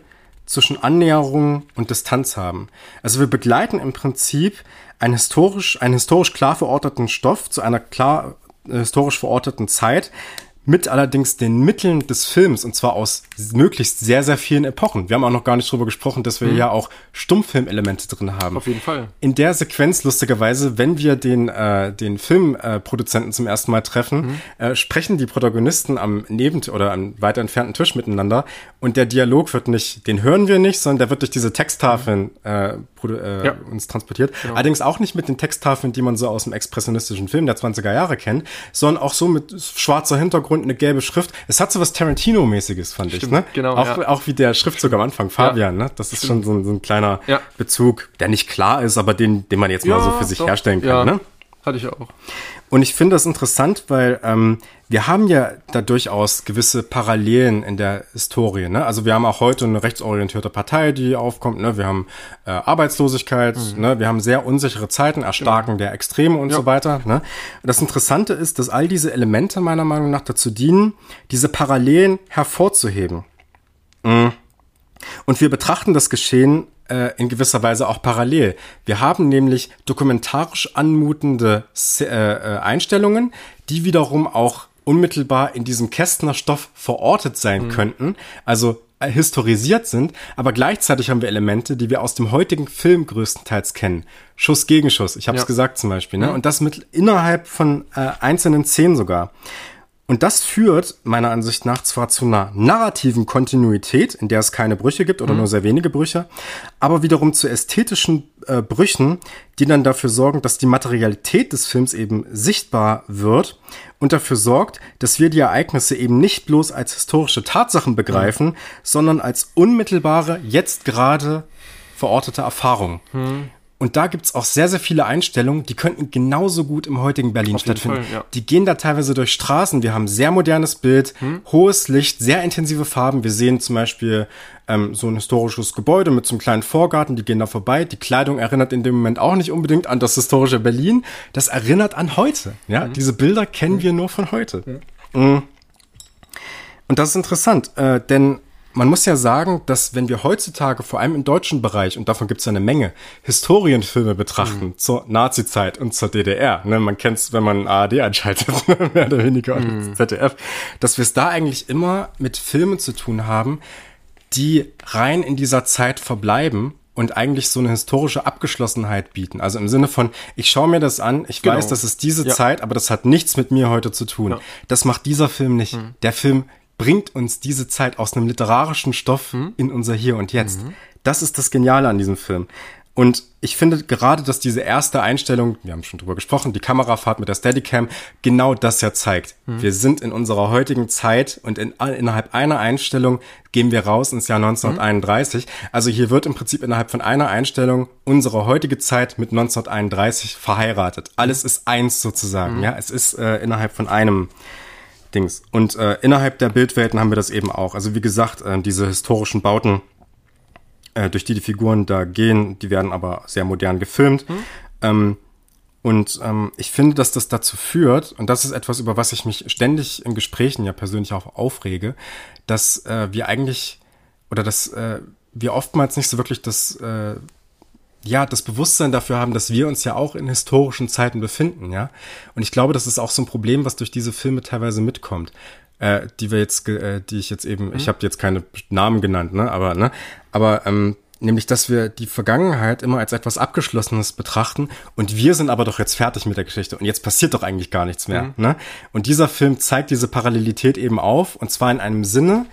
zwischen Annäherung und Distanz haben. Also wir begleiten im Prinzip einen historisch, einen historisch klar verorteten Stoff zu einer klar äh, historisch verorteten Zeit mit allerdings den Mitteln des Films und zwar aus möglichst sehr, sehr vielen Epochen. Wir haben auch noch gar nicht drüber gesprochen, dass wir mhm. ja auch Stummfilmelemente drin haben. Auf jeden Fall. In der Sequenz, lustigerweise, wenn wir den, äh, den Filmproduzenten äh, zum ersten Mal treffen, mhm. äh, sprechen die Protagonisten am neben oder am weiter entfernten Tisch miteinander und der Dialog wird nicht, den hören wir nicht, sondern der wird durch diese Texttafeln äh, äh, ja. uns transportiert. Genau. Allerdings auch nicht mit den Texttafeln, die man so aus dem expressionistischen Film der 20er Jahre kennt, sondern auch so mit schwarzer Hintergrund, eine gelbe Schrift. Es hat so was Tarantino-mäßiges, fand Stimmt, ich. Ne? Genau, auch, ja. auch wie der Schriftzug am Anfang, Fabian. Ja. Ne? Das ist Stimmt. schon so, so, ein kleiner Bezug, der nicht klar ist, aber den, den man jetzt mal so für sich doch. herstellen kann. Ne? Hatte ich auch. Und ich finde das interessant, weil ähm, wir haben ja da durchaus gewisse Parallelen in der Historie. Ne? Also wir haben auch heute eine rechtsorientierte Partei, die aufkommt. Ne? Wir haben äh, Arbeitslosigkeit, mhm. ne? wir haben sehr unsichere Zeiten, Erstarken ja. der Extreme und ja. so weiter. Ne? Das Interessante ist, dass all diese Elemente meiner Meinung nach dazu dienen, diese Parallelen hervorzuheben. Mhm. Und wir betrachten das Geschehen äh, in gewisser Weise auch parallel. Wir haben nämlich dokumentarisch anmutende äh, äh, Einstellungen, die wiederum auch unmittelbar in diesem Kästner Stoff verortet sein mhm. könnten. Also äh, historisiert sind, aber gleichzeitig haben wir Elemente, die wir aus dem heutigen Film größtenteils kennen. Schuss gegen Schuss, ich habe es ja. gesagt zum Beispiel, ne? Mhm. Und das mit innerhalb von äh, einzelnen Szenen sogar. Und das führt meiner Ansicht nach zwar zu einer narrativen Kontinuität, in der es keine Brüche gibt oder mhm. nur sehr wenige Brüche, aber wiederum zu ästhetischen äh, Brüchen, die dann dafür sorgen, dass die Materialität des Films eben sichtbar wird und dafür sorgt, dass wir die Ereignisse eben nicht bloß als historische Tatsachen begreifen, mhm. sondern als unmittelbare, jetzt gerade verortete Erfahrung. Mhm. Und da gibt's auch sehr, sehr viele Einstellungen, die könnten genauso gut im heutigen Berlin Auf stattfinden. Fall, ja. Die gehen da teilweise durch Straßen. Wir haben sehr modernes Bild, hm? hohes Licht, sehr intensive Farben. Wir sehen zum Beispiel ähm, so ein historisches Gebäude mit so einem kleinen Vorgarten, die gehen da vorbei. Die Kleidung erinnert in dem Moment auch nicht unbedingt an das historische Berlin. Das erinnert an heute. Ja, hm. diese Bilder kennen hm. wir nur von heute. Hm. Und das ist interessant, äh, denn man muss ja sagen, dass wenn wir heutzutage, vor allem im deutschen Bereich, und davon gibt es eine Menge, Historienfilme betrachten mhm. zur Nazi-Zeit und zur DDR, ne, man kennt es, wenn man ARD einschaltet, mehr oder weniger, mhm. ZDF, dass wir es da eigentlich immer mit Filmen zu tun haben, die rein in dieser Zeit verbleiben und eigentlich so eine historische Abgeschlossenheit bieten. Also im Sinne von, ich schaue mir das an, ich genau. weiß, das ist diese ja. Zeit, aber das hat nichts mit mir heute zu tun. Ja. Das macht dieser Film nicht. Mhm. Der Film bringt uns diese Zeit aus einem literarischen Stoff mhm. in unser Hier und Jetzt. Mhm. Das ist das Geniale an diesem Film. Und ich finde gerade, dass diese erste Einstellung, wir haben schon drüber gesprochen, die Kamerafahrt mit der Steadicam, genau das ja zeigt. Mhm. Wir sind in unserer heutigen Zeit und in, innerhalb einer Einstellung gehen wir raus ins Jahr 1931. Mhm. Also hier wird im Prinzip innerhalb von einer Einstellung unsere heutige Zeit mit 1931 verheiratet. Alles ist eins sozusagen, mhm. ja. Es ist äh, innerhalb von einem Dings. Und äh, innerhalb der Bildwelten haben wir das eben auch. Also wie gesagt, äh, diese historischen Bauten, äh, durch die die Figuren da gehen, die werden aber sehr modern gefilmt. Mhm. Ähm, und ähm, ich finde, dass das dazu führt, und das ist etwas, über was ich mich ständig in Gesprächen ja persönlich auch aufrege, dass äh, wir eigentlich, oder dass äh, wir oftmals nicht so wirklich das äh, ja, das Bewusstsein dafür haben, dass wir uns ja auch in historischen Zeiten befinden, ja. Und ich glaube, das ist auch so ein Problem, was durch diese Filme teilweise mitkommt. äh, die wir jetzt, äh, die ich jetzt eben, mhm. ich habe jetzt keine Namen genannt, ne, aber ne, aber ähm, nämlich, dass wir die Vergangenheit immer als etwas Abgeschlossenes betrachten und wir sind aber doch jetzt fertig mit der Geschichte und jetzt passiert doch eigentlich gar nichts mehr. Mhm. Ne? Und dieser Film zeigt diese Parallelität eben auf und zwar in einem Sinne,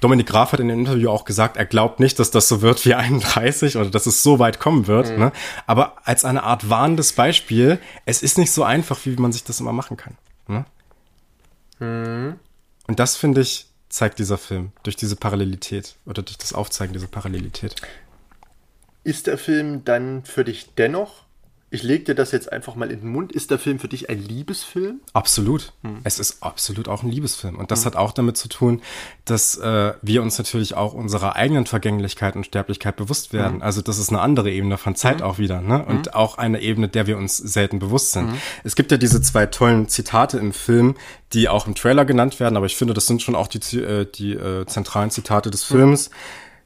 Dominik Graf hat in dem Interview auch gesagt, er glaubt nicht, dass das so wird wie 31 oder dass es so weit kommen wird. Mhm. Ne? Aber als eine Art warnendes Beispiel, es ist nicht so einfach, wie man sich das immer machen kann. Ne? Mhm. Und das finde ich, zeigt dieser Film durch diese Parallelität oder durch das Aufzeigen dieser Parallelität. Ist der Film dann für dich dennoch ich lege dir das jetzt einfach mal in den Mund. Ist der Film für dich ein Liebesfilm? Absolut. Hm. Es ist absolut auch ein Liebesfilm. Und das hm. hat auch damit zu tun, dass äh, wir uns natürlich auch unserer eigenen Vergänglichkeit und Sterblichkeit bewusst werden. Hm. Also das ist eine andere Ebene von Zeit hm. auch wieder. Ne? Und hm. auch eine Ebene, der wir uns selten bewusst sind. Hm. Es gibt ja diese zwei tollen Zitate im Film, die auch im Trailer genannt werden. Aber ich finde, das sind schon auch die, äh, die äh, zentralen Zitate des Films.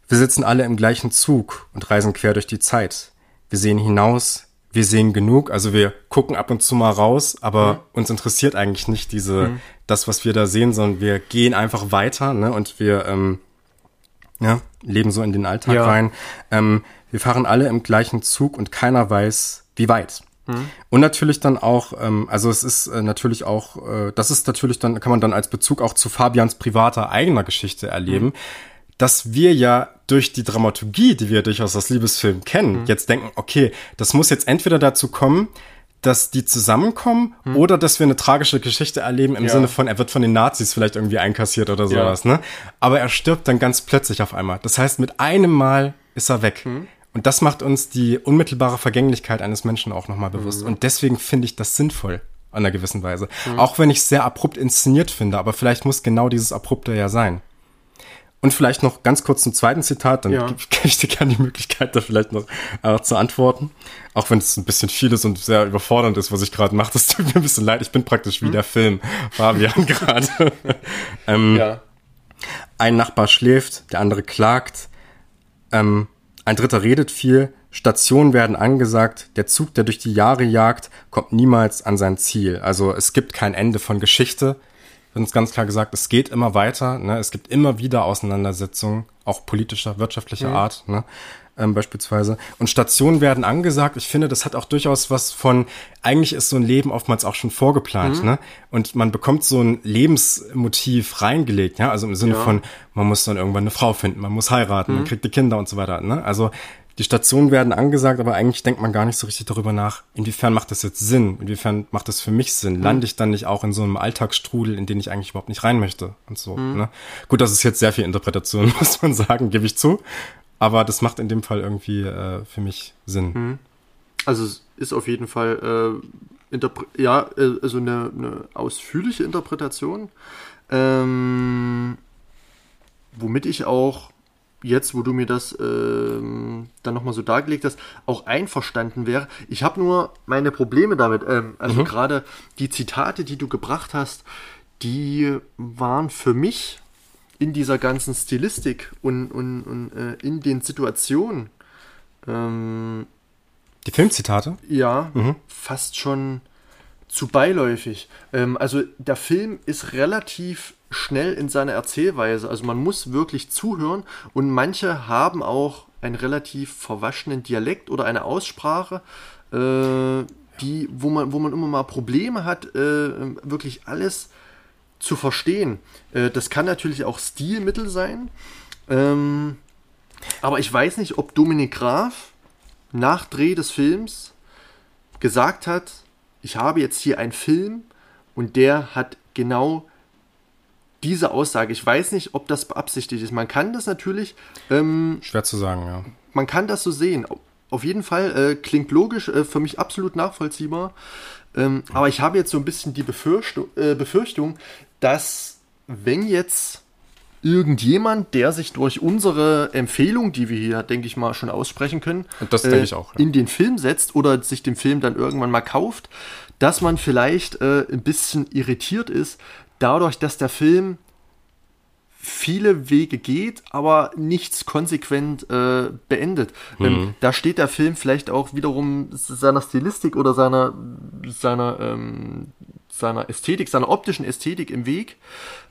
Wir sitzen alle im gleichen Zug und reisen quer durch die Zeit. Wir sehen hinaus, wir sehen genug, also wir gucken ab und zu mal raus, aber mhm. uns interessiert eigentlich nicht diese, mhm. das, was wir da sehen, sondern wir gehen einfach weiter, ne, und wir, ähm, ja, leben so in den Alltag ja. rein. Ähm, wir fahren alle im gleichen Zug und keiner weiß, wie weit. Mhm. Und natürlich dann auch, ähm, also es ist äh, natürlich auch, äh, das ist natürlich dann, kann man dann als Bezug auch zu Fabians privater eigener Geschichte erleben, mhm. Dass wir ja durch die Dramaturgie, die wir durchaus aus Liebesfilmen kennen, mhm. jetzt denken, okay, das muss jetzt entweder dazu kommen, dass die zusammenkommen mhm. oder dass wir eine tragische Geschichte erleben im ja. Sinne von, er wird von den Nazis vielleicht irgendwie einkassiert oder sowas, ja. ne? Aber er stirbt dann ganz plötzlich auf einmal. Das heißt, mit einem Mal ist er weg. Mhm. Und das macht uns die unmittelbare Vergänglichkeit eines Menschen auch nochmal bewusst. Mhm. Und deswegen finde ich das sinnvoll an einer gewissen Weise. Mhm. Auch wenn ich es sehr abrupt inszeniert finde, aber vielleicht muss genau dieses Abrupte ja sein. Und vielleicht noch ganz kurz zum zweiten Zitat, dann ja. gebe ich dir gerne die Möglichkeit, da vielleicht noch äh, zu antworten. Auch wenn es ein bisschen viel ist und sehr überfordernd ist, was ich gerade mache. Das tut mir ein bisschen leid. Ich bin praktisch wie hm? der Film, Fabian gerade. ähm, ja. Ein Nachbar schläft, der andere klagt. Ähm, ein dritter redet viel. Stationen werden angesagt. Der Zug, der durch die Jahre jagt, kommt niemals an sein Ziel. Also es gibt kein Ende von Geschichte wird uns ganz klar gesagt, es geht immer weiter. Ne? Es gibt immer wieder Auseinandersetzungen, auch politischer, wirtschaftlicher mhm. Art. Ne? Ähm, beispielsweise. Und Stationen werden angesagt. Ich finde, das hat auch durchaus was von, eigentlich ist so ein Leben oftmals auch schon vorgeplant, mhm. ne? Und man bekommt so ein Lebensmotiv reingelegt, ja, also im Sinne ja. von, man muss dann irgendwann eine Frau finden, man muss heiraten, mhm. man kriegt die Kinder und so weiter, ne? Also die Stationen werden angesagt, aber eigentlich denkt man gar nicht so richtig darüber nach, inwiefern macht das jetzt Sinn, inwiefern macht das für mich Sinn, mhm. lande ich dann nicht auch in so einem Alltagsstrudel, in den ich eigentlich überhaupt nicht rein möchte und so. Mhm. Ne? Gut, das ist jetzt sehr viel Interpretation, muss man sagen, gebe ich zu, aber das macht in dem Fall irgendwie äh, für mich Sinn. Mhm. Also es ist auf jeden Fall äh, ja, äh, also eine, eine ausführliche Interpretation, ähm, womit ich auch jetzt, wo du mir das ähm, dann nochmal so dargelegt hast, auch einverstanden wäre. Ich habe nur meine Probleme damit. Ähm, also mhm. gerade die Zitate, die du gebracht hast, die waren für mich in dieser ganzen Stilistik und, und, und äh, in den Situationen. Ähm, die Filmzitate? Ja, mhm. fast schon zu beiläufig. Ähm, also der Film ist relativ schnell in seiner Erzählweise. Also man muss wirklich zuhören und manche haben auch einen relativ verwaschenen Dialekt oder eine Aussprache, äh, die, wo man, wo man immer mal Probleme hat, äh, wirklich alles zu verstehen. Äh, das kann natürlich auch Stilmittel sein. Ähm, aber ich weiß nicht, ob Dominik Graf nach Dreh des Films gesagt hat, ich habe jetzt hier einen Film und der hat genau diese Aussage. Ich weiß nicht, ob das beabsichtigt ist. Man kann das natürlich. Ähm, Schwer zu sagen, ja. Man kann das so sehen. Auf jeden Fall äh, klingt logisch, äh, für mich absolut nachvollziehbar. Ähm, aber ich habe jetzt so ein bisschen die Befürchtung, äh, Befürchtung, dass wenn jetzt irgendjemand, der sich durch unsere Empfehlung, die wir hier, denke ich mal, schon aussprechen können, äh, auch, ja. in den Film setzt oder sich den Film dann irgendwann mal kauft, dass man vielleicht äh, ein bisschen irritiert ist, dadurch, dass der Film viele Wege geht, aber nichts konsequent äh, beendet. Mhm. Ähm, da steht der Film vielleicht auch wiederum seiner Stilistik oder seiner, seiner, ähm, seiner Ästhetik, seiner optischen Ästhetik im Weg.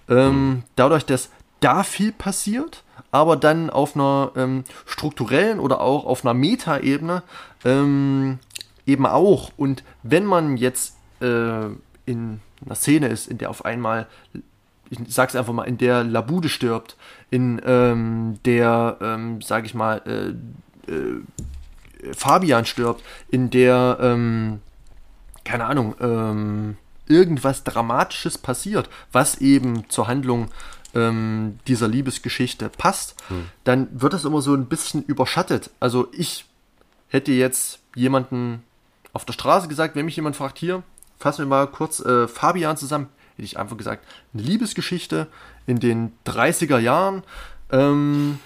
Ähm, Dadurch, dass da viel passiert, aber dann auf einer ähm, strukturellen oder auch auf einer Metaebene ähm, eben auch. Und wenn man jetzt äh, in einer Szene ist, in der auf einmal, ich sag's einfach mal, in der Labude stirbt, in ähm, der, ähm, sag ich mal, äh, äh, Fabian stirbt, in der, ähm, keine Ahnung, ähm, irgendwas Dramatisches passiert, was eben zur Handlung ähm, dieser Liebesgeschichte passt, hm. dann wird das immer so ein bisschen überschattet. Also ich hätte jetzt jemanden auf der Straße gesagt, wenn mich jemand fragt, hier, fassen wir mal kurz äh, Fabian zusammen, hätte ich einfach gesagt, eine Liebesgeschichte in den 30er Jahren. Ähm,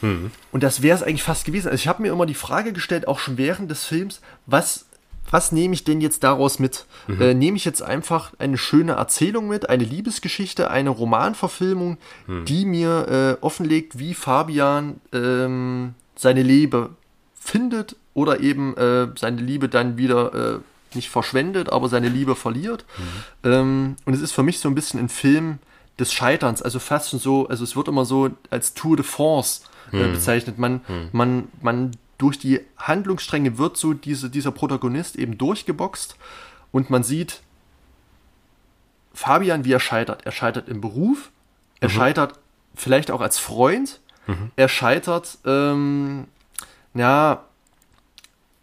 hm. Und das wäre es eigentlich fast gewesen. Also ich habe mir immer die Frage gestellt, auch schon während des Films, was, was nehme ich denn jetzt daraus mit? Mhm. Äh, nehme ich jetzt einfach eine schöne Erzählung mit, eine Liebesgeschichte, eine Romanverfilmung, hm. die mir äh, offenlegt, wie Fabian ähm, seine Liebe findet oder eben äh, seine Liebe dann wieder äh, nicht verschwendet, aber seine Liebe verliert. Mhm. Ähm, und es ist für mich so ein bisschen ein Film des Scheiterns, also fast schon so, also es wird immer so als Tour de Force äh, mhm. bezeichnet. Man, mhm. man, man durch die Handlungsstränge wird so diese, dieser Protagonist eben durchgeboxt und man sieht Fabian, wie er scheitert. Er scheitert im Beruf, er mhm. scheitert vielleicht auch als Freund, mhm. er scheitert, ähm, ja,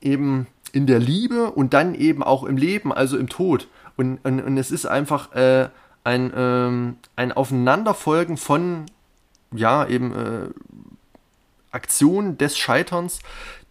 eben in der Liebe und dann eben auch im Leben, also im Tod. Und, und, und es ist einfach äh, ein, ähm, ein Aufeinanderfolgen von, ja, eben äh, Aktionen des Scheiterns,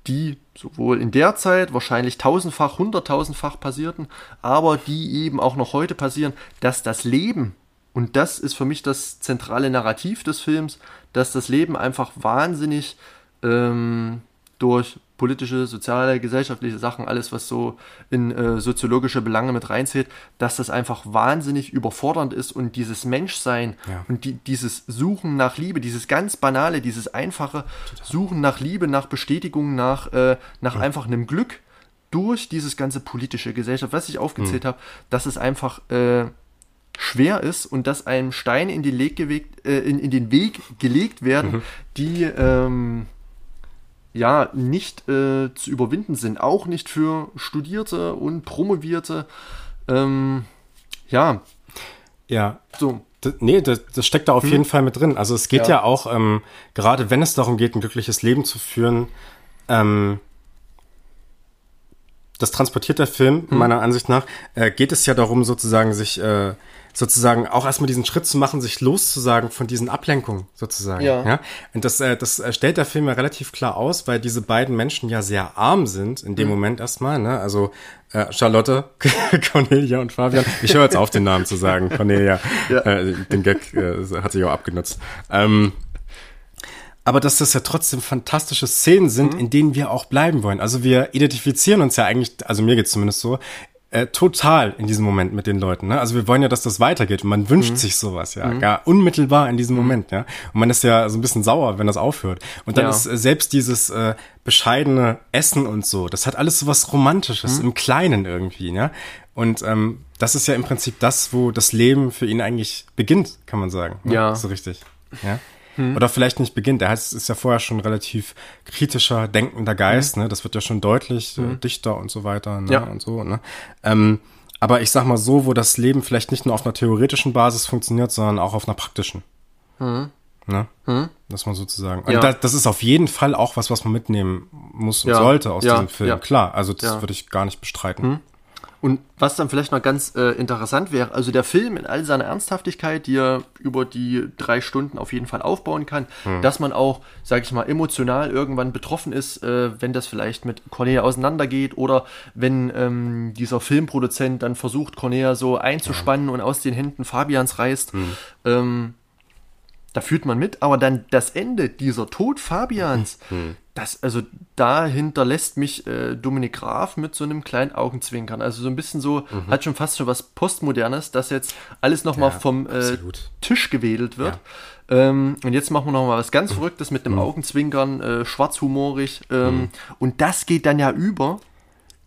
die sowohl in der Zeit wahrscheinlich tausendfach, hunderttausendfach passierten, aber die eben auch noch heute passieren, dass das Leben, und das ist für mich das zentrale Narrativ des Films, dass das Leben einfach wahnsinnig ähm, durch politische, soziale, gesellschaftliche Sachen, alles, was so in äh, soziologische Belange mit reinzählt, dass das einfach wahnsinnig überfordernd ist und dieses Menschsein ja. und die, dieses Suchen nach Liebe, dieses ganz banale, dieses einfache. Suchen nach Liebe, nach Bestätigung, nach, äh, nach ja. einfach einem Glück durch dieses ganze politische Gesellschaft, was ich aufgezählt mhm. habe, dass es einfach äh, schwer ist und dass einem Steine in den, Weg, äh, in, in den Weg gelegt werden, mhm. die ähm, ja nicht äh, zu überwinden sind, auch nicht für Studierte und Promovierte. Ähm, ja. Ja. So. D nee, das, das, steckt da auf hm. jeden Fall mit drin. Also es geht ja, ja auch, ähm, gerade wenn es darum geht, ein glückliches Leben zu führen, ähm, das transportiert der Film, hm. meiner Ansicht nach, äh, geht es ja darum, sozusagen sich äh, sozusagen auch erstmal diesen Schritt zu machen, sich loszusagen von diesen Ablenkungen sozusagen. Ja. ja? Und das, äh, das stellt der Film ja relativ klar aus, weil diese beiden Menschen ja sehr arm sind in dem mhm. Moment erstmal. Ne? Also äh, Charlotte, Cornelia und Fabian. Ich höre jetzt auf, den Namen zu sagen. Cornelia, ja. äh, den Gag äh, hat sich auch abgenutzt. Ähm, aber dass das ja trotzdem fantastische Szenen sind, mhm. in denen wir auch bleiben wollen. Also wir identifizieren uns ja eigentlich, also mir geht's zumindest so, äh, total in diesem Moment mit den Leuten. Ne? Also wir wollen ja, dass das weitergeht und man wünscht mhm. sich sowas, ja, mhm. gar unmittelbar in diesem mhm. Moment, ja. Und man ist ja so ein bisschen sauer, wenn das aufhört. Und dann ja. ist äh, selbst dieses äh, bescheidene Essen und so, das hat alles so was Romantisches mhm. im Kleinen irgendwie, ja. Und ähm, das ist ja im Prinzip das, wo das Leben für ihn eigentlich beginnt, kann man sagen. Ne? Ja. So richtig. Ja. Hm. Oder vielleicht nicht beginnt. Er heißt, ist ja vorher schon relativ kritischer, denkender Geist, hm. ne? Das wird ja schon deutlich, hm. äh, dichter und so weiter, ne? Ja. Und so, ne? Ähm, aber ich sag mal so, wo das Leben vielleicht nicht nur auf einer theoretischen Basis funktioniert, sondern auch auf einer praktischen. Mhm. Ne? Mhm. Das man sozusagen. Und ja. das, das, ist auf jeden Fall auch was, was man mitnehmen muss und ja. sollte aus ja. diesem Film. Klar, also das würde ich gar nicht bestreiten. Mhm. Und was dann vielleicht noch ganz äh, interessant wäre, also der Film in all seiner Ernsthaftigkeit, die er über die drei Stunden auf jeden Fall aufbauen kann, mhm. dass man auch, sag ich mal, emotional irgendwann betroffen ist, äh, wenn das vielleicht mit Cornelia auseinandergeht oder wenn ähm, dieser Filmproduzent dann versucht, Cornelia so einzuspannen mhm. und aus den Händen Fabians reißt. Mhm. Ähm, da fühlt man mit, aber dann das Ende, dieser Tod Fabians, mhm das, also da hinterlässt mich äh, Dominik Graf mit so einem kleinen Augenzwinkern. Also so ein bisschen so, mhm. hat schon fast schon was Postmodernes, dass jetzt alles nochmal ja, vom äh, Tisch gewedelt wird. Ja. Ähm, und jetzt machen wir nochmal was ganz mhm. Verrücktes mit dem mhm. Augenzwinkern, äh, schwarzhumorig. Ähm, mhm. Und das geht dann ja über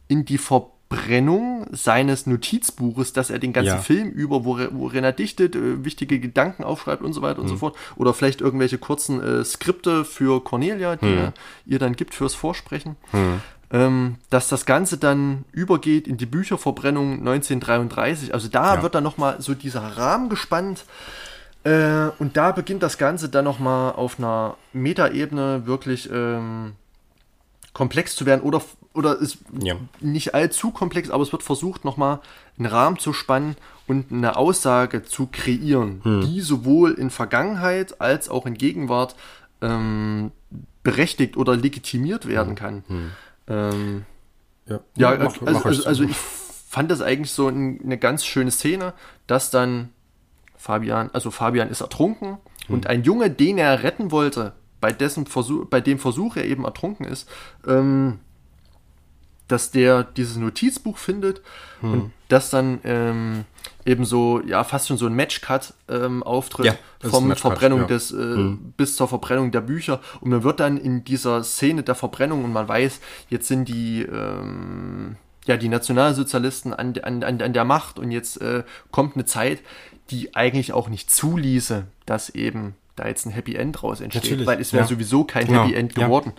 in die Ver Verbrennung seines Notizbuches, dass er den ganzen Ja. Film über, wo, wo Renner dichtet, äh, wichtige Gedanken aufschreibt und so weiter und Hm. so fort. Oder vielleicht irgendwelche kurzen äh, Skripte für Cornelia, die Hm. er ihr dann gibt fürs Vorsprechen. Ähm, dass das Ganze dann übergeht in die Bücherverbrennung 1933. Also da Ja. wird dann nochmal so dieser Rahmen gespannt. Äh, und da beginnt das Ganze dann nochmal auf einer Metaebene wirklich ähm, komplex zu werden oder, oder ist Ja. nicht allzu komplex, aber es wird versucht, nochmal einen Rahmen zu spannen und eine Aussage zu kreieren, Hm. die sowohl in Vergangenheit als auch in Gegenwart ähm, berechtigt oder legitimiert werden kann. Ähm, Ja, ja, Hm. mach- also, mach also, so. also ich fand das eigentlich so ein, eine ganz schöne Szene, dass dann Fabian, also Fabian ist ertrunken Hm. und ein Junge, den er retten wollte, bei dessen Versuch, bei dem Versuch er eben ertrunken ist, ähm, dass der dieses Notizbuch findet Hm. und dass dann ähm, eben so, ja, fast schon so ein Matchcut ähm, auftritt Ja, das vom Verbrennung ja. Hm. des, äh, bis zur Verbrennung der Bücher. Und man wird dann in dieser Szene der Verbrennung und man weiß, jetzt sind die, ähm, ja, die Nationalsozialisten an, an, an, an der Macht und jetzt äh, kommt eine Zeit, die eigentlich auch nicht zuließe, dass eben da jetzt ein Happy End raus entsteht, Natürlich, weil es wäre ja. sowieso kein Happy End geworden.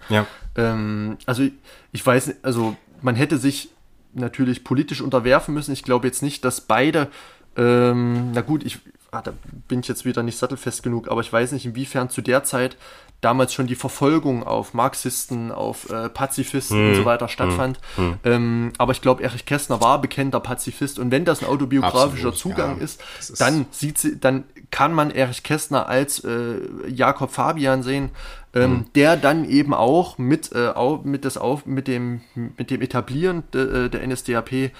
Ähm, also ich weiß, nicht, also man hätte sich natürlich politisch unterwerfen müssen. Ich glaube jetzt nicht, dass beide, ähm, na gut, ich, ah, da bin ich jetzt wieder nicht sattelfest genug, aber ich weiß nicht, inwiefern zu der Zeit damals schon die Verfolgung auf Marxisten, auf äh, Pazifisten Hm, und so weiter stattfand. Ähm, aber ich glaube, Erich Kästner war bekennender Pazifist und wenn das ein autobiografischer Absolut, Zugang ja. ist, ist- dann sieht sie, dann kann man Erich Kästner als äh, Jakob Fabian sehen, ähm, Hm. der dann eben auch mit, äh, mit, das auf, mit, dem, mit dem Etablieren de, äh, der NSDAP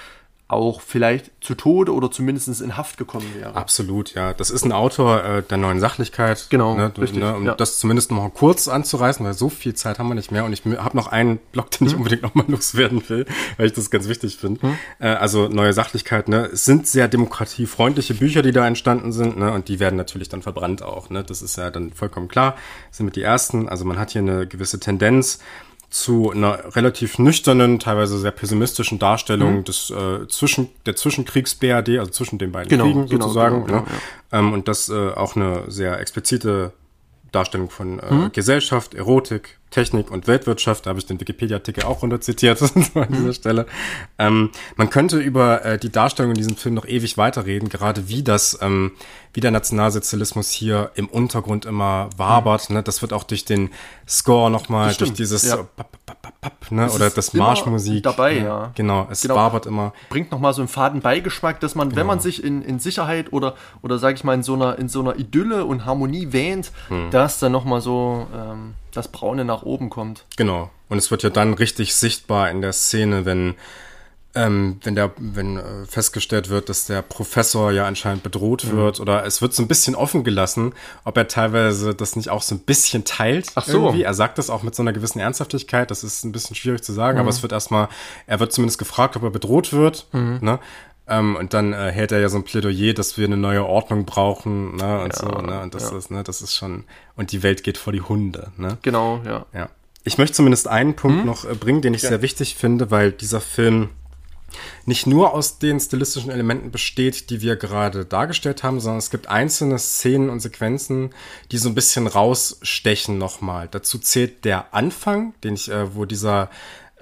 auch vielleicht zu Tode oder zumindest in Haft gekommen wäre. Absolut, ja. Das ist ein Autor äh, der neuen Sachlichkeit. Genau, ne, richtig, Ne, um ja. das zumindest noch mal kurz anzureißen, weil so viel Zeit haben wir nicht mehr. Und ich habe noch einen Block, den Hm. ich unbedingt noch mal loswerden will, weil ich das ganz wichtig finde. Äh, also neue Sachlichkeit, ne. Es sind sehr demokratiefreundliche Bücher, die da entstanden sind, ne. Und die werden natürlich dann verbrannt auch, ne. Das ist ja dann vollkommen klar. Das sind mit die ersten. Also man hat hier eine gewisse Tendenz zu einer relativ nüchternen, teilweise sehr pessimistischen Darstellung Mhm. des äh, zwischen der Zwischenkriegs-BRD, also zwischen den beiden Genau, Kriegen genau, sozusagen. genau, ne? genau, ähm, und das äh, auch eine sehr explizite Darstellung von äh, Mhm. Gesellschaft, Erotik, Technik und Weltwirtschaft. Da habe ich den Wikipedia-Artikel auch runter zitiert so an Mhm. dieser Stelle. Ähm, man könnte über äh, die Darstellung in diesem Film noch ewig weiterreden, gerade wie das, ähm, wie der Nationalsozialismus hier im Untergrund immer wabert. Ne? Das wird auch durch den Score nochmal, durch dieses ja. papp, papp, papp, ne? Oder das Marschmusik. dabei, ne? ja. Genau, es Genau. wabert immer. bringt noch mal so einen faden Beigeschmack, dass man, wenn man sich in, in Sicherheit oder oder sage ich mal in so einer in so einer Idylle und Harmonie wähnt, dass dann noch mal so ähm, das Braune nach oben kommt. Genau. Und es wird ja dann richtig sichtbar in der Szene, wenn, ähm, wenn der, wenn äh, festgestellt wird, dass der Professor ja anscheinend bedroht Mhm. wird oder es wird so ein bisschen offen gelassen, ob er teilweise das nicht auch so ein bisschen teilt. Ach so. Irgendwie. Er sagt das auch mit so einer gewissen Ernsthaftigkeit. Das ist ein bisschen schwierig zu sagen, aber Mhm. es wird erstmal, er wird zumindest gefragt, ob er bedroht wird. Mhm. Ne? Ähm, und dann äh, hält er ja so ein Plädoyer, dass wir eine neue Ordnung brauchen, ne, und Ja, so, ne, und das ja. ist, ne, das ist schon, und die Welt geht vor die Hunde, ne. Genau, ja. Ja. Ich möchte zumindest einen Punkt noch äh, bringen, den ich sehr wichtig finde, weil dieser Film nicht nur aus den stilistischen Elementen besteht, die wir gerade dargestellt haben, sondern es gibt einzelne Szenen und Sequenzen, die so ein bisschen rausstechen nochmal. Dazu zählt der Anfang, den ich, äh, wo dieser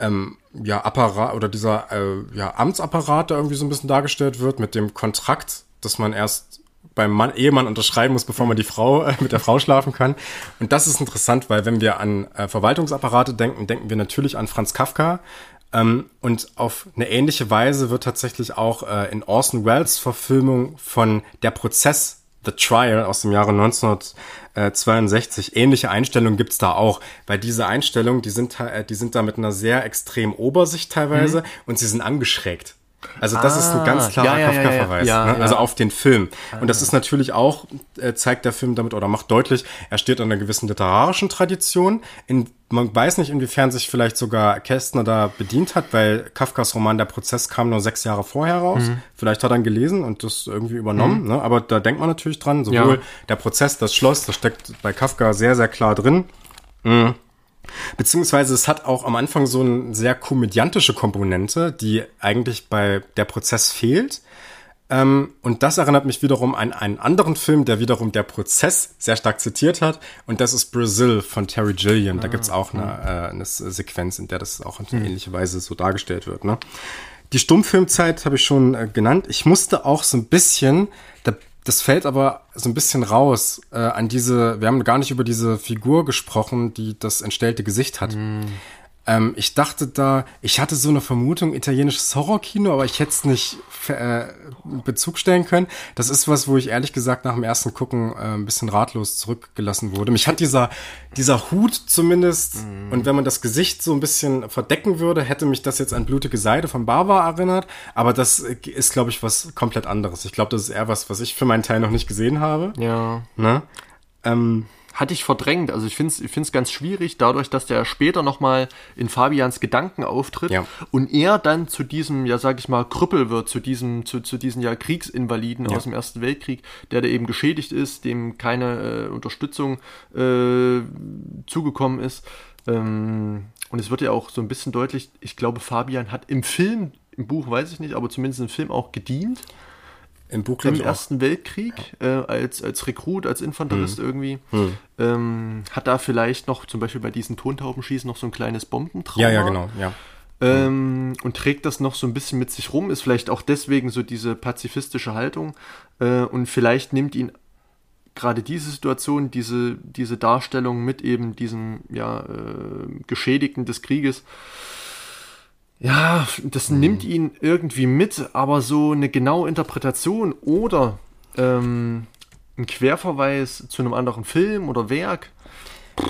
ähm, ja, Apparat oder dieser äh, ja, Amtsapparat da irgendwie so ein bisschen dargestellt wird mit dem Kontrakt, dass man erst beim Mann, Ehemann unterschreiben muss, bevor man die Frau äh, mit der Frau schlafen kann. Und das ist interessant, weil wenn wir an äh, Verwaltungsapparate denken, denken wir natürlich an Franz Kafka. Ähm, und auf eine ähnliche Weise wird tatsächlich auch äh, in Orson Welles Verfilmung von Der Prozess The Trial aus dem Jahre 1962. Ähnliche Einstellungen gibt's da auch, weil diese Einstellungen, die sind, äh, die sind da mit einer sehr extremen Obersicht teilweise und sie sind angeschrägt. Also das ist ein ganz Ah, klarer ja, ja, ja, ja. Kafka-Verweis. Ja, ne? ja. Also auf den Film. Und das ist natürlich auch, äh, zeigt der Film damit oder macht deutlich, er steht an einer gewissen literarischen Tradition. In, man weiß nicht, inwiefern sich vielleicht sogar Kästner da bedient hat, weil Kafkas Roman Der Prozess kam nur sechs Jahre vorher raus. Mhm. Vielleicht hat er ihn gelesen und das irgendwie übernommen. Ne? Aber da denkt man natürlich dran, sowohl der Prozess, das Schloss, das steckt bei Kafka sehr, sehr klar drin. Mhm. Beziehungsweise es hat auch am Anfang so eine sehr komödiantische Komponente, die eigentlich bei der Prozess fehlt. Ähm, und das erinnert mich wiederum an einen anderen Film, der wiederum der Prozess sehr stark zitiert hat. Und das ist Brazil von Terry Gilliam. Da gibt's auch eine, äh, eine Sequenz, in der das auch in Hm. ähnlicher Weise so dargestellt wird. Ne? Die Stummfilmzeit habe ich schon äh, genannt. Ich musste auch so ein bisschen, da, das fällt aber so ein bisschen raus äh, an diese, wir haben gar nicht über diese Figur gesprochen, die das entstellte Gesicht hat. Ähm, ich dachte da, ich hatte so eine Vermutung, italienisches Horrorkino, aber ich hätte es nicht äh, in Bezug stellen können. Das ist was, wo ich ehrlich gesagt nach dem ersten Gucken äh, ein bisschen ratlos zurückgelassen wurde. Mich hat dieser, dieser Hut zumindest, und wenn man das Gesicht so ein bisschen verdecken würde, hätte mich das jetzt an Blutige Seide von Bava erinnert. Aber das äh, ist, glaube ich, was komplett anderes. Ich glaube, das ist eher was, was ich für meinen Teil noch nicht gesehen habe. Ja. Ne? Ähm, Hatte ich verdrängt. Also ich finde es ich find's ganz schwierig, dadurch, dass der später nochmal in Fabians Gedanken auftritt Ja. und er dann zu diesem, ja sag ich mal, Krüppel wird, zu diesem, zu, zu diesen ja Kriegsinvaliden aus dem Ersten Weltkrieg, der da eben geschädigt ist, dem keine äh, Unterstützung äh, zugekommen ist. Ähm, und es wird ja auch so ein bisschen deutlich, ich glaube, Fabian hat im Film, im Buch weiß ich nicht, aber zumindest im Film auch gedient Im Buch, im. Ersten Weltkrieg äh, als, als Rekrut, als Infanterist Mhm. irgendwie. Ähm, hat da vielleicht noch, zum Beispiel bei diesen Tontaubenschießen, noch so ein kleines Bombentrauma. Ja, ja, genau, ja. Ähm, und trägt das noch so ein bisschen mit sich rum, ist vielleicht auch deswegen so diese pazifistische Haltung. Äh, und vielleicht nimmt ihn gerade diese Situation, diese, diese Darstellung mit eben diesem ja, äh, Geschädigten des Krieges, ja, das nimmt ihn irgendwie mit, aber so eine genaue Interpretation oder ähm, ein Querverweis zu einem anderen Film oder Werk.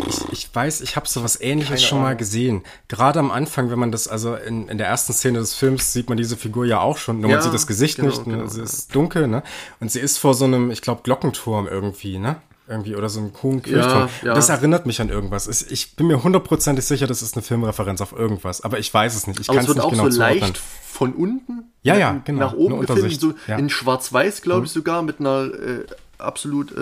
Ich, ich weiß, ich habe sowas ähnliches Keine schon mal gesehen. Gerade am Anfang, wenn man das, also in, in der ersten Szene des Films sieht man diese Figur ja auch schon, nur Ja, man sieht das Gesicht genau, nicht, ne? genau, sie ist dunkel, ne? Und sie ist vor so einem, ich glaube, Glockenturm irgendwie, ne? Irgendwie, oder so einem hohen Kirchturm. ja. Das erinnert mich an irgendwas. Ich bin mir hundertprozentig sicher, das ist eine Filmreferenz auf irgendwas, aber ich weiß es nicht. Ich kann es nicht auch genau so zuordnen. leicht von unten Ja, ja, nach- genau, nach oben gefilmt, so ja. in Schwarz-Weiß, glaube ich sogar, mit einer äh, absolut äh,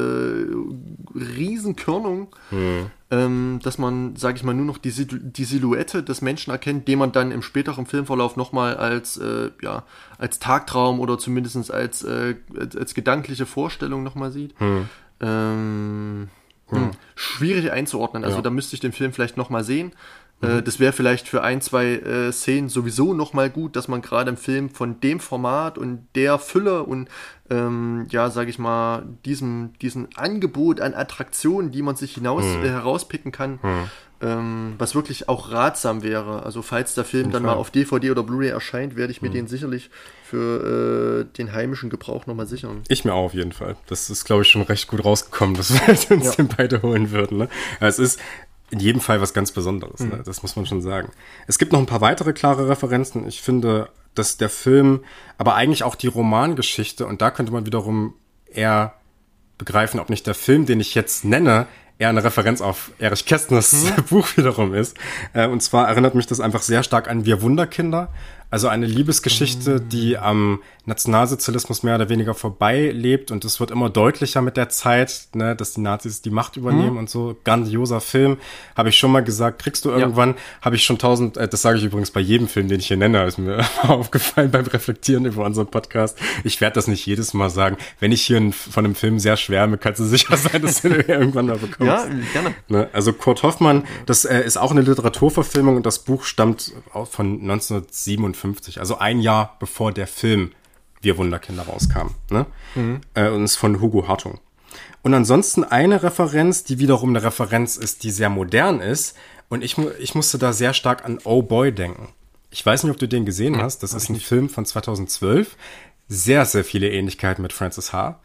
riesen Körnung, Hm. ähm, dass man, sage ich mal, nur noch die, die Silhouette des Menschen erkennt, den man dann im späteren Filmverlauf nochmal als, äh, ja, als Tagtraum oder zumindest als, äh, als, als gedankliche Vorstellung nochmal sieht. Ähm, hm. Schwierig einzuordnen. Also Ja. da müsste ich den Film vielleicht nochmal sehen. Äh, das wäre vielleicht für ein, zwei äh, Szenen sowieso nochmal gut, dass man gerade im Film von dem Format und der Fülle und ähm, ja, sage ich mal, diesem, diesem Angebot an Attraktionen, die man sich hinaus äh, herauspicken kann, ähm, was wirklich auch ratsam wäre. Also falls der Film dann mal auf DVD oder Blu-ray erscheint, werde ich mir den sicherlich für äh, den heimischen Gebrauch nochmal sichern. Ich mir auch auf jeden Fall. Das ist, glaube ich, schon recht gut rausgekommen, dass wir uns Ja. den beide holen würden. Ne? Es ist in jedem Fall was ganz Besonderes, ne? das muss man schon sagen. Es gibt noch ein paar weitere klare Referenzen. Ich finde, dass der Film, aber eigentlich auch die Romangeschichte, und da könnte man wiederum eher begreifen, ob nicht der Film, den ich jetzt nenne, eher eine Referenz auf Erich Kästners Buch wiederum ist. Äh, und zwar erinnert mich das einfach sehr stark an Wir Wunderkinder. Also eine Liebesgeschichte, mhm. die am Nationalsozialismus mehr oder weniger vorbei lebt und es wird immer deutlicher mit der Zeit, ne, dass die Nazis die Macht übernehmen mhm. und so. Grandioser Film, habe ich schon mal gesagt, kriegst du irgendwann, ja. habe ich schon tausend, äh, das sage ich übrigens bei jedem Film, den ich hier nenne, ist mir aufgefallen beim Reflektieren über unseren Podcast. Ich werde das nicht jedes Mal sagen. Wenn ich hier von einem Film sehr schwärme, kannst du sicher sein, dass du den irgendwann mal bekommst. Ja, gerne. Ne? Also Kurt Hoffmann, das äh, ist auch eine Literaturverfilmung und das Buch stammt auch von 1947. 1959, also ein Jahr bevor der Film Wir Wunderkinder rauskam. Ne? Mhm. Äh, und ist von Hugo Hartung. Und ansonsten eine Referenz, die wiederum eine Referenz ist, die sehr modern ist. Und ich, ich musste da sehr stark an Oh Boy denken. Ich weiß nicht, ob du den gesehen mhm. hast. Das ist ein Film von 2012. Sehr, sehr viele Ähnlichkeiten mit Francis H.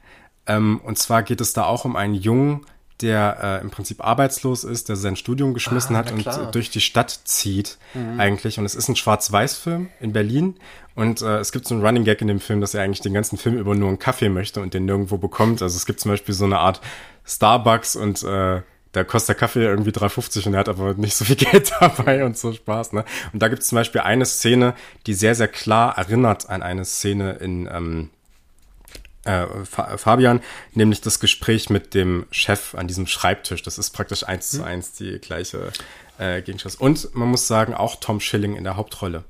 Ähm, und zwar geht es da auch um einen jungen der äh, im Prinzip arbeitslos ist, der sein Studium geschmissen Ah, hat und durch die Stadt zieht eigentlich. Und es ist ein Schwarz-Weiß-Film in Berlin. Und äh, es gibt so einen Running Gag in dem Film, dass er eigentlich den ganzen Film über nur einen Kaffee möchte und den nirgendwo bekommt. Also es gibt zum Beispiel so eine Art Starbucks und äh, da kostet der Kaffee irgendwie 3,50 und er hat aber nicht so viel Geld dabei und so Spaß, ne? Und da gibt es zum Beispiel eine Szene, die sehr, sehr klar erinnert an eine Szene in ähm, äh, Fa- Fabian, nämlich das Gespräch mit dem Chef an diesem Schreibtisch. Das ist praktisch eins zu eins die gleiche äh, Gegenschuss. Und man muss sagen, auch Tom Schilling in der Hauptrolle.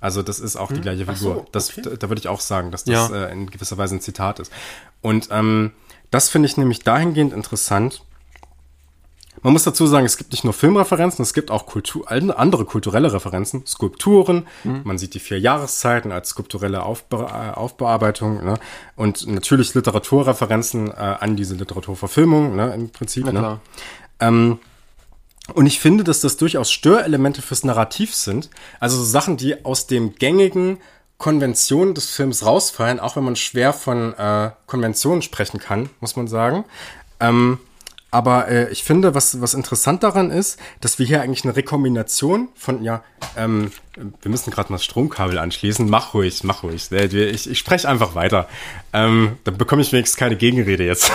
Also das ist auch hm? die gleiche Figur. So, okay. das, da, da würde ich auch sagen, dass das ja. äh, in gewisser Weise ein Zitat ist. Und ähm, das finde ich nämlich dahingehend interessant, man muss dazu sagen, es gibt nicht nur Filmreferenzen, es gibt auch Kultur, andere kulturelle Referenzen, Skulpturen. Mhm. Man sieht die vier Jahreszeiten als skulpturelle Aufbe äh, Aufbearbeitung ne? und natürlich Literaturreferenzen äh, an diese Literaturverfilmung ne? im Prinzip. Ne? Ähm, und ich finde, dass das durchaus Störelemente fürs Narrativ sind. Also so Sachen, die aus dem gängigen Konventionen des Films rausfallen, auch wenn man schwer von äh, Konventionen sprechen kann, muss man sagen. Ähm, aber äh, ich finde, was, was interessant daran ist, dass wir hier eigentlich eine Rekombination von, ja, ähm, wir müssen gerade mal das Stromkabel anschließen. Mach ruhig, mach ruhig. Ich, ich spreche einfach weiter. Ähm, dann bekomme ich wenigstens keine Gegenrede jetzt.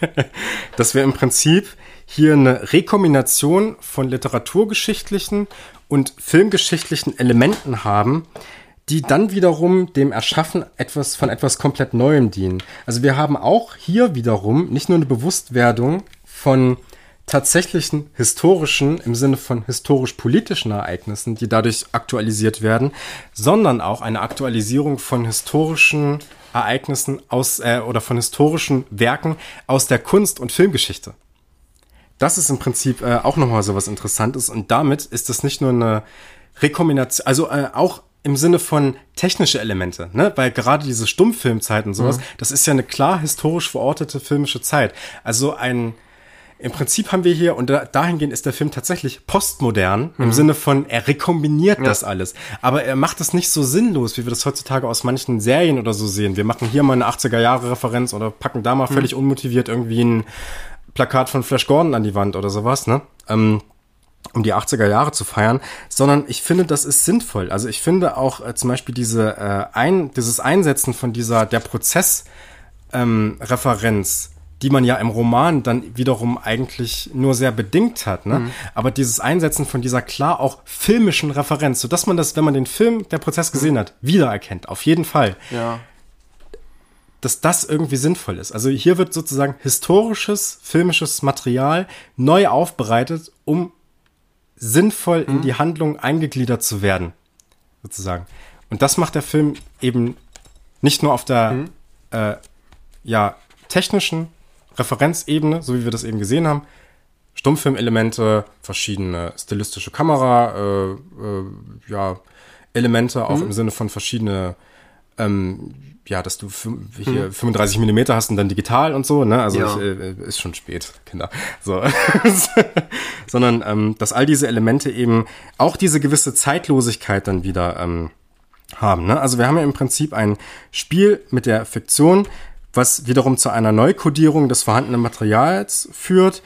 dass wir im Prinzip hier eine Rekombination von literaturgeschichtlichen und filmgeschichtlichen Elementen haben, die dann wiederum dem Erschaffen etwas von etwas komplett Neuem dienen. Also wir haben auch hier wiederum nicht nur eine Bewusstwerdung von tatsächlichen historischen, im Sinne von historisch-politischen Ereignissen, die dadurch aktualisiert werden, sondern auch eine Aktualisierung von historischen Ereignissen aus äh, oder von historischen Werken aus der Kunst- und Filmgeschichte. Das ist im Prinzip äh, auch nochmal so was Interessantes und damit ist das nicht nur eine Rekombination, also äh, auch im Sinne von technische Elemente, ne? Weil gerade diese Stummfilmzeiten und sowas, mhm. das ist ja eine klar historisch verortete filmische Zeit. Also ein im Prinzip haben wir hier, und da, dahingehend ist der Film tatsächlich postmodern, mhm. im Sinne von, er rekombiniert ja. das alles. Aber er macht es nicht so sinnlos, wie wir das heutzutage aus manchen Serien oder so sehen. Wir machen hier mal eine 80er-Jahre-Referenz oder packen da mal mhm. völlig unmotiviert irgendwie ein Plakat von Flash Gordon an die Wand oder sowas, ne? Ähm, um die 80er Jahre zu feiern, sondern ich finde, das ist sinnvoll. Also ich finde auch äh, zum Beispiel diese äh, ein, dieses Einsetzen von dieser der Prozessreferenz ähm, Referenz die man ja im Roman dann wiederum eigentlich nur sehr bedingt hat. Ne? Mhm. Aber dieses Einsetzen von dieser klar auch filmischen Referenz, sodass man das, wenn man den Film, der Prozess gesehen hat, wiedererkennt. Auf jeden Fall. Ja. Dass das irgendwie sinnvoll ist. Also hier wird sozusagen historisches, filmisches Material neu aufbereitet, um sinnvoll mhm. in die Handlung eingegliedert zu werden. Sozusagen. Und das macht der Film eben nicht nur auf der mhm. äh, ja, technischen Referenzebene, so wie wir das eben gesehen haben. Stummfilmelemente, verschiedene stilistische Kamera, äh, äh, ja, Elemente, auch mhm. im Sinne von verschiedene, ähm, ja, dass du hier mhm. 35 Millimeter hast und dann digital und so, ne? Also ja. ich, äh, ist schon spät, Kinder. So. Sondern ähm, dass all diese Elemente eben auch diese gewisse Zeitlosigkeit dann wieder ähm, haben. Ne? Also wir haben ja im Prinzip ein Spiel mit der Fiktion, was wiederum zu einer Neukodierung des vorhandenen Materials führt,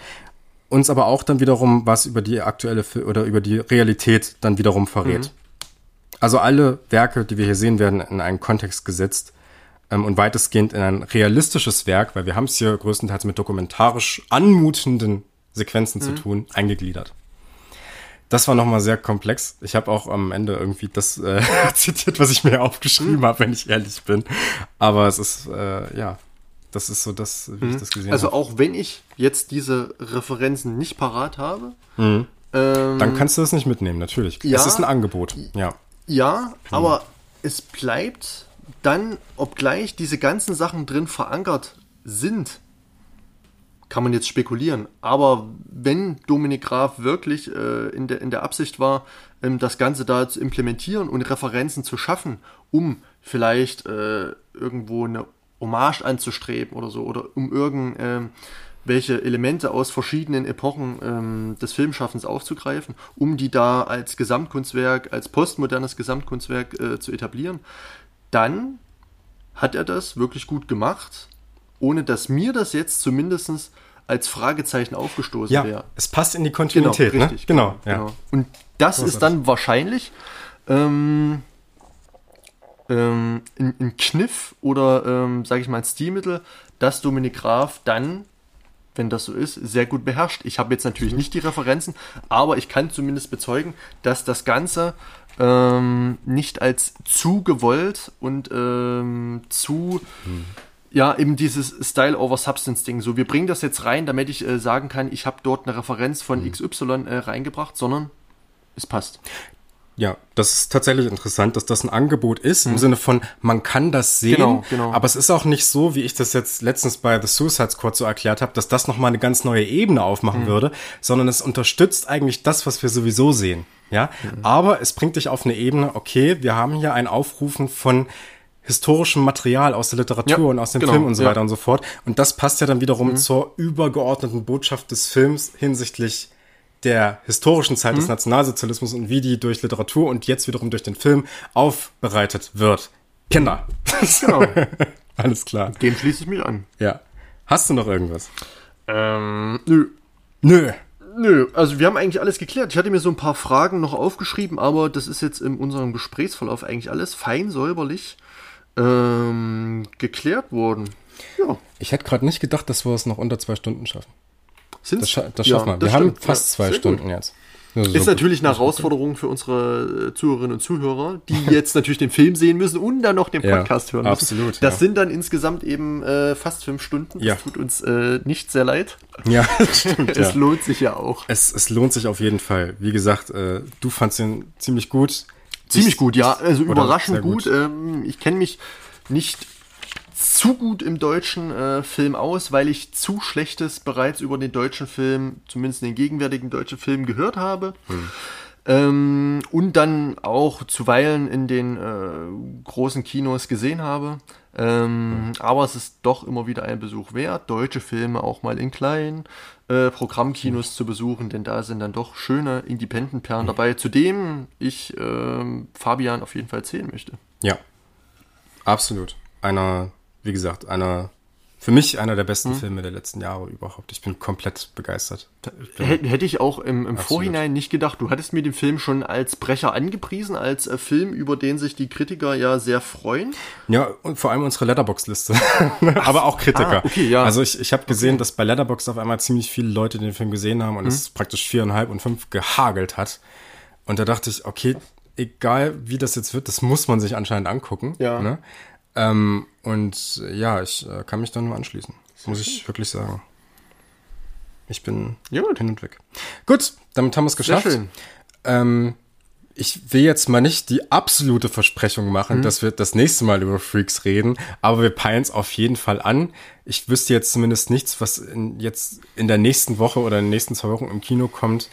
uns aber auch dann wiederum was über die aktuelle oder über die Realität dann wiederum verrät. Mhm. Also alle Werke, die wir hier sehen, werden in einen Kontext gesetzt ähm, und weitestgehend in ein realistisches Werk, weil wir haben es hier größtenteils mit dokumentarisch anmutenden Sequenzen mhm. zu tun, eingegliedert. Das war nochmal sehr komplex. Ich habe auch am Ende irgendwie das äh, zitiert, was ich mir aufgeschrieben mhm. habe, wenn ich ehrlich bin. Aber es ist, äh, ja, das ist so das, wie mhm. ich das gesehen habe. Also auch wenn ich jetzt diese Referenzen nicht parat habe, mhm. ähm, dann kannst du das nicht mitnehmen, natürlich. Ja, es ist ein Angebot, ja. Ja, mhm. aber es bleibt dann, obgleich diese ganzen Sachen drin verankert sind, kann man jetzt spekulieren. Aber wenn Dominik Graf wirklich äh, in, der, in der Absicht war, ähm, das Ganze da zu implementieren und Referenzen zu schaffen, um vielleicht äh, irgendwo eine Hommage anzustreben oder so, oder um irgendwelche ähm, Elemente aus verschiedenen Epochen ähm, des Filmschaffens aufzugreifen, um die da als Gesamtkunstwerk, als postmodernes Gesamtkunstwerk äh, zu etablieren, dann hat er das wirklich gut gemacht, ohne dass mir das jetzt zumindest als Fragezeichen aufgestoßen ja, wäre. Es passt in die Kontinuität, genau, richtig, ne? Genau, genau, ja. genau. Und das ist dann wahrscheinlich ähm, ähm, ein, ein, Kniff oder, ähm, sage ich mal, ein Stilmittel, das Dominik Graf dann, wenn das so ist, sehr gut beherrscht. Ich habe jetzt natürlich mhm. nicht die Referenzen, aber ich kann zumindest bezeugen, dass das Ganze ähm, nicht als zu gewollt und ähm, zu, mhm. Ja, eben dieses Style over Substance Ding. So, wir bringen das jetzt rein, damit ich äh, sagen kann, ich habe dort eine Referenz von Mhm. XY äh, reingebracht, sondern es passt. Ja, das ist tatsächlich interessant, dass das ein Angebot ist, im Sinne von, man kann das sehen, Mhm. Genau, genau. aber es ist auch nicht so, wie ich das jetzt letztens bei The Suicide Squad so erklärt habe, dass das nochmal eine ganz neue Ebene aufmachen Mhm. würde, sondern es unterstützt eigentlich das, was wir sowieso sehen. Ja, Mhm. aber es bringt dich auf eine Ebene, okay, wir haben hier ein Aufrufen von historischem Material aus der Literatur Ja, und aus dem genau, Film und so ja. Mhm. weiter und so fort. Und das passt ja dann wiederum zur übergeordneten Botschaft des Films hinsichtlich der historischen Zeit Mhm. des Nationalsozialismus und wie die durch Literatur und jetzt wiederum durch den Film aufbereitet wird. Kinder. Genau. Alles klar. Dem schließe ich mich an. Ja. Hast du noch irgendwas? Ähm, nö. Nö. Nö, also wir haben eigentlich alles geklärt. Ich hatte mir so ein paar Fragen noch aufgeschrieben, aber das ist jetzt in unserem Gesprächsverlauf eigentlich alles fein säuberlich ähm, geklärt worden. Ja, Ich hätte gerade nicht gedacht, dass wir es noch unter zwei Stunden schaffen. sind's? Das, scha das Ja, schaffen wir. wir haben stimmt. fast Ja, zwei sehr Stunden gut. jetzt. Ja, Ist so natürlich eine Herausforderung für unsere äh, Zuhörerinnen und Zuhörer, die jetzt natürlich den Film sehen müssen und dann noch den Ja, Podcast hören müssen. absolut, Das ja. sind dann insgesamt eben äh, fast fünf Stunden. Ja. Das tut uns äh, nicht sehr leid. Ja, stimmt. Es ja. lohnt sich ja auch. Es, es lohnt sich auf jeden Fall. Wie gesagt, äh, du fandst ihn ziemlich gut. Ziemlich Ich- gut, ja. Also überraschend sehr gut. Ähm, ich kenne mich nicht zu gut im deutschen äh, Film aus, weil ich zu Schlechtes bereits über den deutschen Film, zumindest den gegenwärtigen deutschen Film, gehört habe. Ähm, und dann auch zuweilen in den äh, großen Kinos gesehen habe. Ähm, Aber es ist doch immer wieder ein Besuch wert, deutsche Filme auch mal in kleinen äh, Programmkinos zu besuchen, denn da sind dann doch schöne Independent-Perlen dabei, zu dem ich ähm, Fabian auf jeden Fall zählen möchte. Ja, absolut. Einer, wie gesagt, einer, für mich einer der Hm. besten Filme der letzten Jahre überhaupt. Ich bin komplett begeistert. Hätte ich auch im, im Vorhinein nicht gedacht. Du hattest mir den Film schon als Brecher angepriesen, als äh, Film, über den sich die Kritiker ja sehr freuen. Ja, und vor allem unsere Letterbox-Liste. Aber auch Kritiker. ah, okay, ja. Also ich, ich habe gesehen, dass bei Letterbox auf einmal ziemlich viele Leute den Film gesehen haben Mhm. und es praktisch viereinhalb und fünf gehagelt hat. Und da dachte ich, okay, egal wie das jetzt wird, das muss man sich anscheinend angucken. Ja. Ne? Ähm, und ja, ich äh, kann mich da nur anschließen. Muss ich wirklich sagen. Ich bin gut. hin und weg. Gut, damit haben wir es Sehr geschafft. schön. Ähm, ich will jetzt mal nicht die absolute Versprechung machen, dass wir das nächste Mal über Freaks reden, aber wir peilen es auf jeden Fall an. Ich wüsste jetzt zumindest nichts, was in, jetzt in der nächsten Woche oder in den nächsten zwei Wochen im Kino kommt,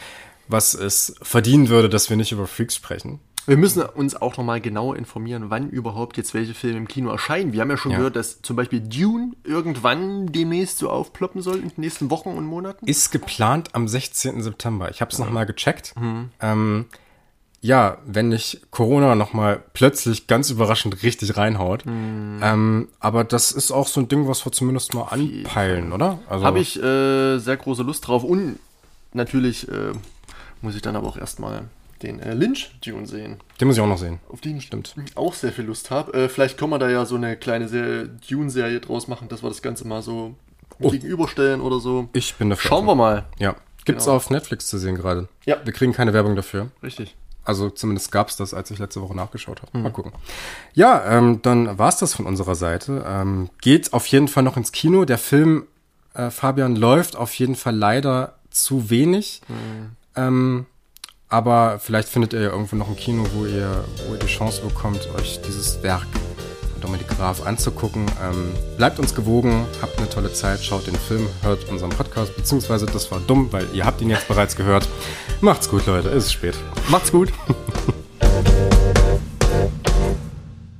was es verdienen würde, dass wir nicht über Freaks sprechen. Wir müssen uns auch nochmal genauer informieren, wann überhaupt jetzt welche Filme im Kino erscheinen. Wir haben ja schon Ja. gehört, dass zum Beispiel Dune irgendwann demnächst so aufploppen soll in den nächsten Wochen und Monaten. Ist geplant am 16. September. Ich habe es noch nochmal gecheckt. Ähm, ja, wenn nicht Corona nochmal plötzlich ganz überraschend richtig reinhaut. Ähm, aber das ist auch so ein Ding, was wir zumindest mal anpeilen, oder? Also, Habe ich äh, sehr große Lust drauf. Und natürlich äh, muss ich dann aber auch erstmal den äh, Lynch Dune sehen, Den muss ich auch noch sehen. auf den ich Stimmt. auch sehr viel Lust habe. Äh, vielleicht können wir da ja so eine kleine Se- Dune-Serie draus machen, dass wir das Ganze mal so gegenüberstellen oder so. Ich bin dafür. Schauen wir mal. Ja. Gibt's Genau. auf Netflix zu sehen gerade. Ja. Wir kriegen keine Werbung dafür. Richtig. Also zumindest gab's das, als ich letzte Woche nachgeschaut habe. Mhm. Mal gucken. Ja, ähm, dann war's das von unserer Seite. Ähm, geht auf jeden Fall noch ins Kino. Der Film, äh, Fabian, läuft auf jeden Fall leider zu wenig. Mhm. Ähm, aber vielleicht findet ihr ja irgendwo noch ein Kino, wo ihr, wo ihr die Chance bekommt, euch dieses Werk von Dominik Graf anzugucken. Ähm, bleibt uns gewogen, habt eine tolle Zeit, schaut den Film, hört unseren Podcast, beziehungsweise das war dumm, weil ihr habt ihn jetzt bereits gehört. Macht's gut, Leute, es ist spät. Macht's gut.